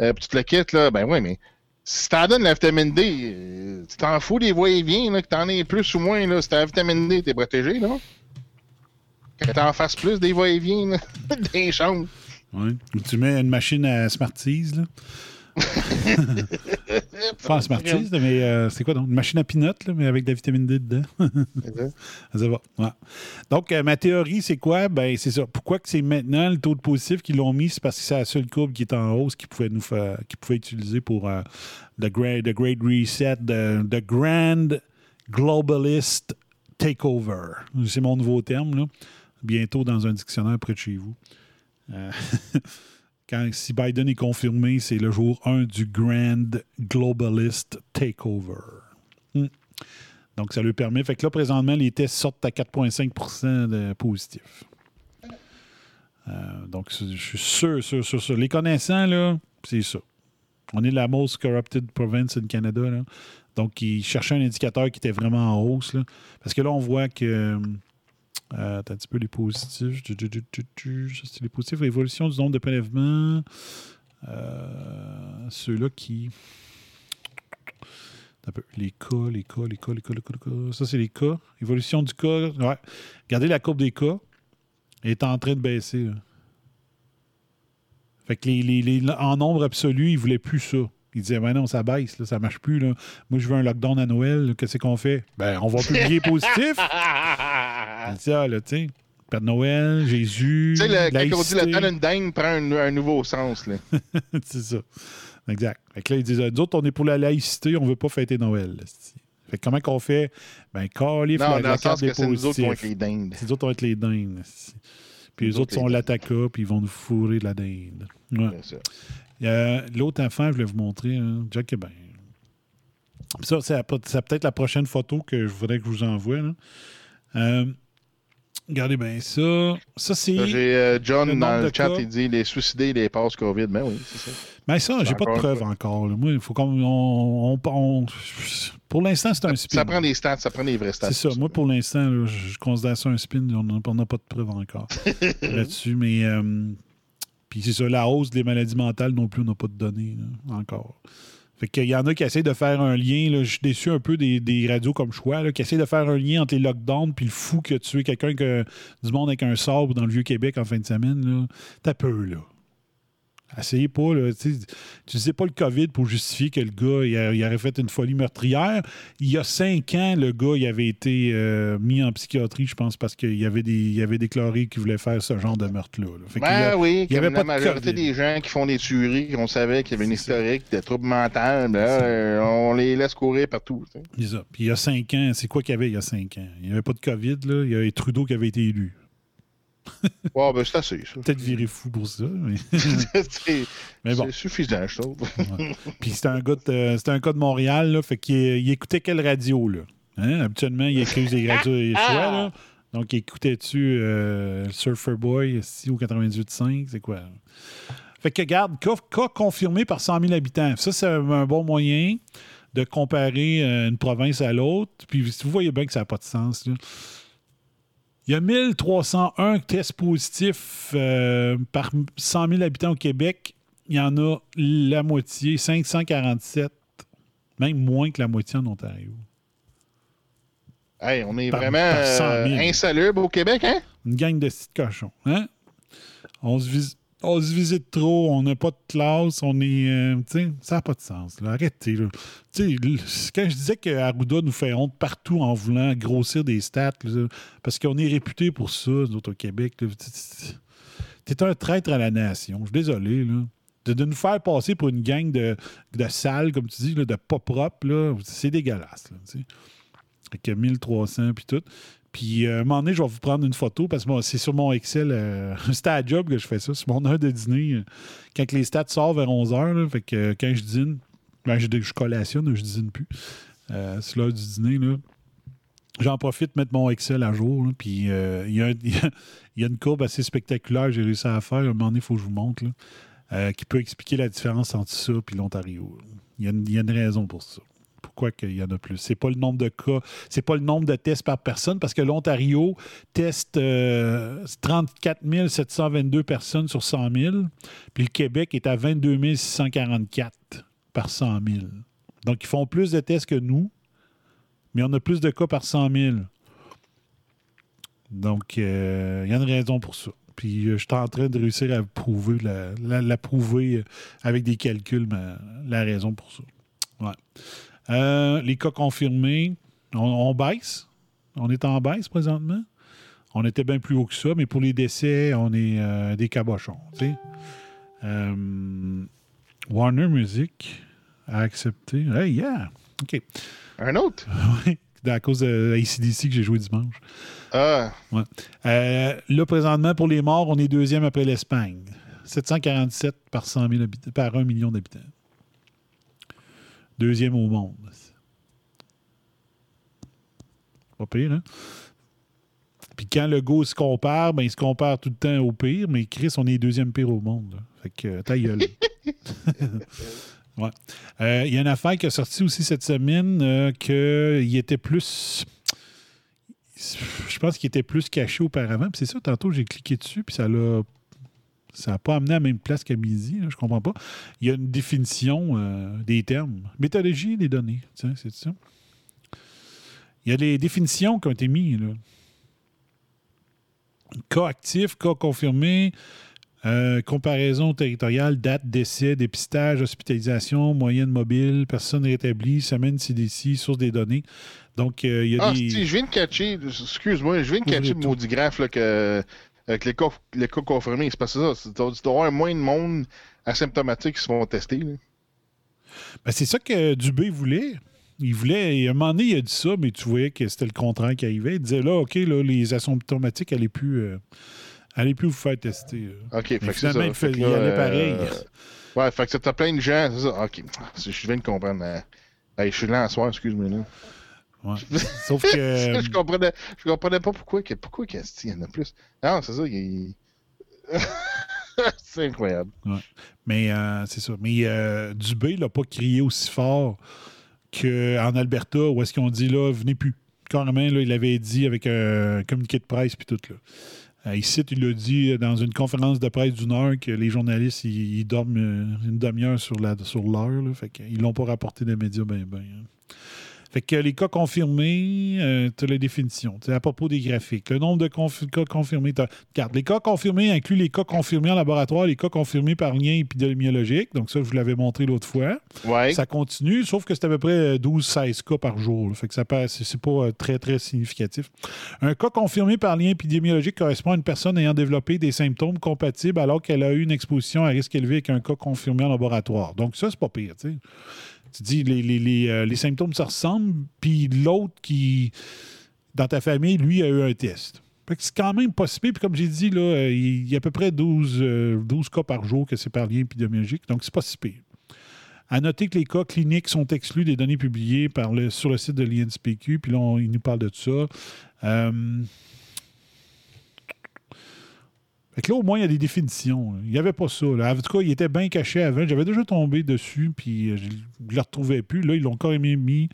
euh, puis tu te le quittes, là. Ben ouais, mais si t'en donnes la vitamine D, euh, tu t'en fous des va-et-vient, là, que t'en aies plus ou moins, là. Si t'as la vitamine D, t'es protégé, là. Que t'en fasses plus des va-et-vient, là, dans les chambres. Ouais. Ou tu mets une machine à Smarties, là. Pas Smarties, là, mais euh, c'est quoi donc? Une machine à là, mais avec de la vitamine D dedans? ça va. ouais. Donc, euh, ma théorie, c'est quoi? Ben, c'est ça. Pourquoi que c'est maintenant le taux de positif qu'ils l'ont mis? C'est parce que c'est la seule courbe qui est en hausse qu'ils pouvaient nous faire, qu'ils pouvaient utiliser pour euh, the, great, the Great Reset, the, the Grand Globalist Takeover. C'est mon nouveau terme, là. Bientôt dans un dictionnaire près de chez vous. Quand, si Biden est confirmé, c'est le jour 1 du Grand Globalist Takeover. Hmm. Donc, ça lui permet. Fait que là, présentement, les tests sortent à 4,5% de positifs. Euh, donc, je suis sûr, sûr, sûr, sûr. Les connaissants, là, c'est ça. On est la most corrupted province in Canada. Là. Donc, il cherchait un indicateur qui était vraiment en hausse. Parce que là, on voit que. Euh, t'as un petit peu les positifs. C'est les positifs. Évolution du nombre de prélèvements. Euh, Ceux-là qui. Les cas, les cas, les cas, les cas, les cas, les cas. Ça, c'est les cas. Évolution du cas. Ouais. Regardez la courbe des cas. Elle est en train de baisser. Fait que les, en nombre absolu, ils ne voulaient plus ça. Ils disaient, ben non, ça baisse, là, ça marche plus. Là. Moi, je veux un lockdown à Noël. Qu'est-ce qu'on fait? Ben, on va publier positif. Ça, là, tu sais. Père Noël, Jésus. Tu sais, le- quand on dit une dingue prend un, un nouveau sens. Là. c'est ça. Exact. Fait que là, ils disent, nous autres, on est pour la laïcité, on veut pas fêter Noël. là. Fait que comment qu'on fait? Ben, calif, Non, la, dans la le carte des c'est nous autres qui vont être les dingues. C'est nous autres, on va être les dindes. c'ti. Puis les autres autres, sont les l'attaka, puis ils vont nous fourrer de la dinde. Ouais. A L'autre enfant, je voulais vous montrer, hein, Jack ben. Ça, c'est peut-être la prochaine photo que je voudrais que je vous envoie. là. Euh, regardez bien ça. Ça, c'est. J'ai euh, John dans le chat, cas. il dit les suicidés, les passes COVID. Ben oui, c'est ça. Mais ça, j'ai pas de preuves encore. là. Moi, il faut qu'on. on- on- on- pour l'instant, c'est un spin. Ça prend des stats, ça prend des vrais stats. C'est ça. Moi, pour l'instant, je, considère ça un spin. On n'a on n'a pas de preuves encore là-dessus. Mais. euh, puis c'est ça, la hausse des maladies mentales non plus, on n'a pas de données là, encore. Fait qu'il y en a qui essaient de faire un lien. là, je suis déçu un peu des, des radios comme choix, là, qui essaient de faire un lien entre les lockdowns puis le fou qui a tué quelqu'un que, du monde avec un sabre dans le Vieux-Québec en fin de semaine. T'as peu, là. Essayez pas, là. Utilisez pas le COVID pour justifier que le gars il, a- il aurait fait une folie meurtrière. Il y a cinq ans, le gars il avait été euh, mis en psychiatrie, je pense, parce qu'il avait, des, il avait déclaré qu'il voulait faire ce genre de meurtre-là. là. Ben a- oui, il y avait comme pas la de majorité des gens qui font des tueries, on savait qu'il y avait une historique de troubles mentaux, ben euh, on les laisse courir partout. Puis il y a cinq ans, c'est quoi qu'il y avait il y a cinq ans? Il n'y avait pas de COVID, là. Il y avait Trudeau qui avait été élu. Ouais, ben c'est assez, ça. Peut-être viré fou pour ça, mais, c'est mais bon. c'est suffisant, je trouve. Puis c'était un gars de, c'était un gars de Montréal, là, fait qu'il il écoutait quelle radio, là? Hein? Habituellement, il écoute des radios et choix, là. Donc, il écoutait-tu euh, Surfer Boy ici au 98.5? C'est quoi? Fait que, regarde, cas, cas confirmé par 100 000 habitants. Ça, c'est un, un bon moyen de comparer euh, une province à l'autre. Puis, vous voyez bien que ça n'a pas de sens, là. Il y a 1301 tests positifs euh, par 100 000 habitants au Québec. Il y en a la moitié, 547, même moins que la moitié en Ontario. Hey, on est Par- vraiment par 100 000. euh, insalubre au Québec, hein? Une gang de petits cochons. Hein? On se, vis- on se visite trop, on n'a pas de classe, on est. euh, ça n'a pas de sens. là. Arrêtez. là. Quand je disais que nous fait honte partout en voulant grossir des stats, parce qu'on est réputé pour ça, nous autres au Québec. T'es un traître à la nation. Je suis désolé. Là. De, de nous faire passer pour une gang de, de sales, comme tu dis, de pas propres, c'est dégueulasse. Là, tu sais. Fait que 1300 puis tout. Puis euh, un moment donné, je vais vous prendre une photo parce que c'est sur mon Excel. euh, C'était à job que je fais ça. C'est mon heure de dîner. euh, quand les stats sortent vers 11h, fait que euh, quand je dîne, ben, je, je collationne, je dîne plus. Euh, c'est l'heure du dîner. Là. J'en profite de mettre mon Excel à jour. puis euh, il y, a une courbe assez spectaculaire que j'ai réussi à faire. À un moment donné, il faut que je vous montre. euh, qui peut expliquer la différence entre ça et l'Ontario. Il y a une raison pour ça. Pourquoi qu'il y en a plus? C'est pas le nombre de cas, c'est pas le nombre de tests par personne, parce que l'Ontario teste euh, 34 722 personnes sur 100 000, puis le Québec est à 22 644 par 100 000. Donc, ils font plus de tests que nous, mais on a plus de cas par 100 000. Donc, euh, il y a une raison pour ça. Puis, euh, je suis en train de réussir à prouver, la, prouver euh, avec des calculs, la raison pour ça. Ouais. Euh, les cas confirmés, on, on baisse. On est en baisse présentement. On était bien plus haut que ça, mais pour les décès, on est euh, des cabochons. Euh, Warner Music a accepté. Hey, yeah! OK. Un autre? Oui, à cause de ACDC que j'ai joué dimanche. Ah, Ouais. Là, présentement, pour les morts, on est deuxième après l'Espagne. 747 par, 100 000 habitants, par 1 million d'habitants. Deuxième au monde. Pas pire, hein? Puis quand le go se compare, ben, il se compare tout le temps au pire, mais Chris, on est deuxième pire au monde. là. Fait que, euh, ta gueule. Ouais. Euh, Il y a une affaire qui a sorti aussi cette semaine euh, qu'il était plus. Je pense qu'il était plus caché auparavant. Puis c'est ça, tantôt, j'ai cliqué dessus, puis ça l'a. Ça n'a pas amené à la même place qu'à midi, là, je comprends pas. Il y a une définition euh, des termes. Méthodologie des données. Tiens, c'est ça. Il y a des définitions qui ont été mises. Là. Cas actif, cas confirmé, euh, comparaison territoriale, date d'essai, dépistage, hospitalisation, moyenne mobile, personne rétablie, semaine CDC, source des données. Donc, euh, il y a Ah, des. si, je viens de catcher, excuse-moi, je viens de catcher le le maudit graphe là, que, avec les cas, les cas confirmés. C'est parce que ça, tu dois avoir moins de monde asymptomatique qui se font tester. Ben, c'est ça que Dubé voulait. Il voulait, et à un moment donné, il a dit ça, mais tu voyais que c'était le contraire qui arrivait. Il disait là, OK, là, les asymptomatiques n'allaient plus, euh, plus vous faire tester. OK, fait Mais que c'est finalement, ça. il, fait- Fait que il là, allait euh, pareil. Ouais, fait que t'as plein de gens, c'est ça. OK, je viens de comprendre. euh, hey, je suis là en soir, excuse-moi. Ouais. Sauf que. je, comprenais, je comprenais pas pourquoi, que- pourquoi qu'il y en a plus. Non, c'est ça, il... c'est incroyable. Mais euh, c'est ça. Mais euh, Dubé l'a pas crié aussi fort qu'en Alberta, où est-ce qu'on dit là, venez plus. Carrément, là, il avait dit avec un communiqué de presse puis tout. Là. Euh, ici, il l'a dit dans une conférence de presse d'une heure que les journalistes, ils, ils dorment euh, une demi-heure sur la sur l'heure. Fait qu'ils l'ont pas rapporté des médias ben ben. hein. Fait que les cas confirmés, tu as la définition. C'est à propos des graphiques. Le nombre de conf- cas confirmés. Regarde, les cas confirmés incluent les cas confirmés en laboratoire, les cas confirmés par lien épidémiologique. Donc, ça, je vous l'avais montré l'autre fois. Ouais. Ça continue, sauf que c'est à peu près 12-16 cas par jour. là. Fait que ça passe, c'est c'est pas euh, très, très significatif. Un cas confirmé par lien épidémiologique correspond à une personne ayant développé des symptômes compatibles alors qu'elle a eu une exposition à risque élevé avec un cas confirmé en laboratoire. Donc, ça, c'est pas pire, tu sais. Tu dis, les, les, euh, les symptômes se ressemblent, puis l'autre qui, dans ta famille, lui, a eu un test. C'est quand même pas si pire. Puis comme j'ai dit, là, euh, il y a à peu près 12, euh, 12 cas par jour que c'est par lien épidémiologique. Donc, c'est pas si pire. À noter que les cas cliniques sont exclus des données publiées sur le site de l'INSPQ. Puis là, il nous parle de ça. Euh, Fait que là, au moins, il y a des définitions. là. Il n'y avait pas ça. là. En tout cas, il était bien caché avant. J'avais déjà tombé dessus, puis euh, je ne le retrouvais plus. Là, ils l'ont quand même mis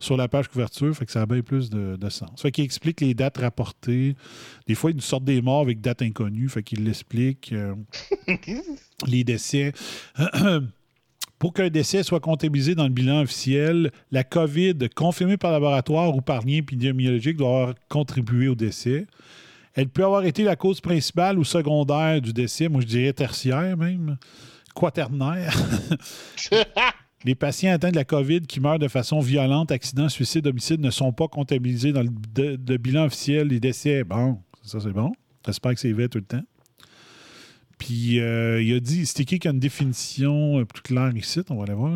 sur la page couverture, fait que ça a bien plus de, de sens. Fait qu'il explique les dates rapportées. Des fois, ils nous sortent des morts avec dates inconnues, fait qu'il l'explique. euh, les décès. Pour qu'un décès soit comptabilisé dans le bilan officiel, la COVID confirmée par laboratoire ou par lien épidémiologique doit avoir contribué au décès. Elle peut avoir été la cause principale ou secondaire du décès, moi je dirais tertiaire même, quaternaire. Les patients atteints de la COVID qui meurent de façon violente, accident, suicide, homicide, ne sont pas comptabilisés dans le de- bilan officiel des décès. Bon, ça c'est bon. J'espère que c'est vrai tout le temps. Puis euh, il a dit, c'est écrit qu'il y a une définition euh, plus claire ici, on va aller voir.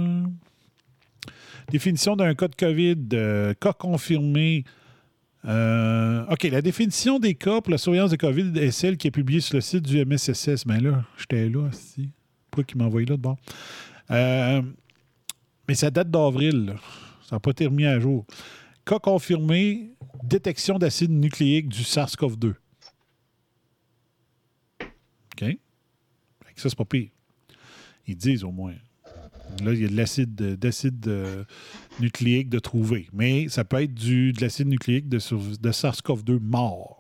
Définition d'un cas de COVID, euh, cas confirmé. Euh, OK, la définition des cas pour la surveillance de COVID est celle qui est publiée sur le site du MSSS. Ben là, j'étais là, aussi. Pourquoi qu'il m'a envoyé là de bord? Euh, mais ça date d'avril. Ça n'a pas été remis à jour. Cas confirmé, détection d'acide nucléique du SARS-CoV-2. OK? Ça, c'est pas pire. Ils disent au moins. Là, il y a de l'acide d'acide euh, nucléique de trouver. Mais ça peut être du, de l'acide nucléique de, sur- de SARS-CoV-2 mort.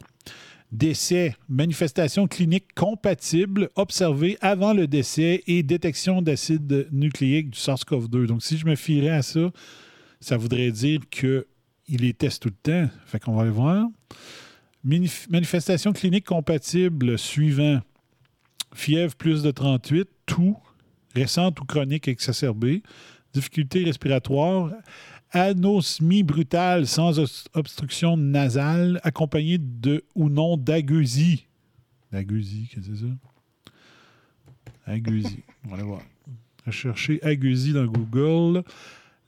Décès, manifestation clinique compatible observée avant le décès et détection d'acide nucléique du SARS-CoV-2. Donc, si je me fierais à ça, ça voudrait dire qu'il les teste tout le temps. Fait qu'on va aller voir. Manif- manifestation clinique compatible suivant fièvre plus de 38, tout, récente ou chronique exacerbée, difficulté respiratoire, anosmie brutale sans obstruction nasale, accompagnée de ou non d'agueusie. D'agueusie, qu'est-ce que c'est ça? Agueusie. On va voir. Rechercher agueusie dans Google.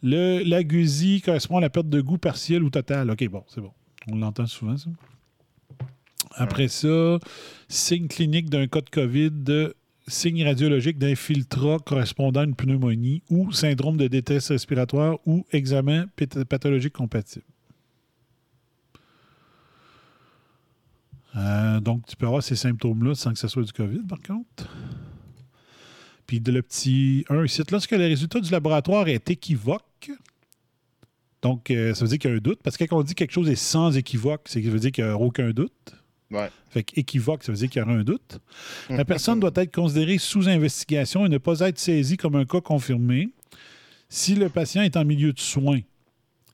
Le- L'agueusie correspond à la perte de goût partielle ou totale. OK, bon, c'est bon. On l'entend souvent, ça. Après ça, signe clinique d'un cas de COVID, de signe radiologique d'infiltrat correspondant à une pneumonie ou syndrome de détresse respiratoire ou examen path- pathologique compatible. Euh, donc, tu peux avoir ces symptômes-là sans que ce soit du COVID, par contre. Puis de le petit 1 ici, lorsque le résultat du laboratoire est équivoque, donc euh, ça veut dire qu'il y a un doute, parce que quand on dit quelque chose est sans équivoque, c'est veut dire qu'il n'y a aucun doute. Ouais. Fait qu'équivoque, ça veut dire qu'il y aura un doute. La personne doit être considérée sous investigation et ne pas être saisie comme un cas confirmé si le patient est en milieu de soins.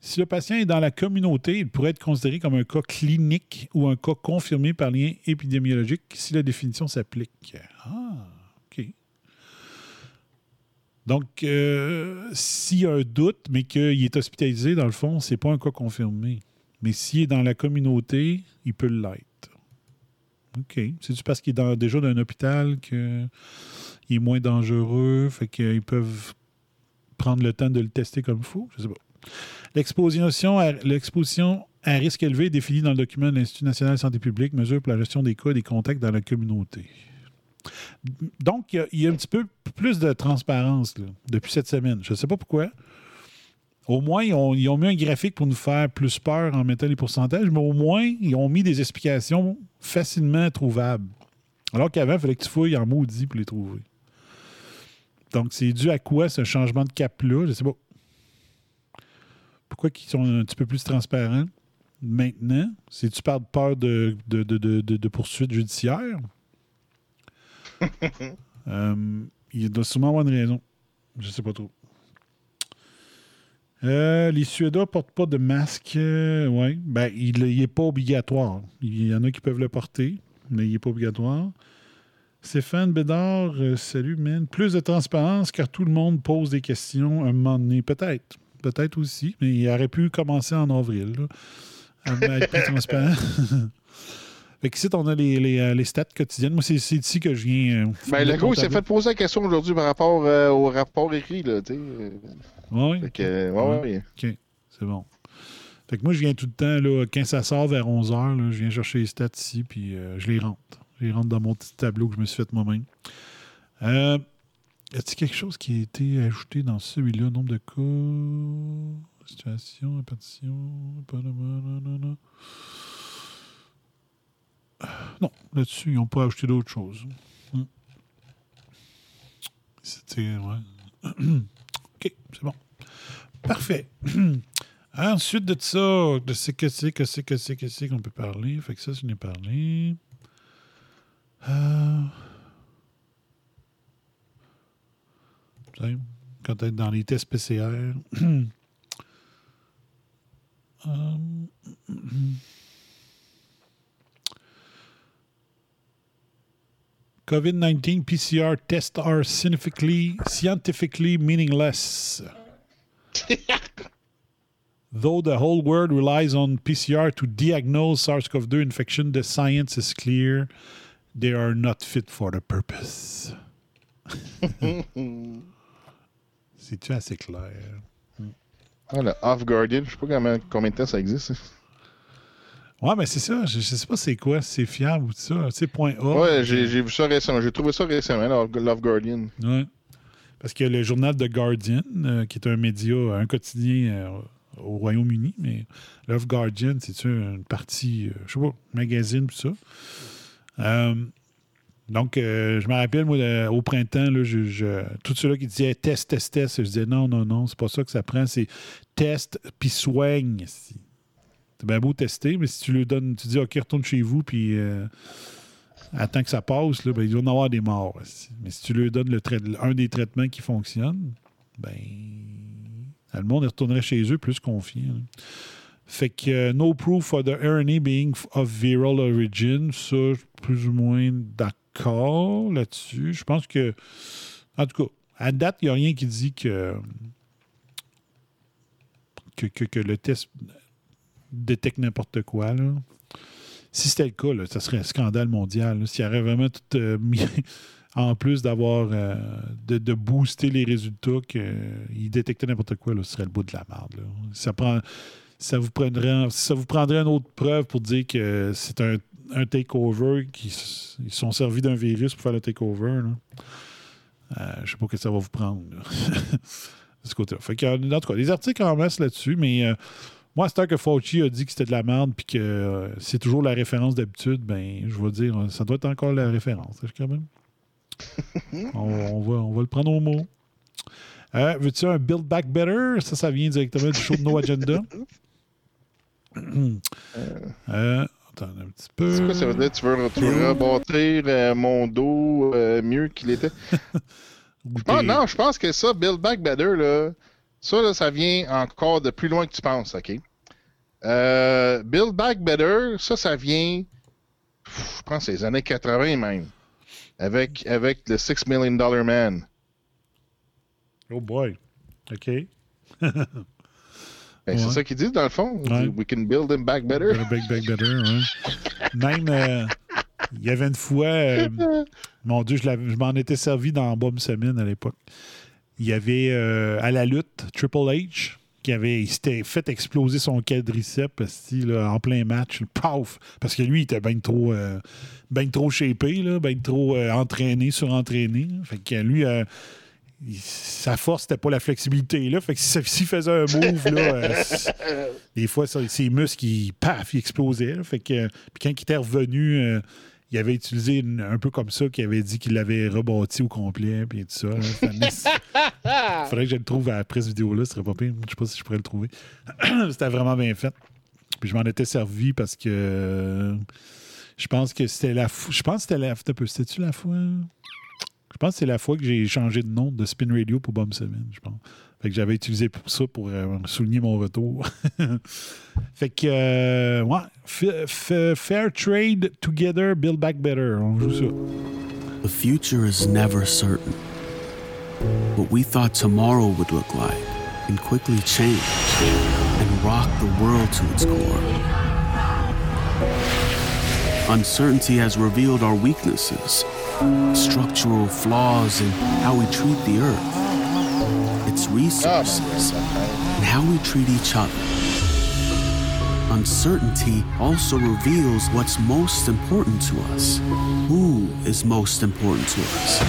Si le patient est dans la communauté, il pourrait être considéré comme un cas clinique ou un cas confirmé par lien épidémiologique si la définition s'applique. Ah, OK. Donc, euh, s'il y a un doute, mais qu'il est hospitalisé, dans le fond, c'est pas un cas confirmé. Mais s'il est dans la communauté, il peut l'être. OK. C'est-tu parce qu'il est déjà dans un hôpital qu'il est moins dangereux, fait qu'ils peuvent prendre le temps de le tester comme faut? Je sais pas. L'exposition à, l'exposition à risque élevé est définie dans le document de l'Institut national de santé publique, mesure pour la gestion des cas et des contacts dans la communauté. Donc, il y a, un petit peu plus de transparence depuis cette semaine. Je ne sais pas pourquoi. Au moins, ils ont, ils ont mis un graphique pour nous faire plus peur en mettant les pourcentages, mais au moins, ils ont mis des explications facilement trouvables. Alors qu'avant, il fallait que tu fouilles en maudit pour les trouver. Donc, c'est dû à quoi ce changement de cap-là? Je sais pas. Pourquoi ils sont un petit peu plus transparents maintenant? C'est-tu par peur de, de, de, de, de- de poursuites judiciaires? Euh, il doit sûrement avoir une raison. Je sais pas trop. Euh, les Suédois ne portent pas de masque. oui. Ben, il n'est pas obligatoire. Il y en a qui peuvent le porter, mais il n'est pas obligatoire. Stéphane Bédard, euh, salut, man. Plus de transparence car tout le monde pose des questions un moment donné. Peut-être. Peut-être aussi, mais il aurait pu commencer en avril. là, à être transparent. Fait qu'ici, on a les, les, euh, les stats quotidiennes. Moi, c'est ici que je viens. euh, Ben, le gars, il s'est fait poser la question aujourd'hui par rapport euh, au rapport écrit, là, tu sais. Ouais. Fait que, ouais, ouais. OK, c'est bon. Fait que moi, je viens tout le temps, là, quand ça sort vers 11h, je viens chercher les stats ici, puis euh, je les rentre. Je les rentre dans mon petit tableau que je me suis fait moi-même. Euh, y a-t-il quelque chose qui a été ajouté dans celui-là? Nombre de cas, situation, répartition, nanana. Non, là-dessus, ils n'ont pas ajouté d'autres choses. Hmm. C'était. Ouais. OK, c'est bon. Parfait. Ensuite de ça, de ce que c'est, que c'est, que c'est, que c'est qu'on peut parler. Fait que ça, je n'ai parlé. Euh... Quand être dans les tests PCR. Euh, COVID-19 PCR tests are scientifically, scientifically meaningless. Though the whole world relies on PCR to diagnose SARS-CoV-2 infection, the science is clear. They are not fit for the purpose. C'est-tu assez clair? Ah, le Off Guardian, je sais pas combien, combien de temps ça existe. Ouais, mais c'est ça. Je, je sais pas c'est quoi. C'est fiable ou ça. C'est point A. Ouais, j'ai vu ça récemment. J'ai trouvé ça récemment, Love Guardian. Ouais. Parce que le journal The Guardian, euh, qui est un média, un quotidien euh, au Royaume-Uni, mais Love Guardian, c'est une partie, euh, je sais pas, magazine, tout ça. Euh, donc, euh, je me rappelle, moi, au printemps, là, je, je- tous ceux-là qui disaient test, test, test, je disais non, non, non, c'est pas ça que ça prend, c'est test puis soigne. C'est bien beau tester, mais si tu lui donnes, tu dis, OK, retourne chez vous, puis euh, attends que ça passe, là, ben, il va y en avoir des morts. Mais si tu lui donnes le un des traitements qui fonctionne, ben, le monde retournerait chez eux plus confiant. là. Fait que euh, no proof for the RNA being of viral origin, ça, plus ou moins d'accord là-dessus. Je pense que, en tout cas, à date, il n'y a rien qui dit que, que, que le test détecte n'importe quoi. Là. Si c'était le cas, là, ça serait un scandale mondial. S'il y aurait vraiment tout euh, mis, en plus d'avoir euh, de, booster les résultats, qu'il détectait n'importe quoi, là, ce serait le bout de la merde. Ça prend. Ça vous, prendrait, ça vous prendrait une autre preuve pour dire que c'est un, takeover, qu'ils sont servis d'un virus pour faire le takeover. là. Euh, je sais pas que ça va vous prendre. de ce côté-là. Euh, en tout cas, des articles en masse là-dessus, mais euh, moi, c'est que Fauci a dit que c'était de la merde puis que euh, c'est toujours la référence d'habitude, ben, je vais dire, euh, ça doit être encore la référence, hein, quand même. on, on va, on va le prendre au mot. Euh, Veux-tu un Build Back Better? Ça, ça vient directement du show de No Agenda. euh, attends un petit peu. C'est quoi ça veut dire? Tu veux, tu veux rebâtir euh, mon dos mieux qu'il était? Ah non, je pense que ça, Build Back Better, là, ça, là, ça vient encore de plus loin que tu penses, OK? Euh, Build Back Better, ça, ça vient, je pense, les années 80 même, avec, avec le Six Million Dollar Man. Oh boy. OK. Ben, Ouais. C'est ça qu'ils disent, dans le fond. Ouais. We can build him back better. Build Back, Back Better, ouais. Même, euh, il y avait une fois, euh, mon Dieu, je, m'en étais servi dans Bob Semin à l'époque. Il y avait à la lutte Triple H qui avait s'était fait exploser son quadriceps là, en plein match. Paf! Parce que lui, il était bien trop, euh, ben trop shapé, là, bien trop euh, entraîné, surentraîné. Fait que lui, euh, il- sa force, c'était pas la flexibilité. Là. Fait que si- s'il faisait un move, là, euh, des fois, ça, ses muscles, ils, paf, ils explosaient. Fait que, puis quand il était revenu, il avait utilisé une- un peu comme ça, qu'il avait dit qu'il l'avait rebâti au complet, puis tout ça. C'était une- Faudrait que je le trouve après cette vidéo-là, ce serait pas pire. Je sais pas si je pourrais le trouver. c'était vraiment bien fait. Puis je m'en étais servi parce que euh, je pense que c'était la fois. Je pense que c'était la. C'était-tu la fois? Je pense que c'est la fois que j'ai changé de nom de Spin Radio pour Bomb 7, je pense. Fait que j'avais utilisé pour ça pour euh, souligner mon retour. fait que, euh, ouais, Fa- fa- Fair Trade Together, Build Back Better. On joue ça. The future is never certain. What we thought tomorrow would look like can quickly change and rock the world to its core. Uncertainty has revealed our weaknesses, structural flaws in how we treat the earth, its resources, and how we treat each other. Uncertainty also reveals what's most important to us. Who is most important to us?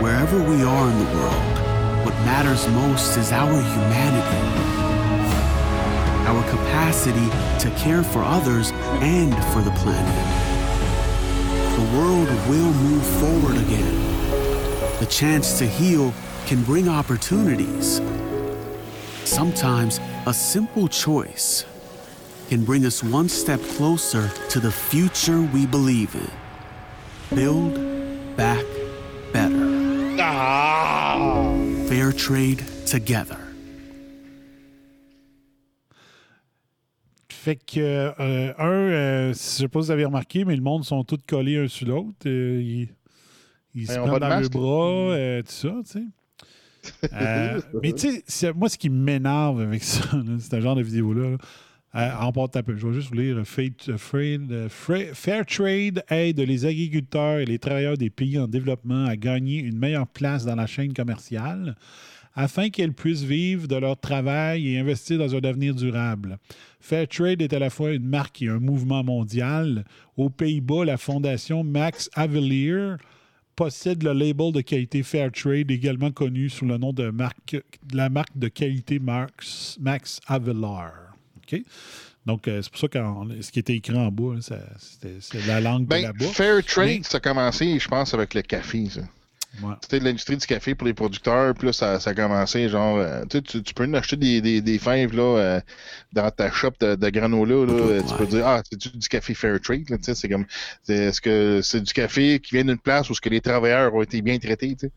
Wherever we are in the world, what matters most is our humanity, our capacity to care for others and for the planet. The world will move forward again. The chance to heal can bring opportunities. Sometimes a simple choice can bring us one step closer to the future we believe in. Build back better. Ah. Fair trade together. Fait que, euh, un, euh, je sais pas si vous avez remarqué, mais le monde sont tous collés un sur l'autre. Euh, ils ils se prennent dans le bras, euh, tout ça, tu sais. Euh, mais tu sais, moi, ce qui m'énerve avec ça, c'est un genre de vidéo-là, là, euh, en porte un peu. Je vais juste vous lire. euh, Fair Trade aide les agriculteurs et les travailleurs des pays en développement à gagner une meilleure place dans la chaîne commerciale afin qu'elles puissent vivre de leur travail et investir dans un avenir durable. Fairtrade est à la fois une marque et un mouvement mondial. Aux Pays-Bas, la fondation Max Havelier possède le label de qualité Fairtrade, également connu sous le nom de, marque, de la marque de qualité Max, Max Havelaar. OK? Donc, euh, c'est pour ça que ce qui était écrit en bas, c'est la langue de Ben, là-bas. Fair Trade, Mais- ça a commencé, je pense, avec le café, ça. Ouais. C'était de l'industrie du café pour les producteurs, puis là, ça, ça a commencé, genre, euh, tu, tu, peux nous acheter des, des, des fèves, là, euh, dans ta shop de, de granola, là, euh, tu peux dire, ah, c'est du café Fair Trade, c'est comme, est-ce que c'est du café qui vient d'une place où ce que les travailleurs ont été bien traités, tu sais?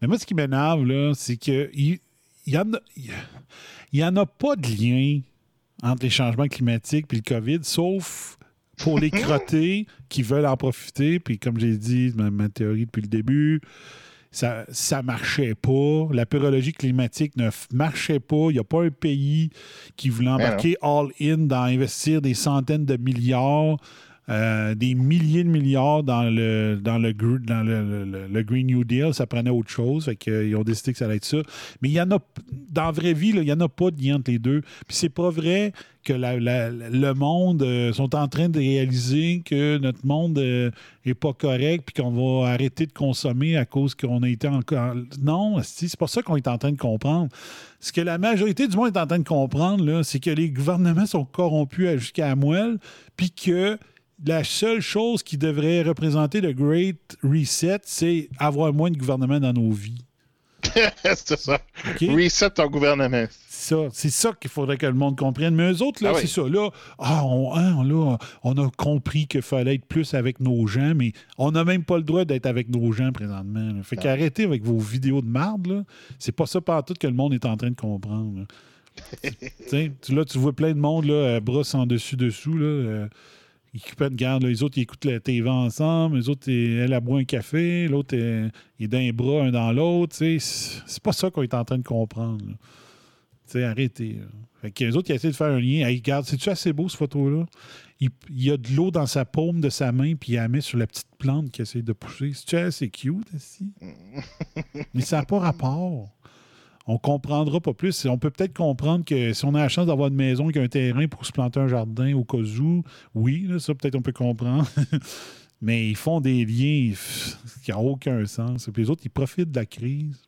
Mais moi, ce qui m'énerve, là, c'est que il il y, en a, il y en a pas de lien entre les changements climatiques et le COVID, sauf pour les crottés qui veulent en profiter. Puis comme j'ai dit, ma, ma théorie depuis le début, ça ça marchait pas. La pyrologie climatique ne marchait pas. Il n'y a pas un pays qui voulait embarquer all-in dans investir des centaines de milliards, euh, des milliers de milliards dans le, dans le, dans le, Green New Deal. Ça prenait autre chose. Fait que, euh, ils ont décidé que ça allait être ça. Mais il y en a, dans la vraie vie, il n'y en a pas de lien entre les deux. Puis c'est pas vrai que le monde euh, sont en train de réaliser que notre monde euh, est pas correct puis qu'on va arrêter de consommer à cause qu'on a été encore. Non, c'est pas ça qu'on est en train de comprendre. Ce que la majorité du monde est en train de comprendre, c'est que les gouvernements sont corrompus jusqu'à la moelle, puis que la seule chose qui devrait représenter le Great Reset, c'est avoir moins de gouvernement dans nos vies. c'est ça. Reset ton gouvernement. Ça, c'est ça qu'il faudrait que le monde comprenne. Mais eux autres, là, Ah c'est ça. Là, ah, on, hein, là, on a compris qu'il fallait être plus avec nos gens, mais on n'a même pas le droit d'être avec nos gens présentement. là. Fait qu'arrêtez avec vos vidéos de marde. C'est pas ça partout que le monde est en train de comprendre. là. Là, tu vois plein de monde, là, brosse en dessus-dessous. Là, euh, ils coupent de garde. là. Les autres, ils écoutent la TV ensemble. Les autres, elle, a boit un café. L'autre, il est d'un bras, un dans l'autre. C'est c'est pas ça qu'on est en train de comprendre. arrêtez. là. Fait que les autres, ils essaient de faire un lien. Hey, regarde, c'est-tu assez beau, cette photo-là? Il, il y a de l'eau dans sa paume de sa main, puis il la met sur la petite plante qu'il essaie de pousser. C'est-tu assez cute, ici? Mais ça n'a pas rapport. On comprendra pas plus. On peut peut-être comprendre que si on a la chance d'avoir une maison qui a un terrain pour se planter un jardin au cas où, oui, là, ça peut-être on peut comprendre. Mais ils font des liens qui n'ont aucun sens. Puis les autres, ils profitent de la crise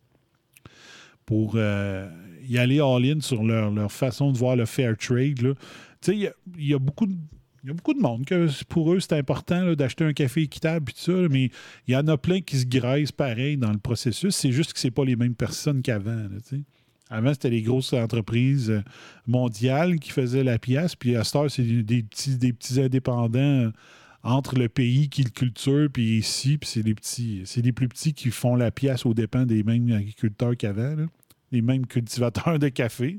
pour euh, y aller all-in sur leur, façon de voir le fair trade. Tu sais, il y, a beaucoup de. Il y a beaucoup de monde que pour eux, c'est important d'acheter un café équitable et tout ça, mais il y en a plein qui se graissent pareil dans le processus. C'est juste que c'est pas les mêmes personnes qu'avant. Avant, c'était les grosses entreprises euh, mondiales qui faisaient la pièce, puis à cette heure, c'est des petits, des petits indépendants euh, entre le pays qui le culture, puis ici, puis c'est les petits, c'est les plus petits qui font la pièce aux dépens des mêmes agriculteurs qu'avant, les mêmes cultivateurs de café.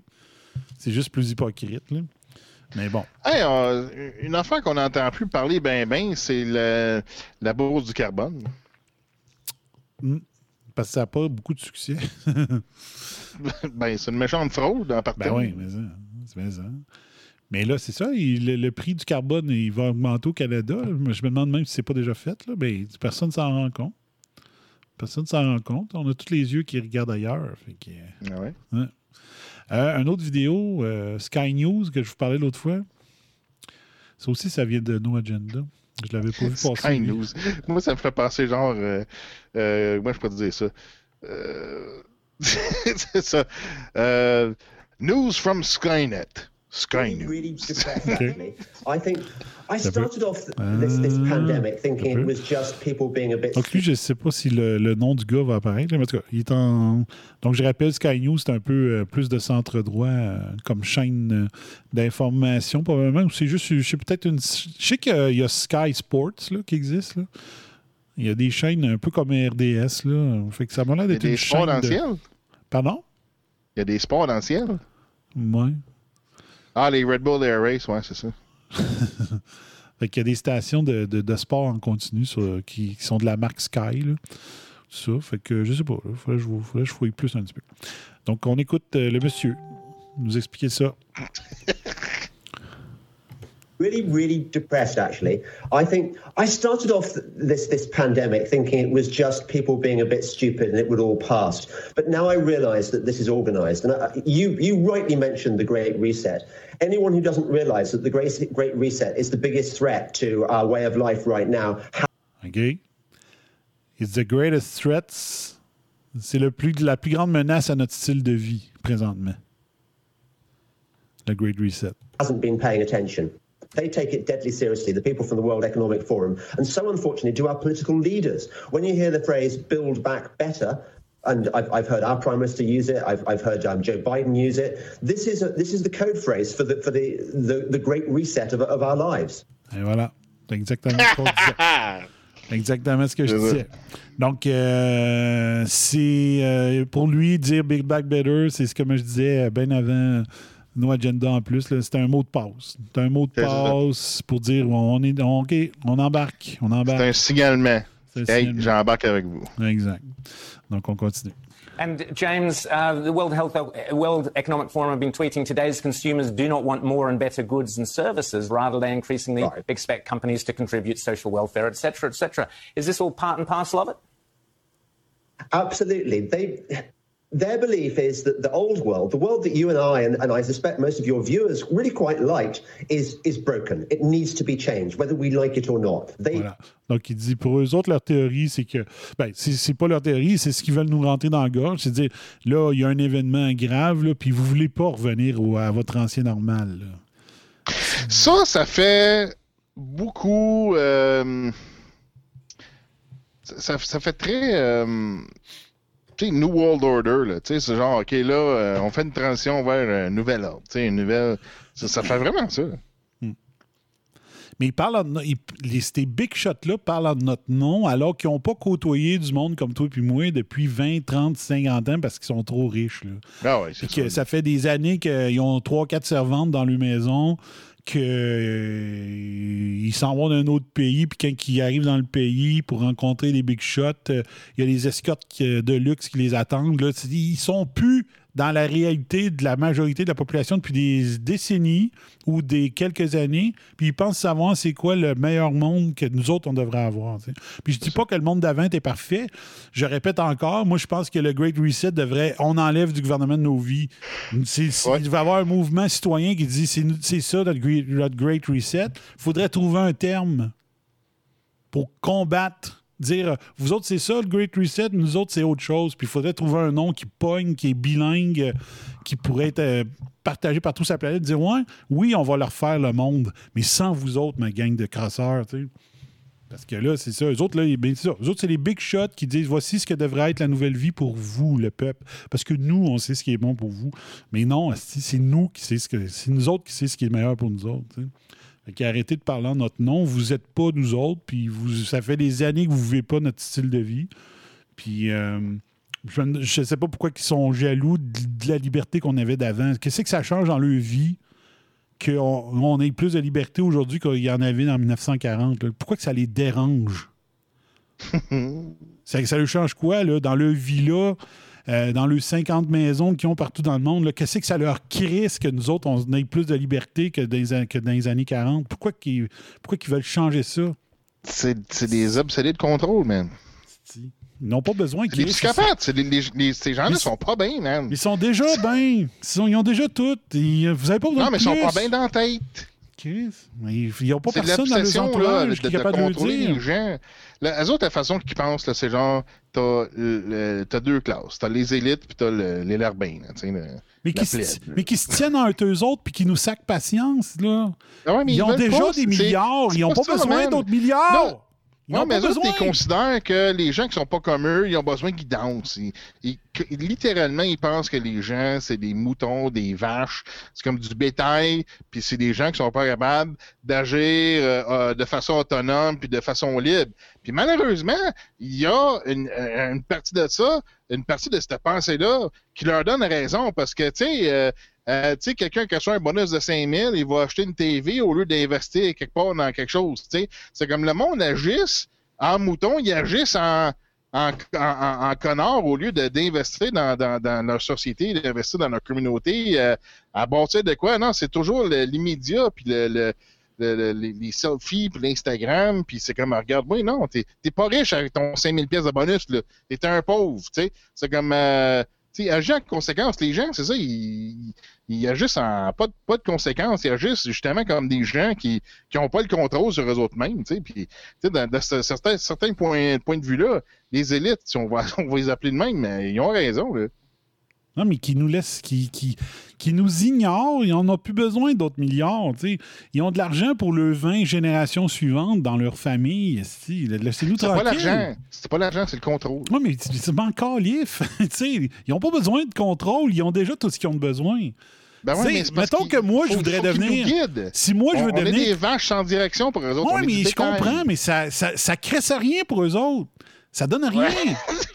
C'est juste plus hypocrite. Là. Mais bon. Hey, euh, une affaire qu'on n'entend plus parler ben ben, c'est la bourse du carbone. Hmm. Parce que ça n'a pas beaucoup de succès. ben, c'est une méchante fraude en partant. Ben oui, mais ça, c'est bien ça. Mais là, c'est ça, il- le, le prix du carbone, il va augmenter au Canada. Je me je me demande même si c'est pas déjà fait. Là. Mais personne ne s'en rend compte. Personne ne s'en rend compte. On a tous les yeux qui regardent ailleurs. Fait que, Ah ouais. ouais. Euh, une autre vidéo, euh, Sky News, que je vous parlais l'autre fois. Ça aussi, ça vient de No Agenda. Je l'avais pas vu passer. Sky News. Moi, ça me fait penser genre. Euh, euh, moi, je peux te dire ça. C'est ça. News from Skynet. Sky News. really actually. I think I Ça peut- started off this, this Uh, pandemic thinking it was just people being a bit Donc lui, je ne sais pas si le, le nom du gars va apparaître. Mais en tout cas, il est en. Donc je rappelle, Sky News, c'est un peu euh, plus de centre droit euh, comme chaîne euh, d'information, probablement. Ou c'est juste, je sais peut-être une. Je sais qu'il y a Sky Sports là, qui existe. Là. Il y a des chaînes un peu comme RDS. Là. Fait que ça m'a l'air Il y a d'être une des sports chaîne. dans le de- ciel. Pardon? Il y a des sports dans le ciel. Ouais. Ah, les Red Bull Air Race, ouais, c'est ça. Fait qu'il y a des stations de, de- de sport en continu sur- qui, qui sont de la marque Sky. Là. Ça, fait que je sais pas. Il faudrait, que je vous- faudrait que je fouille plus un petit peu. Donc, on écoute euh, le monsieur nous expliquer ça. really, really depressed actually. I think I started off this this pandemic thinking it was just people being a bit stupid and it would all pass. But now I realise that this is organised. And I, you you rightly mentioned the Great Reset. Anyone who doesn't realise that the Great Great Reset is the biggest threat to our way of life right now. OK? It's the greatest threats. C'est le plus, la plus grande menace à notre style de vie présentement. The Great Reset. hasn't been paying attention. They take it deadly seriously, the people from the World Economic Forum, and so unfortunately do our political leaders. When you hear the phrase build back better, and I've, I've heard our Prime Minister use it, I've, I've heard um, Joe Biden use it, this is, a, this is the code phrase for the, for the, the, the great reset of, of our lives. Et voilà. Exactement ce qu'on disait. Exactement ce que je disais. Donc, euh, c'est euh, pour lui dire Big Back Better, c'est ce que moi je disais euh, bien avant No Agenda en plus. C'est un mot de passe. C'est un mot de passe pour dire on est on, OK, on embarque. On C'est embarque. un signalement. C'est un Hey, signalement. j'embarque avec vous. Exact. Donc, on continue. And James, uh, the World Health, World Economic Forum have been tweeting today's consumers do not want more and better goods and services. Rather, they increasingly Right. expect companies to contribute social welfare, etc., etc. Is this all part and parcel of it? Absolutely. They, their belief is that the old world, the world that you and I, and, and I suspect most of your viewers really quite liked, is, is broken. It needs to be changed, whether we like it or not. They, Voilà. Donc, il dit pour eux autres, leur théorie, c'est que. Ben, c'est c'est pas leur théorie, c'est ce qu'ils veulent nous rentrer dans la gorge. C'est dire, là, il y a un événement grave, là, puis vous voulez pas revenir au- à votre ancien normal. là. Ça, ça fait beaucoup. euh, ça, ça fait très. euh, New World Order, là. Tu sais, c'est genre, OK, là, euh, on fait une transition vers un nouvel ordre. Tu sais, une nouvelle. Ça, ça fait vraiment ça. Mais ils parlent en ils- les, ces big shots-là parlent en notre nom alors qu'ils n'ont pas côtoyé du monde comme toi et moi depuis 20, 30, 50 ans parce qu'ils sont trop riches. Là. Ah ouais, c'est Puis que ça. ça fait des années qu'ils ont 3-4 servantes dans leur maison, qu'ils s'en vont d'un autre pays, puis quand ils arrivent dans le pays pour rencontrer les big shots, euh, il y a les escortes qui- de luxe qui les attendent. Là. Ils sont plus dans la réalité de la majorité de la population depuis des décennies ou des quelques années, puis ils pensent savoir c'est quoi le meilleur monde que nous autres, on devrait avoir. Puis je dis pas que le monde d'avant était parfait. Je répète encore, moi, je pense que le Great Reset devrait... On enlève du gouvernement de nos vies. Il va y avoir un mouvement citoyen qui dit c'est ça notre Great, notre Great Reset. Il faudrait trouver un terme pour combattre, dire vous autres c'est ça le Great Reset, nous autres c'est autre chose. Puis il faudrait trouver un nom qui pogne, qui est bilingue, qui pourrait être euh, partagé par toute sa planète. Dire ouais, oui, on va leur faire le monde, mais sans vous autres, ma gang de crasseurs, tu sais. Parce que là, c'est ça. Eux autres, là, ben. Eux autres, c'est les big shots qui disent voici ce que devrait être la nouvelle vie pour vous, le peuple. Parce que nous, on sait ce qui est bon pour vous. Mais non, c'est nous qui sait ce que. C'est nous autres qui sait ce qui est meilleur pour nous autres. Fait qu'arrêtez de parler en notre nom. Vous n'êtes pas nous autres, puis vous, ça fait des années que vous ne vivez pas notre style de vie. Puis euh, je ne sais pas pourquoi ils sont jaloux de, de la liberté qu'on avait d'avant. Qu'est-ce que ça change dans leur vie qu'on on ait plus de liberté aujourd'hui qu'il y en avait en 1940? là? Pourquoi que ça les dérange? ça, ça leur change quoi, là, dans leur vie-là? Euh, dans les 50 maisons qu'ils ont partout dans le monde, qu'est-ce que ça leur crisse que nous autres, on ait plus de liberté que dans les, an- que dans les années 40? Pourquoi qu'ils pourquoi veulent changer ça? C'est des obsédés de contrôle, man. Ils n'ont pas besoin qu'ils- psychopathes. c'est des- les- les- ces gens-là sont pas bien, man. Ils sont déjà bien. Ils, ont déjà tout. Ils- vous avez pas besoin Non, mais ils sont pas bien dans la tête. Chris, Ils n'ont pas personne dans leurs l'obsession, là, de, qui est de capable de le contrôler dire. les gens. La, eux autres, la façon qu'ils pensent, c'est genre, t'as t'as deux classes. T'as les élites, puis t'as le- les larbins, Mais qui, se, mais qui se tiennent entre eux autres puis qui nous sacent patience, là. Ah ouais, mais ils, ils ont déjà pas, des milliards. Ils n'ont pas pas, ça, besoin d'autres milliards. Non. Non, mais besoin. ils considèrent que les gens qui sont pas comme eux, ils ont besoin qu'ils dansent. Ils- ils- littéralement, ils pensent que les gens, c'est des moutons, des vaches, c'est comme du bétail, puis c'est des gens qui sont pas capables d'agir euh, euh, de façon autonome puis de façon libre. Puis malheureusement, il y a une, une partie de ça, une partie de cette pensée-là qui leur donne raison parce que, tu sais, euh, euh, tu sais, quelqu'un qui a un bonus de 5000, il va acheter une TV au lieu d'investir quelque part dans quelque chose. tu sais. C'est comme le monde agisse en mouton, ils agissent en, en, connard au lieu d'investir dans, dans, leur société, d'investir dans leur communauté, euh, à bâtir de quoi? Non, c'est toujours l'immédiat, puis le, le- le- le- les, selfies, puis l'Instagram, puis c'est comme, regarde-moi, non, t'es pas riche avec ton 5000 pièces de bonus, là. T'es un pauvre, tu sais. C'est comme, euh, sais, agir en conséquence. Les gens, c'est ça, ils, ils agissent en pas de, pas de conséquences. Ils agissent justement comme des gens qui n'ont pas le contrôle sur eux autres mêmes, tu sais. Puis, tu sais, dans, dans ce- certains, certains points, points de vue-là, les élites, si on va, on va les appeler de même, mais ils ont raison, là. Non, mais qui nous laissent, qui, qui, qui nous ignorent. Ils n'en ont plus besoin d'autres milliards. Ils ont de l'argent pour le 20 générations suivantes dans leur famille. Laissez-nous C'est pas tranquille. l'argent. C'est pas l'argent, c'est le contrôle. Oui, mais c'est encore lif. Ils n'ont pas besoin de contrôle. Ils ont déjà tout ce qu'ils ont besoin. Ben ouais, mais mettons que moi, je voudrais devenir. Si moi, je On- veux on est devenir. des vaches sans direction pour eux autres. on Oui, mais je comprends, mais ça, ça, ça rien pour eux autres. Ça donne rien.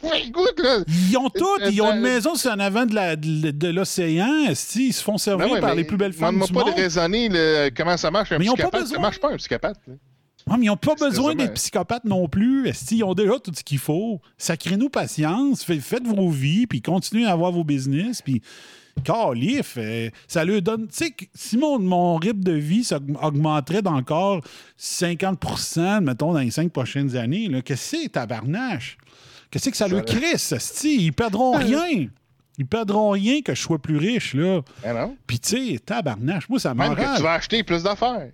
Ouais, écoute, là. Ils ont tout. Ils ont une maison sur en avant de de, de l'océan. esti. Ils se font servir Ben ouais, par les plus belles femmes du pas monde. de raisonner comment ça marche un Mais pas psychopathe? Ça marche pas un psychopathe. là. Ouais, mais ils n'ont pas besoin d'être psychopathes non plus. Esti, Ils ont déjà tout ce qu'il faut. Sacrez-nous patience. Fait- Faites vos vies, puis continuez à avoir vos business. Puis, calif, euh, ça leur donne. Tu sais, si mon, mon rythme de vie augmenterait d'encore 50% mettons, dans les cinq prochaines années, qu'est-ce que c'est, tabarnache? Qu'est-ce que ça leur crisse, esti? Ils perdront rien. Ils perdront rien que je sois plus riche, là. Ah non? Puis, tu sais, tabarnache, moi, ça Même que m'enrage. tu vas acheter plus d'affaires.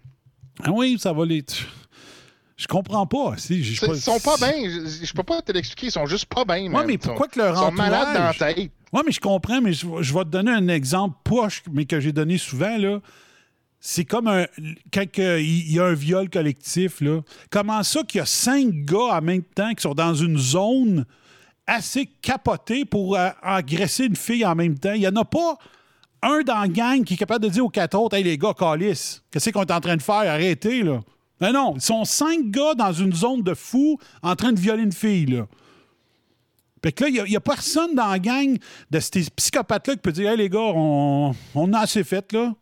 Ah oui, ça va les. Je comprends pas. Si, pas- Ils sont pas bien. Je, je peux pas te l'expliquer. Ils sont juste pas bien, Ouais, mais Ils sont- pourquoi que leur Ils sont entourage... malades dans la tête. Ouais, mais je comprends, mais je, vais te donner un exemple poche, mais que j'ai donné souvent, là. C'est comme un, quand il y a un viol collectif. Là. Comment ça qu'il y a cinq gars en même temps qui sont dans une zone assez capotée pour euh, agresser une fille en même temps? Il n'y en a pas un dans la gang qui est capable de dire aux quatre autres Hey les gars, calice, qu'est-ce qu'on est en train de faire? Arrêtez, là. Non, non, ils sont cinq gars dans une zone de fou en train de violer une fille, là. Fait que là, il n'y a, personne dans la gang de ces psychopathes-là qui peut dire Hey les gars, on, a assez fait, là.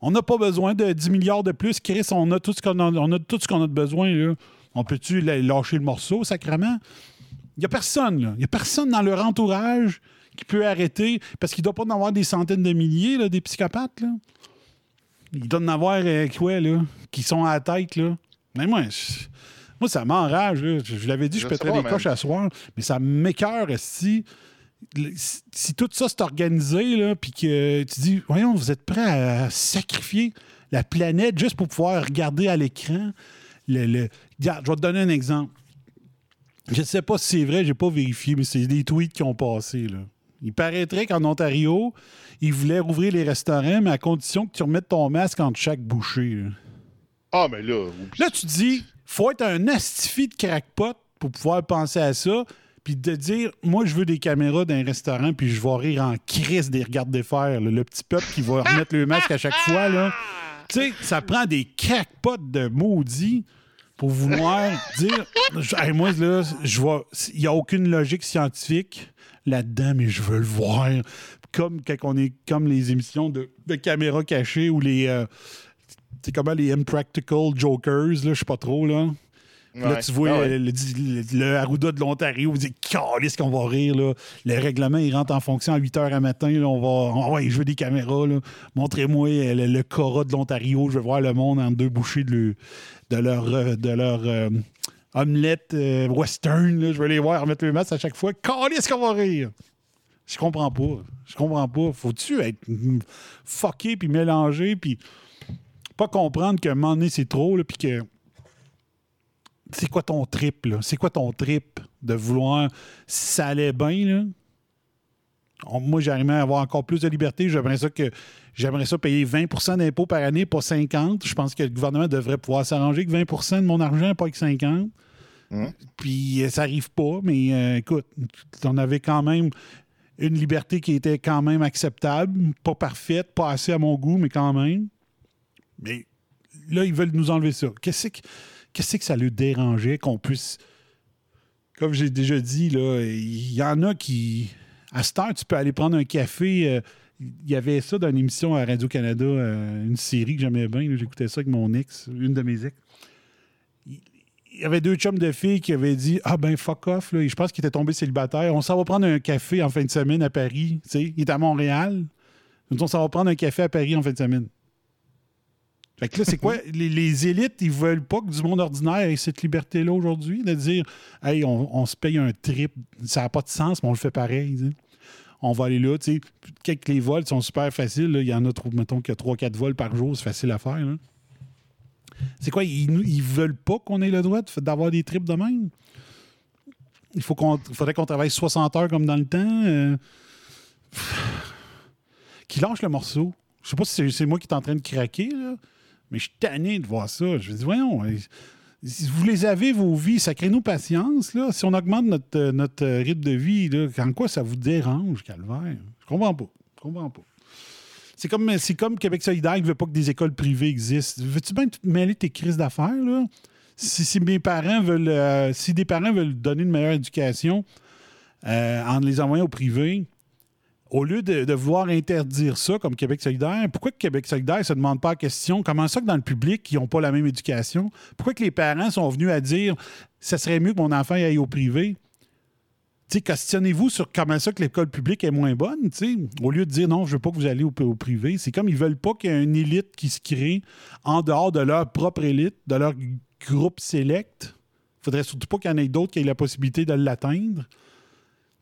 On n'a pas besoin de 10 milliards de plus. Chris, on a tout ce qu'on a, on a, tout ce qu'on a de besoin. On peut-tu lâcher le morceau, sacrément? Il n'y a personne, là. Il n'y a personne dans leur entourage qui peut arrêter, parce qu'il ne doit pas en avoir des centaines de milliers, des psychopathes, là. Il doit en avoir, euh, quoi, là, qui sont à la tête, là. Mais moi, moi ça m'enrage. Je, l'avais dit, je, je pèterais des coches à soir, mais ça m'écœure si si tout ça s'est organisé, là, puis que tu dis, voyons, vous êtes prêts à sacrifier la planète juste pour pouvoir regarder à l'écran. Le, je vais te donner un exemple. Je ne sais pas si c'est vrai, je n'ai pas vérifié, mais c'est des tweets qui ont passé. Là. Il paraîtrait qu'en Ontario, ils voulaient rouvrir les restaurants, mais à condition que tu remettes ton masque entre chaque bouchée. Ah, mais là. Là, tu dis, faut être un astifi de crackpot pour pouvoir penser à ça, puis de dire, moi, je veux des caméras dans un restaurant, puis je vais rire en crise des regardes de fer. Le petit peuple qui va remettre le masque à chaque fois. Tu sais, ça prend des crackpots de maudits pour vouloir dire, moi, là, je vois, il n'y a aucune logique scientifique là-dedans, mais je veux le voir. Comme quand on est comme les émissions de, de caméras cachées ou les. Euh, c'est comment les Impractical Jokers, là, je sais pas trop, là. Là, tu vois ah le, le, Arruda de l'Ontario, vous dites, ce qu'on va rire. Là. Le règlement, il rentre en fonction à 8 h à matin. Là, on va. ouais, je veux des caméras. Montrez-moi le, le, Cora de l'Ontario. Je veux voir le monde en deux bouchées de, de leur, de leur euh, omelette euh, western. Je veux les voir remettre le masque à chaque fois. ce qu'on va rire. Je comprends pas. Je comprends pas. Faut-tu être fucké puis mélangé puis pas comprendre qu'à un moment donné, c'est trop, puis que. C'est quoi ton trip, là? C'est quoi ton trip de vouloir. Si ça allait bien, là? moi, j'aimerais avoir encore plus de liberté. J'aimerais ça que j'aimerais ça payer 20% d'impôts par année, pas 50 Je pense que le gouvernement devrait pouvoir s'arranger que 20 de mon argent, pas que 50 puis euh, ça arrive pas, mais euh, écoute, on avait quand même une liberté qui était quand même acceptable, pas parfaite, pas assez à mon goût, mais quand même. Mais là, ils veulent nous enlever ça. Qu'est-ce que, qu'est-ce que ça lui dérangeait qu'on puisse. Comme j'ai déjà dit, il y en a qui. À cette heure, tu peux aller prendre un café. Euh, il y avait ça dans une émission à Radio-Canada, une série que j'aimais bien. J'écoutais ça avec mon ex, une de mes ex il y avait deux chums de filles qui avaient dit Ah ben fuck off, là. je pense qu'il était tombé célibataire. On s'en va prendre un café en fin de semaine à Paris. il est à Montréal. on s'en va prendre un café à Paris en fin de semaine. Fait que là, c'est quoi? les, élites, ils veulent pas que du monde ordinaire ait cette liberté-là aujourd'hui, de dire Hey, on, se paye un trip. Ça n'a pas de sens, mais on le fait pareil. On va aller là. Quelques les vols sont super faciles. Il y en a, mettons, qu'il y a 3-4 vols par jour, c'est facile à faire. Là. C'est quoi? Ils, ils veulent pas qu'on ait le droit d'avoir des trips de même? Il faut qu'on, faudrait qu'on travaille 60 heures comme dans le temps. Euh... Qui lâche le morceau? Je sais pas si c'est moi qui est en train de craquer, là, mais je suis tanné de voir ça. Je me dis, voyons, si vous les avez, vos vies, ça crée nous patience. Là. Si on augmente notre, notre rythme de vie, en quoi ça vous dérange, calvaire? Je comprends pas. Je comprends pas. C'est comme, comme Québec solidaire qui ne veut pas que des écoles privées existent. Veux-tu bien te mêler tes crises d'affaires, là? Si, mes parents veulent. Euh, si des parents veulent donner une meilleure éducation euh, en les envoyant au privé, au lieu de, vouloir interdire ça comme Québec solidaire, pourquoi que Québec solidaire ne se demande pas la question comment ça que dans le public, ils n'ont pas la même éducation? Pourquoi les parents sont venus à dire ça serait mieux que mon enfant aille au privé? questionnez-vous sur comment ça que l'école publique est moins bonne, au lieu de dire non, je veux pas que vous allez au, privé. C'est comme ils veulent pas qu'il y ait une élite qui se crée en dehors de leur propre élite, de leur groupe select. Il faudrait surtout pas qu'il y en ait d'autres qui aient la possibilité de l'atteindre.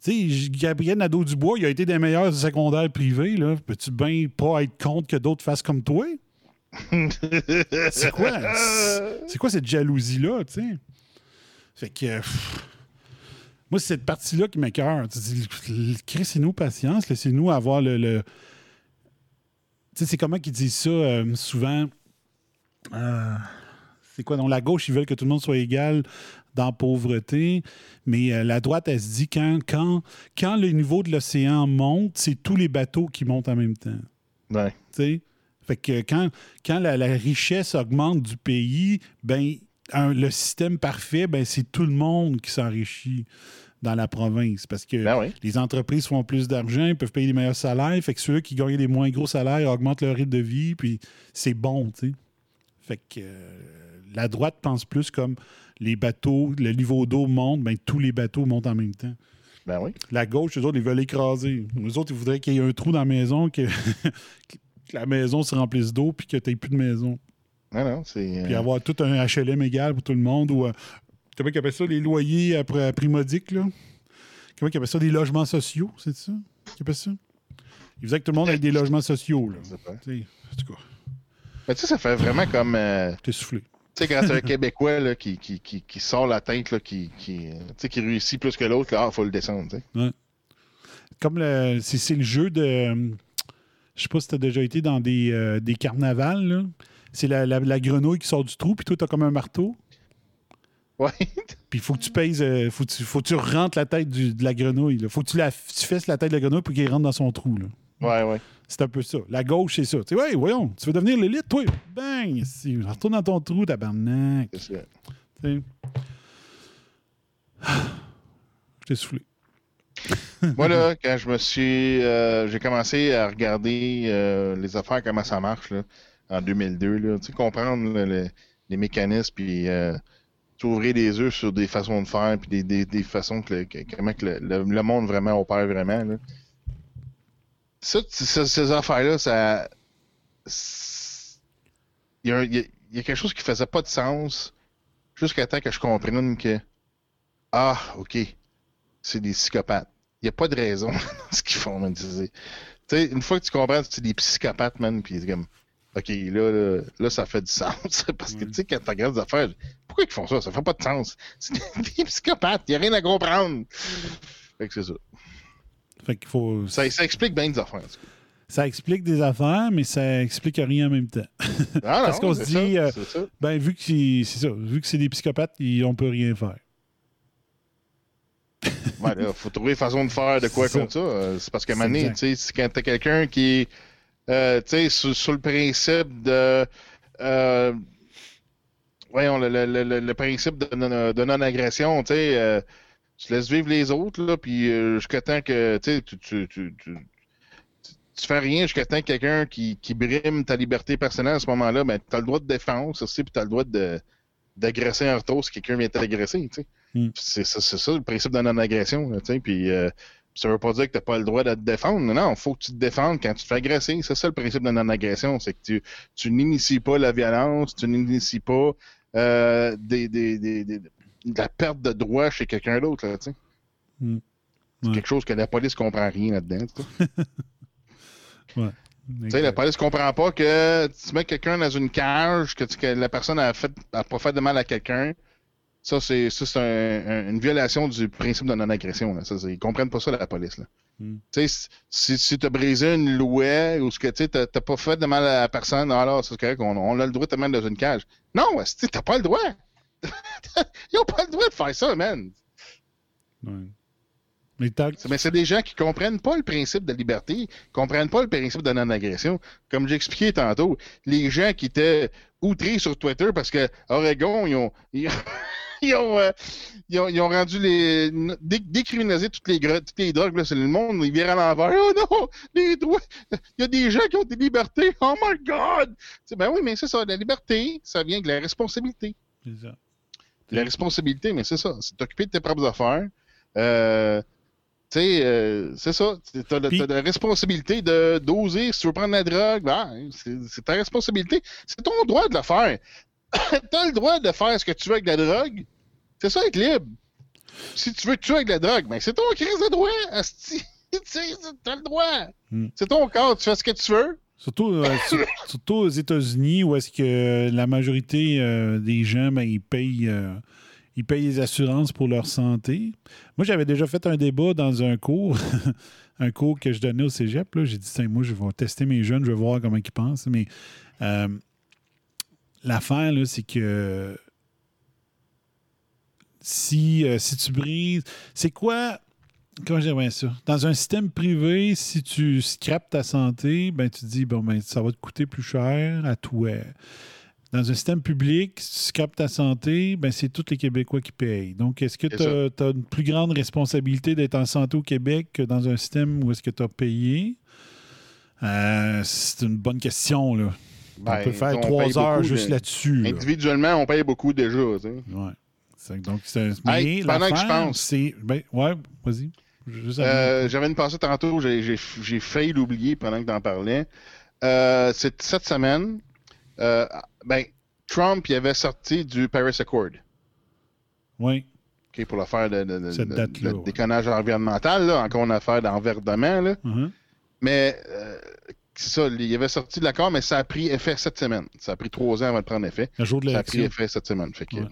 Tu sais, Gabriel Nadeau-Dubois, il a été des meilleurs secondaires privés. Là. Peux-tu bien pas être contre que d'autres fassent comme toi? c'est quoi? C'est quoi cette jalousie-là, tu sais? Fait que... Moi, c'est cette partie-là qui m'écœure. Laissez-nous patience, laissez-nous avoir le. sais, c'est comment qu'ils disent ça euh, souvent? Euh, c'est quoi? Donc, la gauche, ils veulent que tout le monde soit égal dans la pauvreté, mais euh, la droite, elle se dit quand, quand, quand le niveau de l'océan monte, c'est tous les bateaux qui montent en même temps. Ouais. Tu sais? Fait que quand, quand la, la richesse augmente du pays, ben un- le système parfait, ben c'est tout le monde qui s'enrichit dans la province. Parce que Ben oui. les entreprises font plus d'argent, ils peuvent payer des meilleurs salaires. Fait que ceux qui gagnent des moins gros salaires augmentent leur rythme de vie, puis c'est bon, tu sais. Fait que euh, la droite pense plus comme les bateaux, le niveau d'eau monte, ben tous les bateaux montent en même temps. Ben oui. La gauche, eux autres, ils veulent écraser. Les autres, ils voudraient qu'il y ait un trou dans la maison, que, que la maison se remplisse d'eau, puis que tu n'aies plus de maison. Non, non, c'est. Puis euh, avoir tout un HLM égal pour tout le monde. Ou, euh, comment ils appellent ça, les loyers après primodiques, là? Comment ils appellent ça, des logements sociaux, c'est ça? Qu'ils appellent ça? Ils faisaient que tout le monde ait des logements sociaux, là. En tout cas, Mais tu sais, ça fait vraiment comme. euh, t'es soufflé. Tu sais, quand c'est un Québécois là, qui, qui, qui, qui sort la tête, là, qui, qui, euh, tu qui réussit plus que l'autre, là, ah, faut le descendre. tu. Comme le, c'est, le jeu de. euh, Je sais pas si tu as déjà été dans des, euh, des carnavals, là. C'est la, la- la grenouille qui sort du trou, puis toi, t'as comme un marteau. Ouais. Puis il faut que tu pèses, euh, faut, que tu, faut que tu rentres la tête du- de la grenouille. Il faut que tu, la, tu fesses la tête de la grenouille pour qu'elle rentre dans son trou. Là. Ouais, ouais. C'est un peu ça. La gauche, c'est ça. Tu sais, ouais, voyons, tu veux devenir l'élite, toi? Bang! Si, retourne dans ton trou, tabarnak. C'est ça. Tu sais. Je t'ai soufflé. Moi, là, quand je me suis. euh, j'ai commencé à regarder euh, les affaires, comment ça marche, là, en 2002, là, tu sais, comprendre là, les mécanismes, puis euh, t'ouvrir les yeux sur des façons de faire, puis des, des, des façons que, le, que- comment que le, le- le monde vraiment opère vraiment. Là. Ça, ça- ces affaires-là, ça. Il y, a il y quelque chose qui faisait pas de sens jusqu'à temps que je comprenne que. Ah, OK. C'est des psychopathes. Il n'y a pas de raison dans ce qu'ils font, man. Tu sais, Tu sais, une fois que tu comprends que c'est des psychopathes, man, puis c'est comme. OK, là, là, là, ça fait du sens. Parce que, tu sais, quand tu regardes des affaires, pourquoi ils font ça? Ça fait pas de sens. C'est des, des psychopathes. Il n'y a rien à comprendre. Fait que c'est ça. Fait qu'il faut. ça. Ça explique bien des affaires. en tout cas. Ça explique des affaires, mais ça explique rien en même temps. Ah, Parce qu'on se dit, ça, euh, ça. ben, vu que c'est ça, vu que c'est des psychopathes, ils- on peut rien faire. Ouais, là, faut trouver une façon de faire de quoi contre ça. Euh, C'est parce qu'à un C'est moment quand t'as quelqu'un qui est, euh, tu sais, sur, sur le principe de, euh, voyons, le, le- le- le principe de, de non-agression, tu sais, tu laisses vivre les autres, là, puis euh, jusqu'à temps que, tu tu, tu, tu, tu, tu fais rien jusqu'à temps que quelqu'un qui, qui brime ta liberté personnelle à ce moment-là, ben, t'as le droit de défense aussi, puis t'as le droit de d'agresser en retour si quelqu'un vient t'agresser, tu. Mm. C'est ça, c'est ça le principe de non-agression, là, tu puis euh, ça veut pas dire que t'as pas le droit de te défendre. Non, non, faut que tu te défendes quand tu te fais agresser. C'est ça le principe de non-agression, c'est que tu, tu n'inities pas la violence, tu n'inities pas euh, des, des, des, des- de la perte de droit chez quelqu'un d'autre, là, tu sais. Mm. C'est Ouais. quelque chose que la police comprend rien là-dedans, tu sais. Ouais. Tu sais, la police comprend pas que tu mets quelqu'un dans une cage, que, tu- que la personne a, fait, a pas fait de mal à quelqu'un. Ça, c'est un- un- une violation du principe de non-agression. ils comprennent pas ça, la police. Là. Mm. Tu sais, si, si tu as brisé une loi ou ce que tu t'as pas fait de mal à la personne, alors c'est correct, on, on a le droit de te mettre dans une cage. Non, tu t'as pas le droit. Ils ont pas le droit de faire ça, man. Ouais. Mais Mais c'est des gens qui comprennent pas le principe de liberté, qui comprennent pas le principe de non-agression. Comme j'expliquais tantôt, les gens qui étaient outrés sur Twitter parce que Oregon, ils ont, ils, ils ont, euh, ils ont, ils ont rendu les. dé- toutes les, toutes les drogues, là, c'est le monde, ils virent à l'envers. Oh non! Les droits! Il y a des gens qui ont des libertés! Oh my God! Ben oui, mais c'est ça, la liberté, ça vient de la responsabilité. c'est ça. La responsabilité, mais c'est ça. C'est t'occuper de tes propres affaires. Euh, tu sais, euh, c'est ça. T'as la- responsabilité de d'oser. Si tu veux prendre la drogue, ben, c'est ta responsabilité. C'est ton droit de le faire. T'as le droit de faire ce que tu veux avec la drogue. C'est ça, être libre. Si tu veux tuer avec la drogue, ben c'est ton crise de droit, asti. T'as le droit. Hmm. C'est ton corps, tu fais ce que tu veux. Surtout, euh, sur- surtout aux États-Unis, où est-ce que la majorité euh, des gens, ben, ils payent, euh, ils payent les assurances pour leur santé. Moi, j'avais déjà fait un débat dans un cours un cours que je donnais au cégep. J'ai dit, Tiens, moi, je vais tester mes jeunes, je vais voir comment ils pensent. Mais euh, l'affaire, c'est que si, si tu brises. C'est quoi. Comment je dirais ça? Dans un système privé, si tu scrapes ta santé, ben tu te dis bon ben ça va te coûter plus cher à toi. Dans un système public, si tu scrapes ta santé, ben c'est tous les Québécois qui payent. Donc, est-ce que tu as, une plus grande responsabilité d'être en santé au Québec que dans un système où est-ce que tu as payé? Euh, c'est une bonne question, là. Ben, on peut faire on trois heures beaucoup, juste là-dessus. là. Individuellement, on paye beaucoup déjà. tu sais. Ouais. C'est- Donc, c'est Hey, mais pendant que je pense. c'est. Ben, ouais, vas-y. Euh, J'avais une pensée tantôt, j'ai- failli l'oublier pendant que t'en parlais. Euh, c'est cette semaine, euh, ben, Trump il avait sorti du Paris Accord. Oui. Pour l'affaire de, de, de- Cette de- date-là, de ouais. déconnage environnemental, là, encore une affaire d'enverdement. là. Mhm. Mais euh, c'est ça, il avait sorti de l'accord, mais ça a pris effet cette semaine. Ça a pris trois ans avant de prendre effet. Le jour de Ça a pris effet cette semaine. Fait que, Ouais.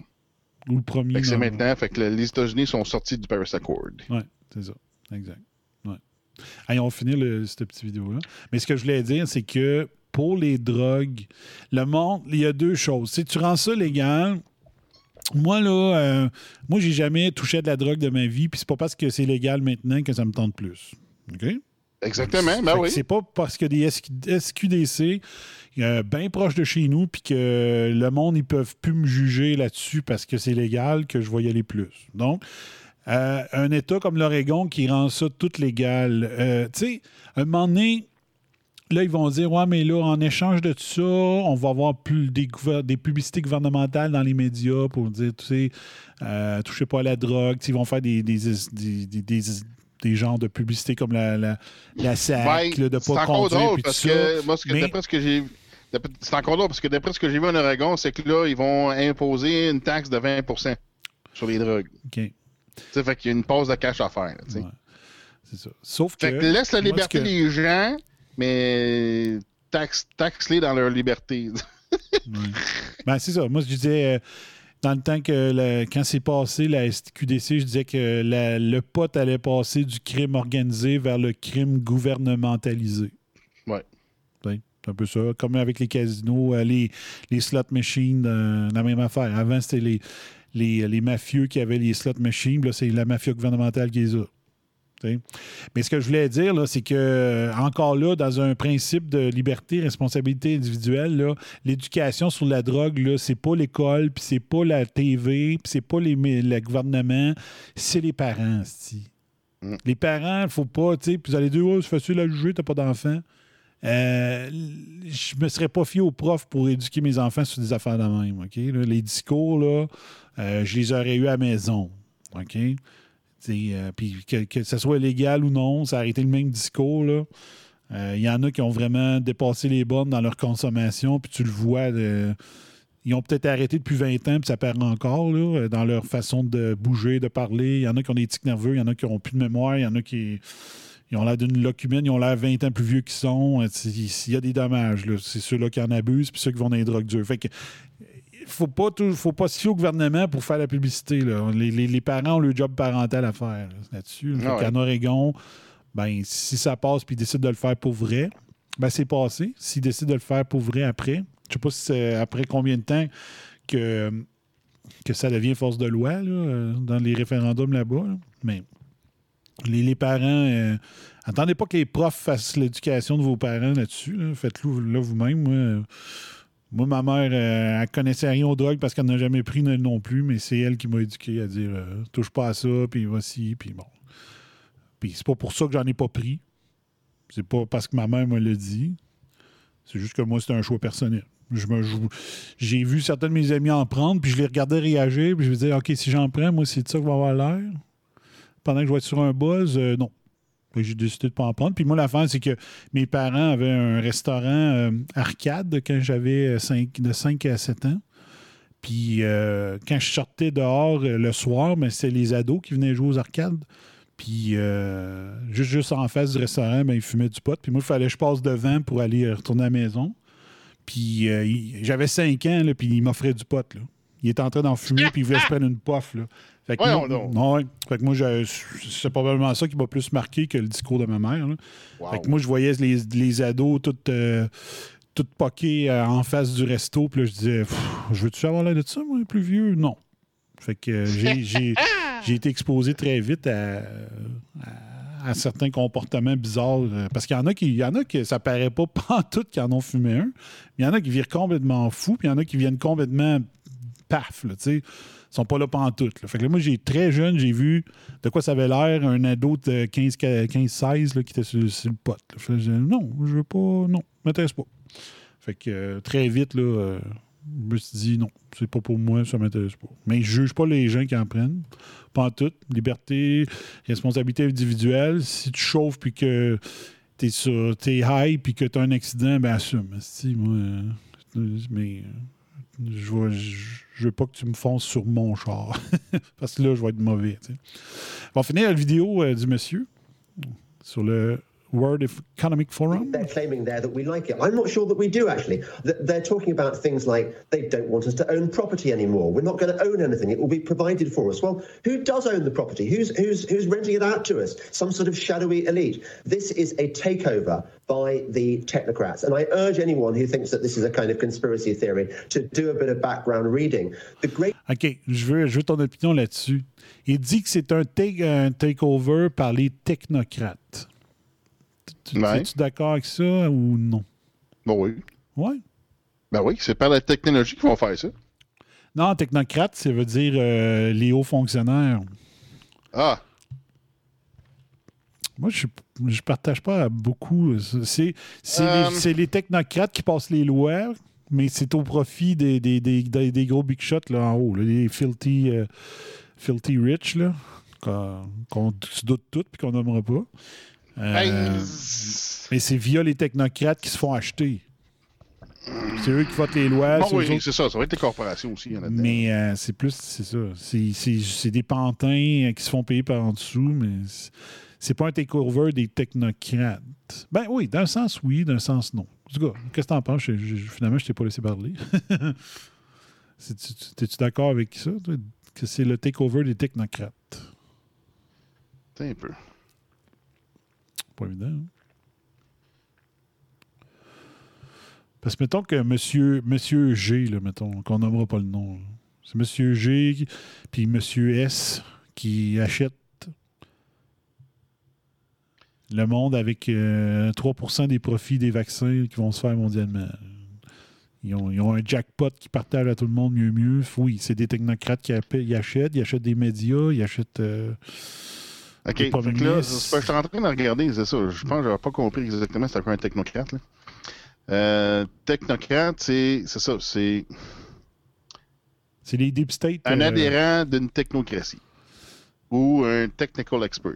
Ou le premier. c'est maintenant. Fait que le- les États-Unis sont sortis du Paris Accord. Oui, c'est ça. Exact. Ouais. Allez, on va finir le- cette petite vidéo-là. Mais ce que je voulais dire, c'est que pour les drogues, le monde, il y a deux choses. Si tu rends ça légal, moi, là, euh, moi, j'ai jamais touché de la drogue de ma vie, puis c'est pas parce que c'est légal maintenant que ça me tente plus. OK? Exactement, ben oui. C'est pas parce que des SQ SQDC euh, bien proche de chez nous, puis que le monde, ils peuvent plus me juger là-dessus parce que c'est légal que je vais y aller plus. Donc, euh, un État comme l'Oregon qui rend ça tout légal, euh, tu sais, à un moment donné, là, ils vont dire Ouais, mais là, en échange de tout ça, on va avoir plus des, des publicités gouvernementales dans les médias pour dire, tu sais, euh, touchez pas à la drogue. Tu sais, Ils vont faire des, des, des, des- des- des genres de publicités comme la, la, la SAC, Ben, de c'est pas encore conduire, drôle puis tout parce ça. que, moi, ce que- Mais- d'après ce que j'ai c'est encore drôle parce que d'après ce que j'ai vu en Oregon, c'est que là, ils vont imposer une taxe de 20% sur les drogues. OK. Sais, fait qu'il y a une pause de cash à faire. Ouais. C'est ça. Sauf que. Fait que laisse la liberté que- des gens, mais taxe, taxe-les dans leur liberté. Ben, c'est ça. Moi, je disais, euh, dans le temps que la- quand c'est passé la SQDC, je disais que la- le pot allait passer du crime organisé vers le crime gouvernementalisé. Ouais. Ben, C'est un peu ça. Comme avec les casinos, euh, les, les slot machines, euh, la même affaire. Avant, c'était les, les, les mafieux qui avaient les slot machines. C'est la mafia gouvernementale qui les a. T'sais. Mais ce que je voulais dire, là, c'est que, euh, encore là, dans un principe de liberté, responsabilité individuelle, l'éducation sur la drogue, c'est pas l'école, puis c'est pas la TV, puis c'est pas les, le gouvernement, c'est les parents, c'ti. Les parents, il faut pas, tu sais, puis vous allez dire, oh, c'est facile à juger, t'as pas d'enfant? Euh, je me serais pas fié aux profs pour éduquer mes enfants sur des affaires de même, OK? Là, les discours, là, euh, je les aurais eu à la maison, euh, puis que, ce soit légal ou non, ça a été le même discours. là. Euh, Il y en a qui ont vraiment dépassé les bornes dans leur consommation, puis tu le vois. ils ont peut-être arrêté depuis 20 ans, puis ça perd encore là, dans leur façon de bouger, de parler. Il y en a qui ont des tics nerveux, il y en a qui n'ont plus de mémoire, il y en a qui ils ont l'air d'une locumène, ils ont l'air 20 ans plus vieux qu'ils sont. Euh, t'sais, Il y a des dommages. C'est ceux-là qui en abusent, puis ceux qui vont dans les drogues dures. Fait que faut pas tout- faut pas se fier au gouvernement pour faire la publicité. là. Les, les- les parents ont le job parental à faire là, là-dessus. là. Ah ouais. qu'en Oregon, ben, si ça passe puis ils décident de le faire pour vrai, ben, c'est passé. S'ils décident de le faire pour vrai après, je sais pas si c'est après combien de temps que, que ça devient force de loi là, euh, dans les référendums là-bas. là. Mais les, parents, euh, attendez pas que les profs fassent l'éducation de vos parents là-dessus. là. Faites-le là vous-même. Moi, euh, moi, ma mère, euh, elle connaissait rien aux drogues parce qu'elle n'a jamais pris non- non plus, mais c'est elle qui m'a éduqué à dire euh, touche pas à ça, puis voici, puis bon. Puis c'est pas pour ça que j'en ai pas pris. C'est pas parce que ma mère me l'a dit. C'est juste que moi, c'était un choix personnel. Je me- J'ai vu certains de mes amis en prendre, puis je les regardais réagir, puis je me disais, OK, si j'en prends, moi, c'est de ça que va avoir l'air. Pendant que je vais être sur un buzz, euh, non. J'ai décidé de ne pas en prendre. Puis moi, l'affaire, c'est que mes parents avaient un restaurant euh, arcade quand j'avais cinq- de 5 à 7 ans. Puis euh, quand je sortais dehors euh, le soir, mais c'était les ados qui venaient jouer aux arcades. Puis euh, juste, en face du restaurant, ben, ils fumaient du pot. Puis moi, il fallait que je passe devant pour aller euh, retourner à la maison. Puis euh, j'avais 5 ans, puis il m'offrait du pot. Il était en train d'en fumer, puis il voulait que je prenne une. Là. Fait que Voyons moi, donc. ouais. Fait que moi, c'est probablement ça qui m'a plus marqué que le discours de ma mère. Fait que moi, je voyais les, les ados tout, euh, tout poqués euh, en face du resto. Puis là, je disais, je veux-tu avoir l'air de ça, moi, plus vieux? Non. Fait que euh, j'ai- j'ai j'ai été exposé très vite à, à- à certains comportements bizarres. euh, Parce qu'il y en a qui, il y en a que ça paraît pas pantoute qui en ont fumé un. Il y en a qui virent complètement fous, puis il y en a qui viennent complètement paf, là, tu sais. Ils sont pas là pantoute. Là. Fait que là, moi, j'ai très jeune, j'ai vu de quoi ça avait l'air un ado de 15-16 qui était sur, le pot. là. Fait que non, je veux pas, non, m'intéresse pas. Fait que euh, très vite, là, euh, je me suis dit non, c'est pas pour moi, ça m'intéresse pas. Mais je juge pas les gens qui en prennent. Pas en tout. Liberté, responsabilité individuelle. Si tu chauffes puis que t'es sur t'es high puis que t'as un accident, ben assume. Si, moi, euh, mais je veux, je, veux pas que tu me fonces sur mon char. Parce que là, je vais être mauvais. On va finir la vidéo euh, du monsieur sur le World Economic Forum. They're claiming there that we like it. I'm not sure that we do actually. They're talking about things like they don't want us to own property anymore. We're not going to own anything. It will be provided for us. Well, who does own the property? Who's who's who's renting it out to us? Some sort of shadowy elite. This is a takeover by the technocrats. And I urge anyone who thinks that this is a kind of conspiracy theory to do a bit of background reading. The great OK, je veux, je veux ton opinion là-dessus. Il dit que c'est un, take- un takeover par les technocrates. Tu Ouais. es-tu d'accord avec ça ou non? Bon, oui. Ouais. Ben oui, c'est par la technologie qu'ils vont faire ça. Non, technocrate, ça veut dire euh, les hauts fonctionnaires. Ah, Moi, je ne partage pas beaucoup. C'est Euh. les, c'est les technocrates qui passent les lois, mais c'est au profit des, des, des, des- gros big shots là, en haut, là, les filthy, euh, filthy rich, qu'on se doute tout et qu'on nommera pas. Euh, mais c'est via les technocrates qui se font acheter. C'est eux qui votent les lois. bon, oui, c'est ça. Ça va être les corporations aussi. il y en a dedans. mais euh, c'est plus, c'est ça. C'est- des pantins euh, qui se font payer par en dessous, mais c'est- pas un takeover des technocrates. Ben oui, d'un sens oui, d'un sens non. En tout cas, qu'est-ce que t'en penses? Je- je- finalement, je t'ai pas laissé parler. T'es-tu d'accord avec ça, toi, que c'est le takeover des technocrates? Un peu. Pas évident. hein? Parce que mettons que monsieur, monsieur G, là, mettons, qu'on nommera pas le nom. C'est monsieur G puis monsieur S qui achètent le monde avec euh, 3% des profits des vaccins qui vont se faire mondialement. Ils ont, un jackpot qui partage à tout le monde mieux mieux. Oui, c'est des technocrates qui achètent, ils achètent des médias, ils achètent. euh, OK, là, je suis en train de regarder, c'est ça. Je pense que j'avais pas compris exactement c'était quoi un technocrate. Là. Euh, technocrate, c'est c'est ça, c'est C'est les deep state. un euh, adhérent d'une technocratie ou un technical expert.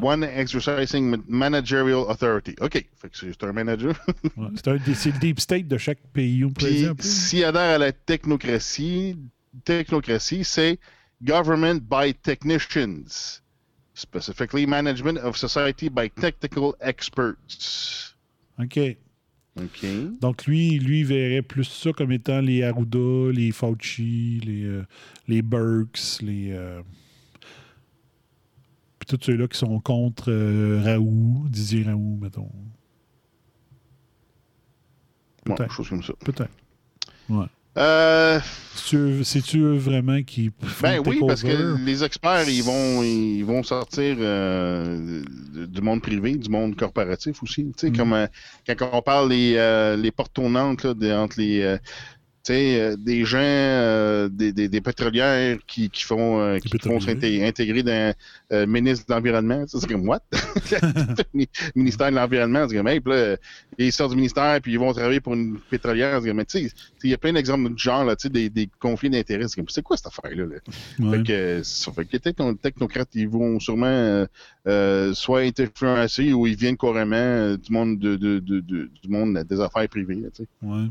One exercising ma- managerial authority. OK, fait que c'est un manager. Ouais, c'est le deep state de chaque pays. Pourrait Puis s'il adhère à la technocratie, technocratie, c'est government by technicians. Specifically, management of society by technical experts. OK. OK. Donc, lui, lui il verrait plus ça comme étant les Arruda, les Fauci, les, euh, les Burks, les. euh, Puis tous ceux-là qui sont contre euh, Raoult, Didier Raoult, mettons. Peut-être. chose comme ça. Peut-être. Ouais. Euh, C'est-tu vraiment qui. ben oui, parce que les experts, ils vont, ils vont sortir euh, du monde privé, du monde corporatif aussi. Tu sais, Mm. comme euh, quand on parle les, euh, les portes tournantes là, de- entre les. Sais, euh, des gens, euh, des, des, des pétrolières qui, qui font, euh, qui font s'inté- intégrer dans euh, ministre de l'Environnement. Ça, C'est comme, what? ministère de l'Environnement, c'est comme, hey, puis là, ils sortent du ministère, puis ils vont travailler pour une pétrolière. C'est comme, mais tu sais, il y a plein d'exemples de genre, là, tu sais, des, des conflits d'intérêts. C'est comme, c'est quoi cette affaire-là? là? Ouais. Fait que, ça fait que les techno- technocrates, ils vont sûrement euh, euh, soit être influencés ou ils viennent carrément euh, du monde de, de- de- de- du monde des affaires privées. là, tu sais. Ouais.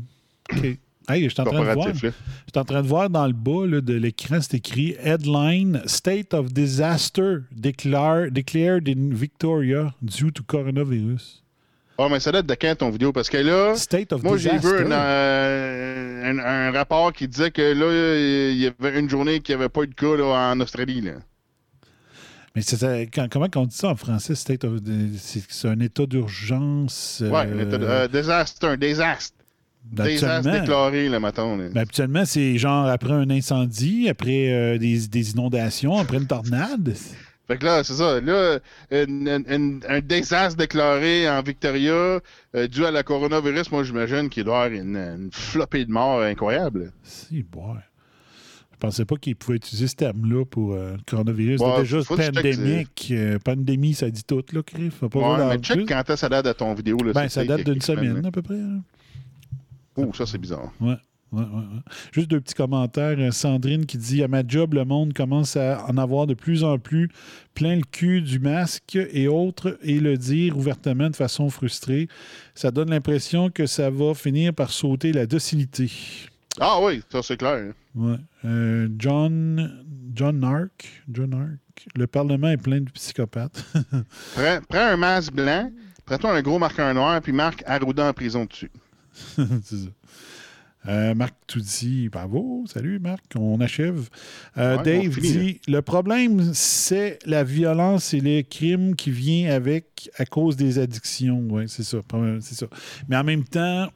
OK. Hey, je suis en train de voir. Je suis en train de voir dans le bas là, de l'écran, c'est écrit Headline State of Disaster declare, declared in Victoria due to coronavirus. Oh, mais ça date de quand ton vidéo? Parce que là, State of moi, j'ai vu un, euh, un- un rapport qui disait que là, il y avait une journée qu'il n'y avait pas eu de cas là, en Australie. Là. Mais c'est quand- comment on dit ça en français, state of... C'est un état d'urgence. Ouais, un euh, état de- euh, désastre, un désastre. Désastre déclaré, là, mettons. là. Ben, habituellement, c'est genre après un incendie, après euh, des, des inondations, après une tornade. Fait que là, c'est ça. Là, une- une- une- un désastre déclaré en Victoria euh, dû à la coronavirus, moi, j'imagine qu'il doit y avoir une, une flopée de morts incroyable. Si, boy. Je pensais pas qu'ils pouvaient utiliser ce terme-là pour euh, le coronavirus. C'était checkes, pandémique. euh, pandémie, ça dit tout, là. Faut pas Ouais, mais check plus. quand est-ce que ça date de ton vidéo. Là, Ben, ça date d'une semaine, là. à peu près. hein. Oh, ça, c'est bizarre. Ouais. Ouais, ouais, ouais. Juste deux petits commentaires. Euh, Sandrine qui dit À ma job, le monde commence à en avoir de plus en plus plein le cul du masque et autres et le dire ouvertement de façon frustrée. Ça donne l'impression que ça va finir par sauter la docilité. Ah oui, ça, c'est clair. Ouais. Euh, John, John Nark, John. Le Parlement est plein de psychopathes. Prends, prends un masque blanc, prends-toi un gros marqueur noir, puis marque Arruda en prison dessus. C'est ça. Euh, Marc tout dit bravo, salut Marc, on achève. Euh, Ouais, Dave on dit le problème, c'est la violence et les crimes qui viennent avec à cause des addictions. Oui, c'est ça, c'est ça. Mais en même temps,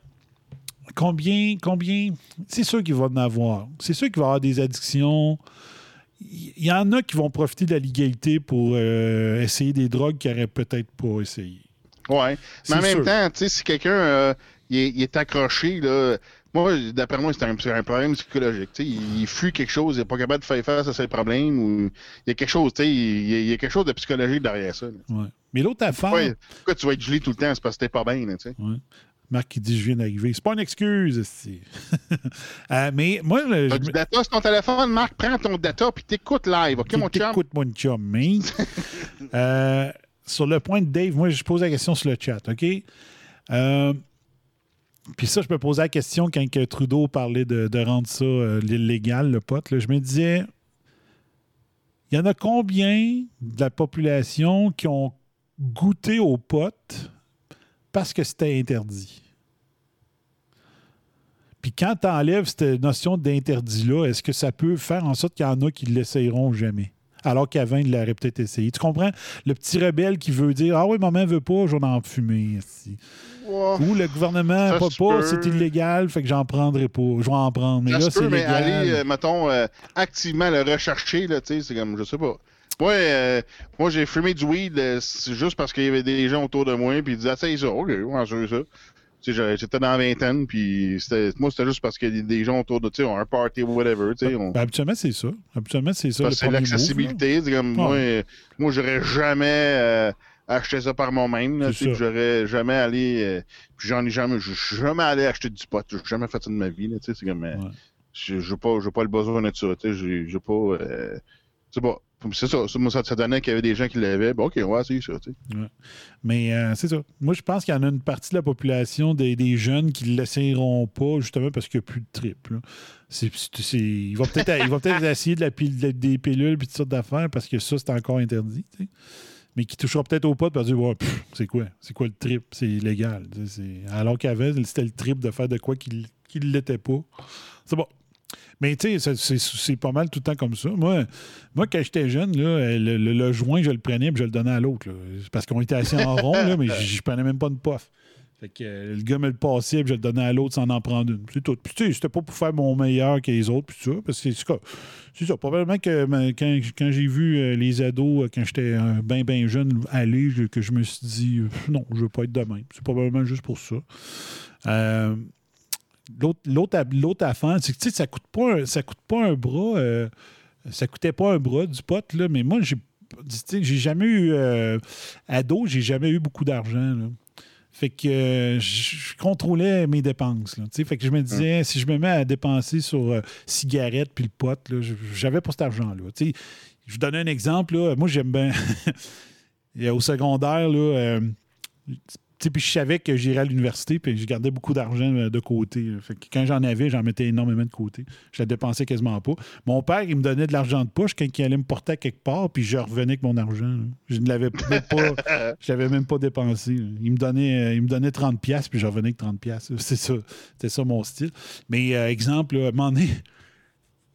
combien, combien, c'est sûr qu'il va en avoir. C'est sûr qu'il va y avoir des addictions. Il y en a qui vont profiter de la légalité pour euh, essayer des drogues qu'ils n'auraient peut-être pas essayé. Ouais. C'est Mais en même sûr. temps, tu sais, si quelqu'un il est, il est accroché, là, moi, d'après moi, c'est un, problème psychologique. Il, fuit quelque chose, il n'est pas capable de faire face à ses problèmes, ou il y a quelque chose, tu sais, il, y a- il y a quelque chose de psychologique derrière ça. Ouais. Mais l'autre affaire. Ouais, pourquoi tu vas être gelé tout le temps? C'est parce que t'es pas bien, là. Ouais. Marc qui dit je viens d'arriver. C'est pas une excuse. Euh, mais moi, le- T'as je du data sur ton téléphone, Marc, prends ton data puis t'écoutes live, OK, mon chum? Écoute, mon chum, mais, euh, sur le point de Dave, moi, je pose la question sur le chat, OK? Euh, puis ça, je me posais la question quand que Trudeau parlait de, rendre ça euh, le pote. je me disais, il y en a combien de la population qui ont goûté au pote parce que c'était interdit? Puis quand tu enlèves cette notion d'interdit-là, est-ce que ça peut faire en sorte qu'il y en a qui ne l'essayeront jamais? Alors qu'avant, il l'aurait peut-être essayé. Tu comprends? Le petit rebelle qui veut dire Ah oui, maman veut pas, je vais en fumer. Ou le gouvernement Ça pas c'est illégal, fait que j'en prendrai pas. Je vais en prendre. Mais Ça là, c'est peut, mais légal. aller, euh, mettons, euh, activement le rechercher, là, tu sais, c'est comme, je sais pas. Moi, euh, moi j'ai fumé du weed juste parce qu'il y avait des gens autour de moi, puis ils disaient, ah, c'est ça, ok, ouais, c'est ça. Tu sais, j'étais dans la vingtaine, puis c'était- moi, c'était juste parce qu'il y a des gens autour de, tu sais, on un party ou whatever, tu sais. on- Ben, habituellement, c'est ça. Habituellement, c'est ça. c'est l'accessibilité, c'est comme, moi, moi, j'aurais jamais acheté ça par moi-même, j'aurais jamais allé, euh, puis j'en ai jamais, je suis jamais allé acheter du pot, j'ai jamais fait ça de ma vie, là, tu sais, c'est comme, euh, j'ai j'ai pas, pas le besoin de ça, j'ai pas, euh, c'est pas, c'est ça, ça, ça, donnait qu'il y avait des gens qui l'avaient, ben, ok, ouais, c'est ça. Ouais. Mais euh, c'est ça. Moi, je pense qu'il y en a une partie de la population des, des jeunes qui ne l'essayeront pas, justement parce qu'il n'y a plus de trip. là. C'est- il va peut-être essayer de la pile- des pilules et toutes sortes d'affaires parce que ça, c'est encore interdit. Mais qui touchera peut-être au pot va dire Ouais, c'est quoi? C'est quoi le trip? C'est illégal. Alors qu'avant, c'était le trip de faire de quoi qu'il ne l'était pas. C'est bon. Mais tu sais, c'est- pas mal tout le temps comme ça. Moi, moi quand j'étais jeune, là, le, le- le joint, je le prenais et je le donnais à l'autre. Parce qu'on était assis en rond, là, mais je prenais même pas une puff. Fait que euh, le gars me le passait, je le donnais à l'autre sans en prendre une. C'est tout. Puis tu sais, c'était pas pour faire mon meilleur que les autres, puis ça, parce que c'est ça. C'est ça. Probablement que ben, quand, quand j'ai vu euh, les ados, euh, quand j'étais bien, bien jeune, aller, je- que je me suis dit, non, je veux pas être de même. C'est probablement juste pour ça. L'autre, affaire, c'est que tu sais, ça coûte pas ça coûte pas un bras. ça coûtait pas un bras du pote, là, mais moi, j'ai, j'ai jamais eu. ado, j'ai jamais eu beaucoup d'argent. là. Fait que euh, je contrôlais mes dépenses. Là, fait que je me disais, si je me mets à dépenser sur euh, cigarettes puis le je- j'avais pas cet argent-là. Je vous donne un exemple. là. Moi, j'aime bien. Au secondaire, là, euh, puis je savais que j'irais à l'université, puis je gardais beaucoup d'argent euh, de côté. Fait que quand j'en avais, j'en mettais énormément de côté. Je la dépensais quasiment pas. Mon père, il me donnait de l'argent de poche quand il allait me porter à quelque part, puis je revenais avec mon argent. Je ne l'avais même pas, je l'avais même pas dépensé. Il me donnait, euh, il me donnait 30 pièces, puis je revenais avec 30 pièces. C'est ça, c'est ça mon style. Mais euh, exemple, à un moment donné,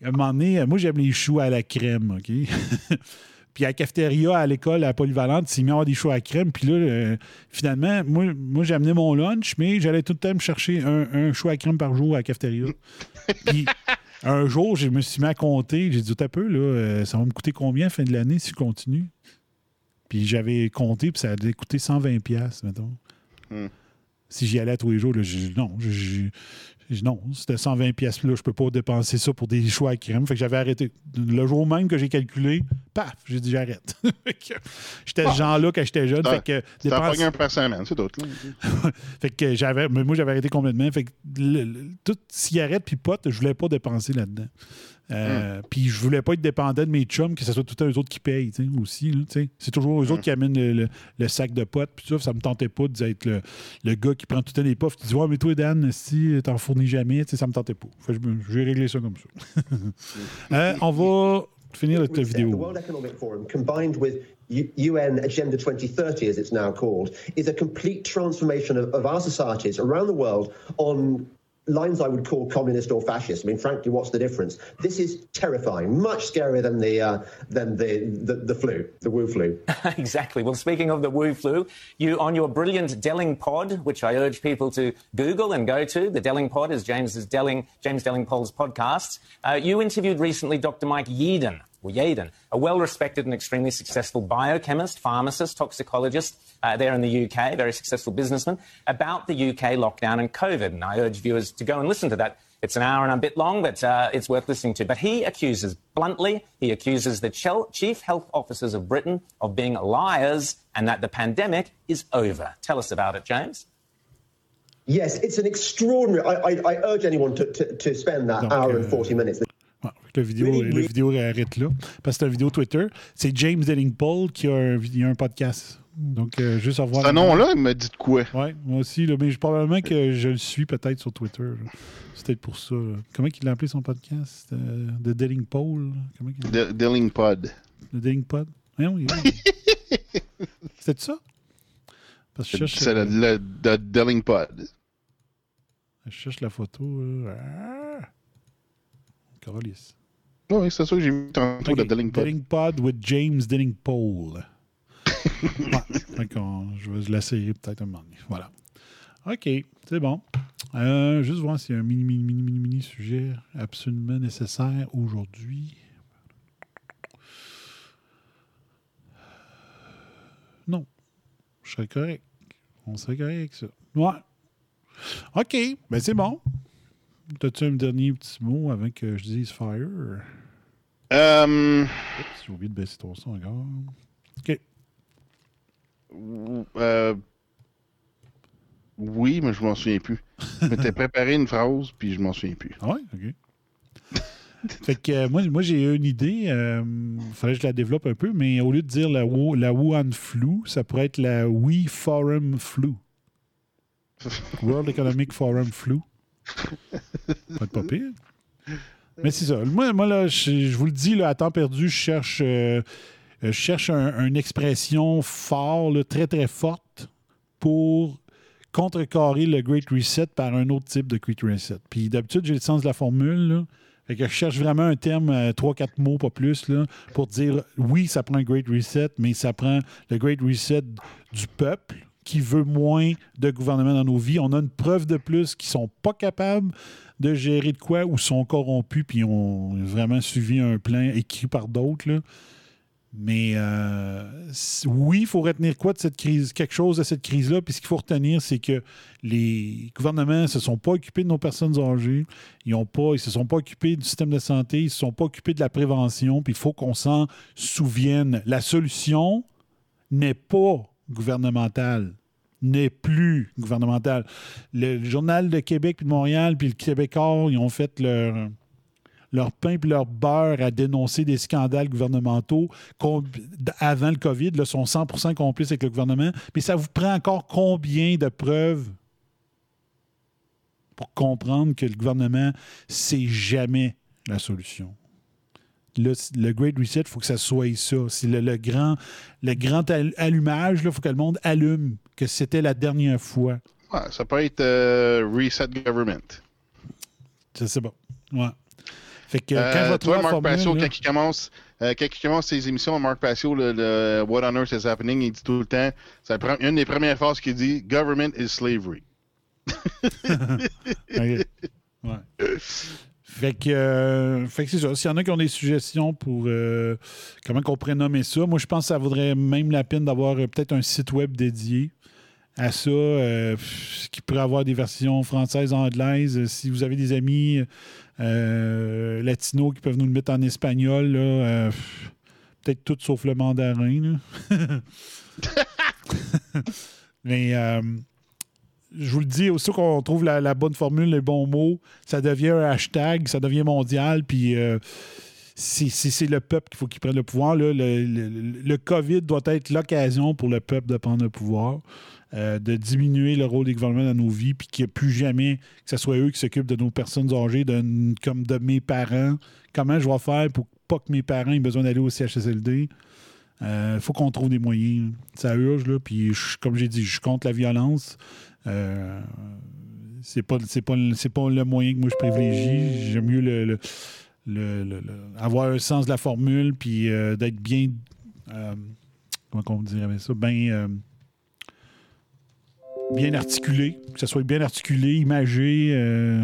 à un moment donné, moi j'aime les choux à la crème, OK? Puis à la cafétéria, à l'école, à la polyvalente, à avoir des choux à crème. Puis là, euh, finalement, moi, moi j'ai amené mon lunch, mais j'allais tout le temps me chercher un, un chou à crème par jour à la cafétéria. Puis un jour, je me suis mis à compter. J'ai dit, un peu, là, euh, ça va me coûter combien à la fin de l'année si je continue? Puis j'avais compté, puis ça allait coûter 120$, piastres, mettons. Hmm. Si j'y allais tous les jours, là, j'ai- non, j'ai- non, c'était 120 pièces là, je peux pas dépenser ça pour des choix à crème. Fait que j'avais arrêté. Le jour même que j'ai calculé, paf, j'ai dit j'arrête. J'étais ce genre-là quand j'étais jeune. Fait que dépense- un par semaine, c'est tout. fait que j'avais. Mais moi, j'avais arrêté complètement. Fait que le- le- toute cigarette puis pote, je voulais pas dépenser là-dedans. Euh, Puis je voulais pas être dépendant de mes chums, que ce soit tout un eux autres qui payent, aussi. C'est toujours eux autres qui amènent le, le- le sac de potes. Puis ça, ça me tentait pas d'être le, le gars qui prend tout le temps les puffs. Tu dis, ouais, mais toi, Dan, si t'en fournis jamais, ça me tentait pas. Fait je, je vais régler ça comme ça. Euh, on va finir la The vidéo. World Economic Forum, combined with U- UN Agenda 2030, as it's now called, is a complete transformation of, of our societies around the world on lines I would call communist or fascist. I mean, frankly, what's the difference? This is terrifying, much scarier than the uh, than the, the the flu, the Wu flu. exactly. Well, speaking of the Wu flu, you on your brilliant Delling pod, which I urge people to Google and go to. The Delling pod is James's Delling, James Delling Poll's podcast. Uh, you interviewed recently Dr. Mike Yeadon, or Yeadon, a well-respected and extremely successful biochemist, pharmacist, toxicologist uh, there in the UK, very successful businessman, about the UK lockdown and COVID. And I urge viewers to go and listen to that. It's an hour and a bit long, but uh, it's worth listening to. But he accuses, bluntly, he accuses the chel- chief health officers of Britain of being liars and that the pandemic is over. Tell us about it, James. Yes, it's an extraordinary. I, I, I urge anyone to, to, to spend that Donc, hour and euh, 40 minutes. La vidéo, la vidéo arrête là. Parce que c'est une vidéo Twitter. C'est James Paul qui a un, il a un podcast. Donc, euh, juste à voir. Ce nom-là, il me dit de quoi? Ouais, moi aussi. Là, mais je- probablement que je le suis peut-être sur Twitter. C'est peut-être pour ça. là. Comment il a appelé son podcast? Euh, The Delling Paul. Comment il De- Dilling Pod. The Delling Pod. Il- oui. C'était ça? Parce que je cherche, C'est le, le Pod. je cherche la photo. Ah! Oui, c'est ça que j'ai vu tantôt de Ok, Dilling Pod. Dilling Pod with James Dilling Paul. ouais, qu'on- je vais l'essayer peut-être un moment donné. Voilà. OK, c'est bon. Euh, juste voir s'il y a un mini, mini, mini, mini, mini sujet absolument nécessaire aujourd'hui. Non. Je serais correct. On serait correct ça. Ouais. OK, ben c'est bon. T'as-tu un dernier petit mot avant que je dise fire? Oups, J'ai oublié de baisser ton son encore. OK. euh, oui, mais je m'en souviens plus. Je m'étais préparé une phrase, puis je m'en souviens plus. Ah ouais, OK. fait que euh, moi, moi j'ai eu une idée. Il fallait que je la développe un peu, mais au lieu de dire la, la Wuhan Flu, ça pourrait être la We Forum Flu. World Economic Forum Flu. Pas pas pire. Mais c'est ça. Moi, moi là, je, vous le dis, à temps perdu, je cherche, euh, je cherche un- une expression forte, très, très forte pour contrecarrer le Great Reset par un autre type de Great Reset. Puis d'habitude, j'ai le sens de la formule. Que je cherche vraiment un terme, euh, trois, quatre mots, pas plus, là, pour dire oui, ça prend un Great Reset, mais ça prend le Great Reset du peuple qui veut moins de gouvernement dans nos vies. On a une preuve de plus qu'ils sont pas capables de gérer de quoi ou sont corrompus puis ont vraiment suivi un plan écrit par d'autres. Mais euh, oui, il faut retenir quoi de cette crise, quelque chose de cette crise-là. Puis ce qu'il faut retenir, c'est que les gouvernements ne se sont pas occupés de nos personnes âgées. Ils ils se sont pas occupés du système de santé. Ils ne se sont pas occupés de la prévention. Puis il faut qu'on s'en souvienne. La solution n'est pas gouvernementale n'est plus gouvernementale. Le, Journal de Québec puis de Montréal puis le Québécois, ils ont fait leur, leur pain et leur beurre à dénoncer des scandales gouvernementaux avant le COVID, là, sont 100% complices avec le gouvernement. Mais ça vous prend encore combien de preuves pour comprendre que le gouvernement, c'est jamais la solution? Le, le, Great Reset, il faut que ça soit ça. C'est le, grand, le grand allumage, il faut que le monde allume que c'était la dernière fois. ça peut être euh, Reset Government. C'est bon. Ouais. Fait que euh, quand toi, Marc Passio, quand, il commence, euh, quand il commence ses émissions, Marc Passio, le, What on Earth is Happening, il dit tout le temps, c'est une des premières phrases qu'il dit Government is slavery. ouais. Fait que, euh, fait que c'est ça. S'il y en a qui ont des suggestions pour euh, comment on pourrait nommer ça, moi je pense que ça vaudrait même la peine d'avoir euh, peut-être un site web dédié à ça, qui pourrait avoir des versions françaises, anglaises. Si vous avez des amis latinos qui peuvent nous le mettre en espagnol, peut-être tout sauf le mandarin. Mais je vous le dis, aussi qu'on trouve la, bonne formule, les bons mots, ça devient un hashtag, ça devient mondial, puis euh, c'est le peuple qu'il faut qu'il prenne le pouvoir. Le, COVID doit être l'occasion pour le peuple de prendre le pouvoir, euh, de diminuer le rôle des gouvernements dans nos vies, puis qu'il n'y ait plus jamais que ce soit eux qui s'occupent de nos personnes âgées, comme de mes parents. Comment je vais faire pour pas que mes parents aient besoin d'aller au CHSLD? Il euh, faut qu'on trouve des moyens. Ça urge, là. Puis, comme j'ai dit, je contre la violence. Euh, c'est pas, pas, pas le moyen que moi je privilégie. J'aime mieux le, le, avoir un sens de la formule puis euh, d'être bien. Euh, comment ça? Bien, bien articulé. Que ça soit bien articulé, imagé.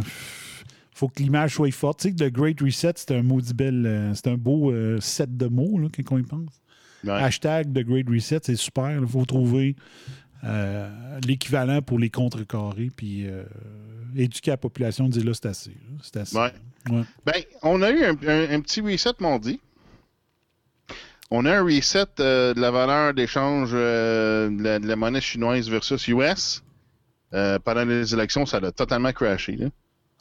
faut que l'image soit forte. Tu sais, The Great Reset, c'est un maudit bel. c'est un beau set de mots, là, quand on y pense. Hashtag The Great Reset, c'est super. Il faut trouver euh, l'équivalent pour les contrecarrer, puis euh, éduquer la population, dire là, c'est assez. Ben, on a eu un, petit reset dit. On a un reset euh, de la valeur d'échange de, la, monnaie chinoise versus US. pendant les élections, ça a totalement crashé.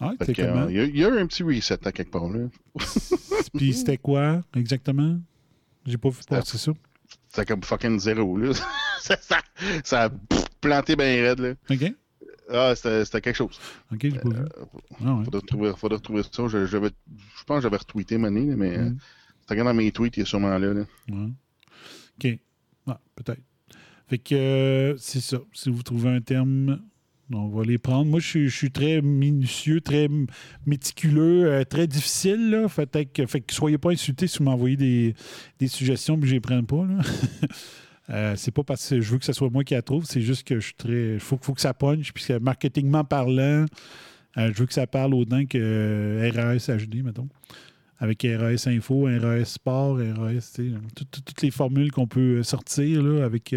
Ah, il y, a eu un petit reset à quelque part. Puis c'était quoi exactement? J'ai pas vu passer ça. C'était comme fucking zéro. Là. ça, a planté bien raide. Là. OK. Ah, c'était quelque chose. OK, j'ai pas vu. Euh, ah, ouais. faudrait, trouver, faudrait retrouver ça. Je, je, je pense que j'avais retweeté Mané, mais mm. c'était dans mes tweets, il est sûrement là. là. Ouais. OK. Ah, peut-être. Fait que euh, c'est ça. Si vous trouvez un terme, on va les prendre. Moi, je, suis très minutieux, très méticuleux, euh, très difficile. Là. Fait, que, fait que soyez pas insultés si vous m'envoyez des, des suggestions, mais je les prenne pas. Euh, c'est pas parce que je veux que ce soit moi qui la trouve, c'est juste que je suis très. Il faut, faut, que ça punch, puisque marketingment parlant, euh, je veux que ça parle autant que euh, RAS HD, mettons. Avec RAS Info, RAS Sport, RAS, toutes les formules qu'on peut sortir là, avec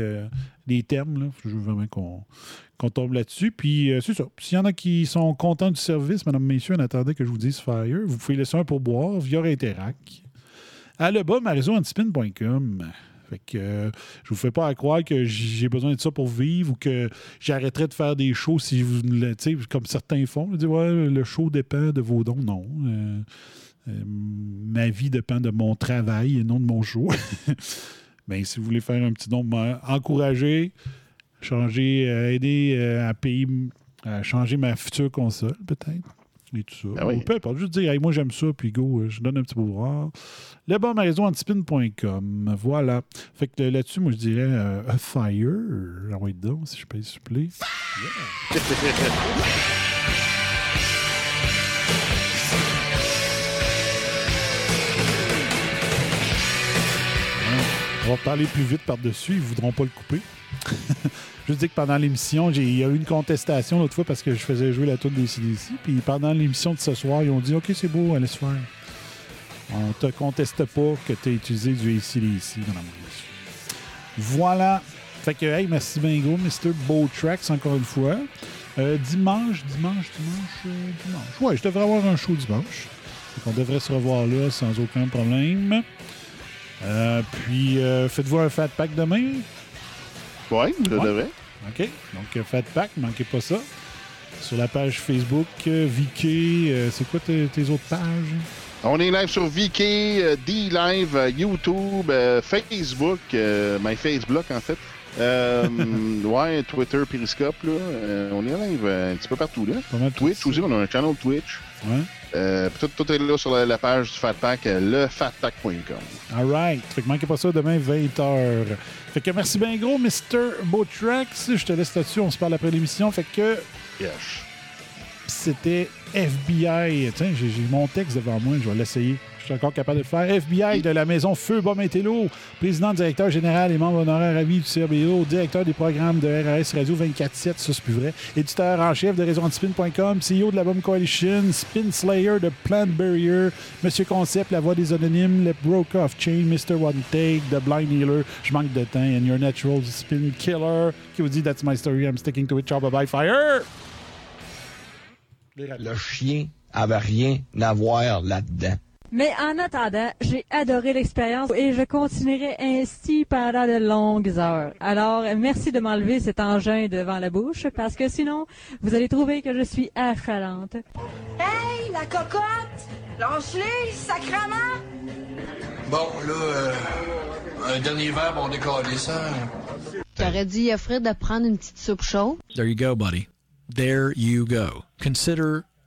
les termes. Là. Je veux vraiment qu'on tombe là-dessus. Puis c'est ça. S'il y en a qui sont contents du service, mesdames, messieurs, en attendant que je vous dise Fire, vous pouvez laisser un pourboire via Interac. À le bas, marisoantispin.com. Fait que euh, je vous fais pas croire que j'ai besoin de ça pour vivre ou que j'arrêterai de faire des shows si vous comme certains font. ouais, le show dépend de vos dons. Non. Euh, euh, ma vie dépend de mon travail et non de mon show. Mais si vous voulez faire un petit don, encourager, changer, aider à payer, à changer ma future console, peut-être et tout ça. Ben peu importe. Juste dire, moi j'aime ça, puis go, euh, je donne un petit pouvoir. Le bon antispin.com. Voilà. Fait que là-dessus, moi je dirais euh, a fire. Envoyez donc, si je peux s'il vous On va parler plus vite par-dessus, ils ne voudront pas le couper. Je dis que pendant l'émission, il y a eu une contestation l'autre fois parce que je faisais jouer la tour des CDC. Puis pendant l'émission de ce soir, ils ont dit OK, c'est beau, allez se faire. On te conteste pas que tu as utilisé du ACDC, madame. Voilà. Fait que, hey, merci Bingo, Mr. Bow Tracks, encore une fois. Euh, dimanche, dimanche, dimanche, euh, dimanche. Ouais, je devrais avoir un show dimanche. On devrait se revoir là sans aucun problème. Euh, puis, faites-vous un fat pack demain? Oui, je devrais. OK. Donc, euh, faites pack, manquez pas ça. sur la page Facebook. Euh, Vicky, euh, c'est quoi tes, tes autres pages? On est live sur VK, euh, D-Live, euh, YouTube, euh, Facebook, euh, my Facebook en fait. Euh, ouais, Twitter, Periscope, là. Euh, on est live euh, un petit peu partout, là. Twitch aussi, on a un channel Twitch. Ouais. Euh, tout, tout est là sur la, la page du Fatpack, euh, lefatpack.com. All right. Fait que manquez pas ça demain, 20h. Fait que merci bien gros, Mr. Botrax. Je te laisse là-dessus. On se parle après l'émission. Fait que Yes. c'était FBI. Tiens, j'ai mon texte devant moi. Je vais l'essayer. Encore capable de le faire. FBI de la maison Feu Bas Métello, président, directeur général et membre honoraire à vie du CRBO, directeur des programmes de RRS Radio 24-7, ça c'est plus vrai, éditeur en chef de RaisonAntispin.com, CEO de la Bomb Coalition, Spin Slayer de Plant Barrier, Monsieur Concept, La Voix des Anonymes, Le Broke Off Chain, Mr. One Take, The Blind Healer, Je manque de temps, and Your Natural Spin Killer, qui vous dit That's my story, I'm sticking to it, ciao, bye bye, fire! Le chien avait rien à voir là-dedans. Mais en attendant, j'ai adoré l'expérience et je continuerai ainsi pendant de longues heures. Alors, merci de m'enlever cet engin devant la bouche parce que sinon, vous allez trouver que je suis affalante. Hey, la cocotte! Lâche-les, sacrement! Bon, là, euh, un dernier verre, on décolle ça. J'aurais dit à Fred de prendre une petite soupe chaude. There you go, buddy. There you go. Consider